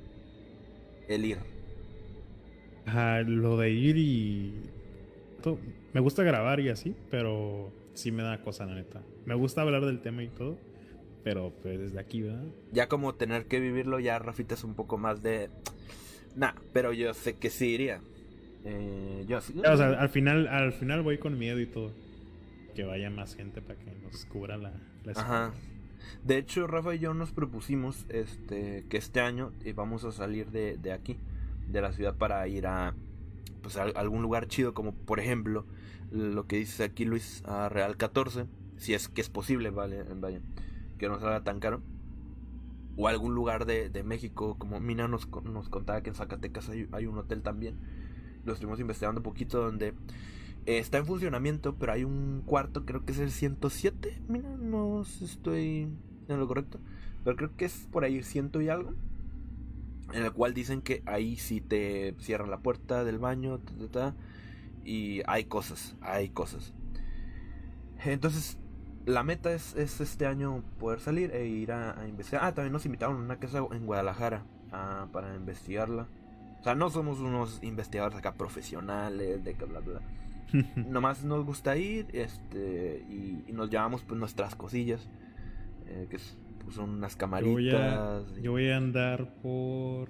El ir. Ajá, lo de ir y. Me gusta grabar y así, pero sí me da cosa, la neta. Me gusta hablar del tema y todo, pero pues desde aquí, ¿verdad? Ya como tener que vivirlo, ya Rafita es un poco más de... Nah, pero yo sé que sí iría. Eh, yo sí. O sea, al final, al final voy con miedo y todo. Que vaya más gente para que nos cubra la, la Ajá. De hecho, Rafa y yo nos propusimos este que este año eh, vamos a salir de, de aquí, de la ciudad, para ir a pues a algún lugar chido, como por ejemplo lo que dice aquí Luis, a Real 14, si es que es posible, vale, vaya, que no salga tan caro. O algún lugar de, de México, como Mina nos, nos contaba que en Zacatecas hay, hay un hotel también. Lo estuvimos investigando un poquito donde eh, está en funcionamiento, pero hay un cuarto, creo que es el 107. Mira, no sé si estoy en lo correcto, pero creo que es por ahí ciento y algo. En el cual dicen que ahí sí te cierran la puerta del baño, y hay cosas, hay cosas. Entonces, la meta es, es este año poder salir e ir a, a investigar. Ah, también nos invitaron a una casa en Guadalajara ah, para investigarla. O sea, no somos unos investigadores acá profesionales de que bla bla. Nomás nos gusta ir este y, y nos llevamos pues nuestras cosillas. eh, que es- pues, son unas Yo voy, a, camaritas. y- yo voy a andar por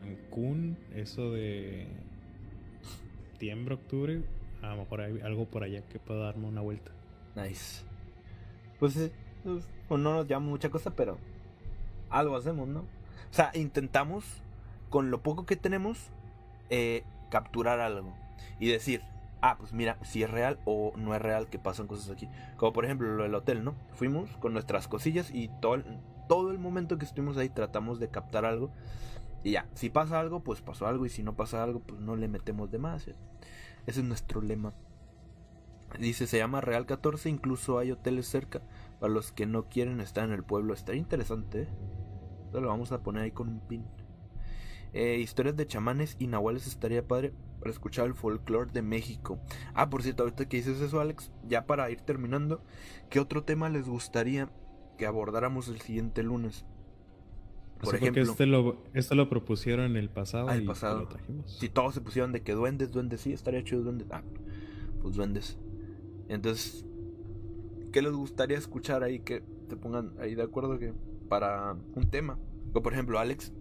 Cancún, eso de septiembre, octubre. A lo mejor hay algo por allá que pueda darme una vuelta. Nice. Pues, eh, pues, no nos llama mucha cosa, pero algo hacemos, ¿no? O sea, intentamos, con lo poco que tenemos, eh, capturar algo. y decir, ah, pues mira, si es real o no es real que pasan cosas aquí. Como por ejemplo lo del hotel, ¿no? Fuimos con nuestras cosillas y todo el, todo el momento que estuvimos ahí tratamos de captar algo. Y ya, si pasa algo, pues pasó algo. Y si no pasa algo, pues no le metemos de más. Ese es nuestro lema. Dice, se llama Real 14, incluso hay hoteles cerca para los que no quieren estar en el pueblo. Estaría interesante, ¿eh? Entonces lo vamos a poner ahí con un pin. Eh, historias de chamanes y nahuales estaría padre para escuchar el folclore de México. Ah, por cierto, ahorita que dices eso, Alex, ya para ir terminando, ¿qué otro tema les gustaría que abordáramos el siguiente lunes? Por ejemplo, este lo, esto lo propusieron en el pasado Ah, el y pasado. lo trajimos. si todos se pusieron de que duendes, duendes, sí, estaría chido duendes. Ah, pues duendes. Entonces, ¿qué les gustaría escuchar ahí que te pongan ahí de acuerdo que para un tema? O por ejemplo, Alex,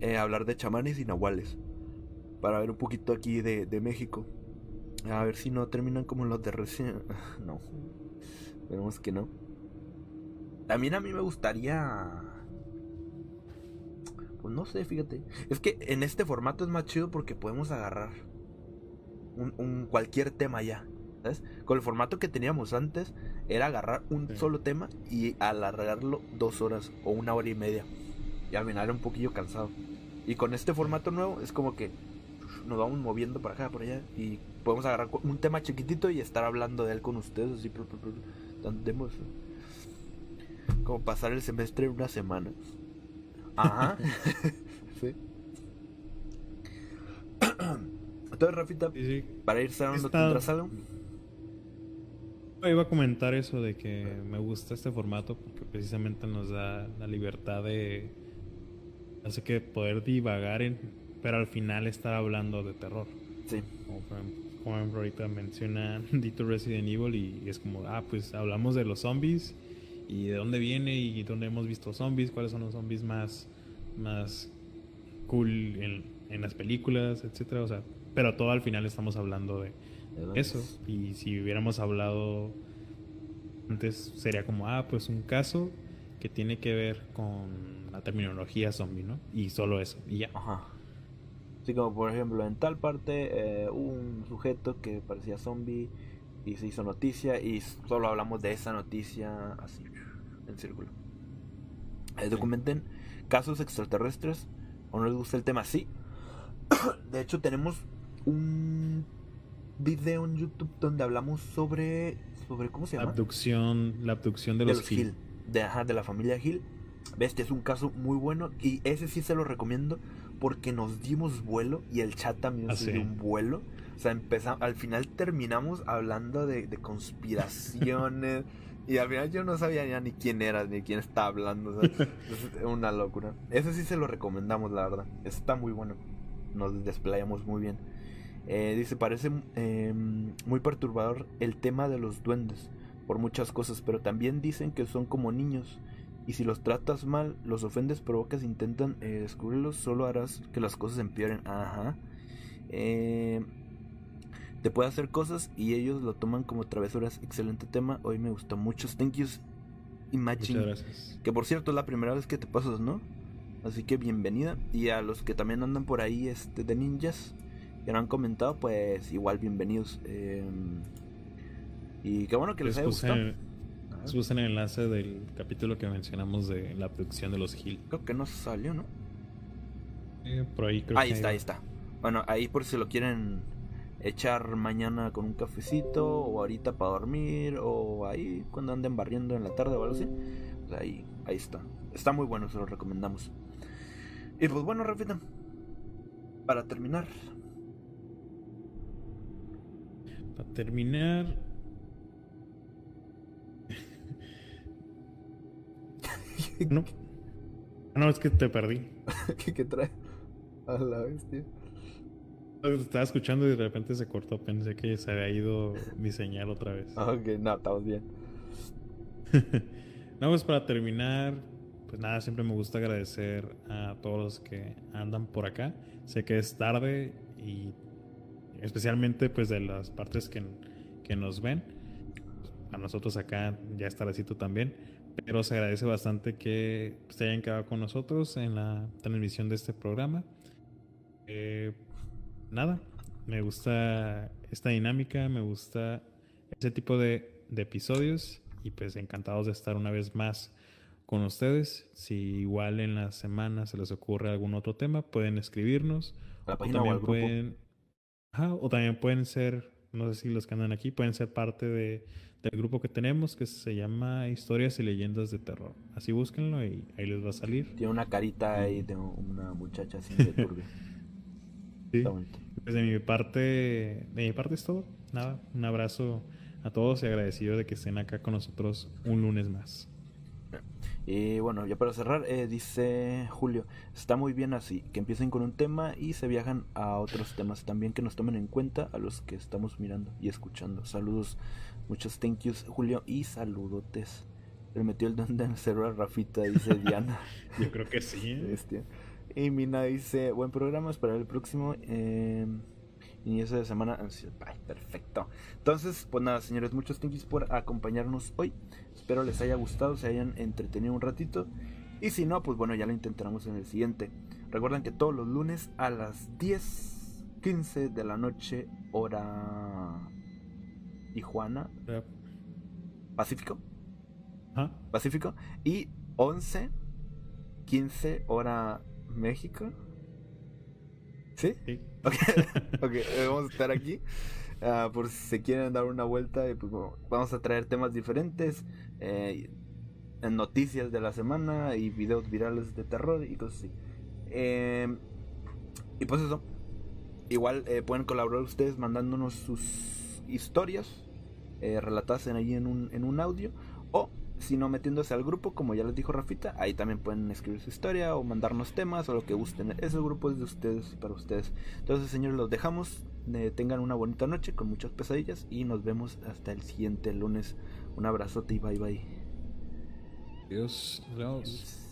eh, hablar de chamanes y nahuales. Para ver un poquito aquí de, de México. A ver si no terminan como los de recién. No. Esperemos que no. También a mí me gustaría. Pues no sé, fíjate. Es que en este formato es más chido porque podemos agarrar un, un cualquier tema ya. ¿Sabes? Con el formato que teníamos antes era agarrar un Sí. solo tema y alargarlo dos horas o una hora y media. Y al final era un poquillo cansado. Y con este formato nuevo es como que nos vamos moviendo para acá, por allá. Y podemos agarrar un tema chiquitito y estar hablando de él con ustedes. Así, ¿no? Como pasar el semestre en una semana. Ajá. sí. Entonces, Rafita, Sí, sí. para ir cerrando, Está- ¿tendrás algo? Iba a comentar eso de que me gusta este formato porque precisamente nos da la libertad de hace que poder divagar en, pero al final estar hablando de terror. Sí. Como por ejemplo ahorita menciona Dito Resident Evil y es como, ah, pues hablamos de los zombies y de dónde viene y dónde hemos visto zombies, cuáles son los zombies más, más cool en, en las películas, etcétera, o sea, pero todo al final estamos hablando de eso. Y si hubiéramos hablado antes, sería como, ah, pues un caso que tiene que ver con la terminología zombie, ¿no? Y solo eso, y ya. Ajá. Así como por ejemplo en tal parte eh, hubo un sujeto que parecía zombie y se hizo noticia y solo hablamos de esa noticia así en círculo. Eh, documenten casos extraterrestres o no les gusta el tema, sí. De hecho tenemos un video en YouTube donde hablamos sobre sobre cómo se llama Abducción, la abducción de, los, Hill. de, ajá, de la familia Hill. Bestia, es un caso muy bueno y ese sí se lo recomiendo porque nos dimos vuelo y el chat también Ah, se sí. dio un vuelo. O sea, empezamos, al final terminamos hablando de, de conspiraciones y al final yo no sabía ya ni quién era ni quién estaba hablando. o sea, es una locura. Ese sí se lo recomendamos, la verdad. Está muy bueno. Nos desplayamos muy bien. Eh, dice, parece eh, muy perturbador el tema de los duendes por muchas cosas, pero también dicen que son como niños. Y si los tratas mal, los ofendes, provocas, intentan eh, descubrirlos, solo harás que las cosas empeoren. Ajá. Eh, te puede hacer cosas y ellos lo toman como travesuras. Excelente tema. Hoy me gustó mucho. Thank you, Imagine. Muchas gracias. Que por cierto es la primera vez que te pasas, ¿no? Así que bienvenida. Y a los que también andan por ahí este, de ninjas, que no han comentado, pues igual bienvenidos. Eh, y qué bueno que les Les haya gustado. les puse el enlace del capítulo que mencionamos de la abducción de los Hill. Creo que no salió, ¿no? Eh, por ahí creo Ahí que está, ahí está. Bueno, ahí por si lo quieren echar mañana con un cafecito o ahorita para dormir o ahí cuando anden barriendo en la tarde o algo así. Pues ahí, ahí está. Está muy bueno, se lo recomendamos. Y pues bueno, Rafita, para terminar, Para terminar. no. Ah, No, es que te perdí. ¿qué, qué trae? A la bestia. Estaba escuchando y de repente se cortó. Pensé que se había ido mi señal otra vez. Ah, Ok, no, estamos bien. no, pues para terminar, pues nada, siempre me gusta agradecer a todos los que andan por acá. Sé que es tarde y especialmente pues de las partes que, que nos ven. A nosotros acá ya es tardecito también. Pero se agradece bastante que se hayan quedado con nosotros en la transmisión de este programa. Eh, nada, me gusta esta dinámica, me gusta ese tipo de, de episodios y pues encantados de estar una vez más con ustedes. Si igual en la semana se les ocurre algún otro tema, pueden escribirnos. La O o también grupo. pueden. Ajá, o también pueden ser, no sé si los que andan aquí, pueden ser parte de, del grupo que tenemos que se llama Historias y Leyendas de Terror. Así búsquenlo y ahí les va a salir. Tiene una carita ahí de una muchacha así de turbia. Sí. Pues de mi parte, de mi parte es todo. Nada, un abrazo a todos y agradecido de que estén acá con nosotros un lunes más. Y bueno, ya para cerrar, eh, dice Julio, está muy bien así, que empiecen con un tema y se viajan a otros temas también que nos tomen en cuenta a los que estamos mirando y escuchando. Saludos, muchos thank yous, Julio, y saludotes. Le metió el don en el cerebro a Rafita, dice Diana. Yo creo que sí. ¿eh? Bestia. Y Mina dice, buen programa, para el próximo. Eh, inicio de semana. ansioso". Ay, perfecto. Entonces, pues nada, señores, muchos thank yous por acompañarnos hoy. Espero les haya gustado, se hayan entretenido un ratito. Y si no, pues bueno, ya lo intentaremos en el siguiente. Recuerden que todos los lunes a las 10.15 de la noche, hora Tijuana, Pero- Pacífico. Pacífico. Y 11, 15 hora México. ¿Sí? Sí. Ok, ok, eh, vamos a estar aquí. ah, por si se quieren dar una vuelta, y pues, vamos a traer temas diferentes, eh, en noticias de la semana y videos virales de terror y cosas así. Eh, y pues eso. Igual eh, pueden colaborar ustedes mandándonos sus historias eh, relatadas en ahí en un, en un audio. O si no metiéndose al grupo, como ya les dijo Rafita, ahí también pueden escribir su historia o mandarnos temas o lo que gusten. Ese grupo es de ustedes, para ustedes. Entonces, señores, los dejamos. Eh, tengan una bonita noche con muchas pesadillas y nos vemos hasta el siguiente lunes. Un abrazote y bye bye. Adiós. Nos vemos.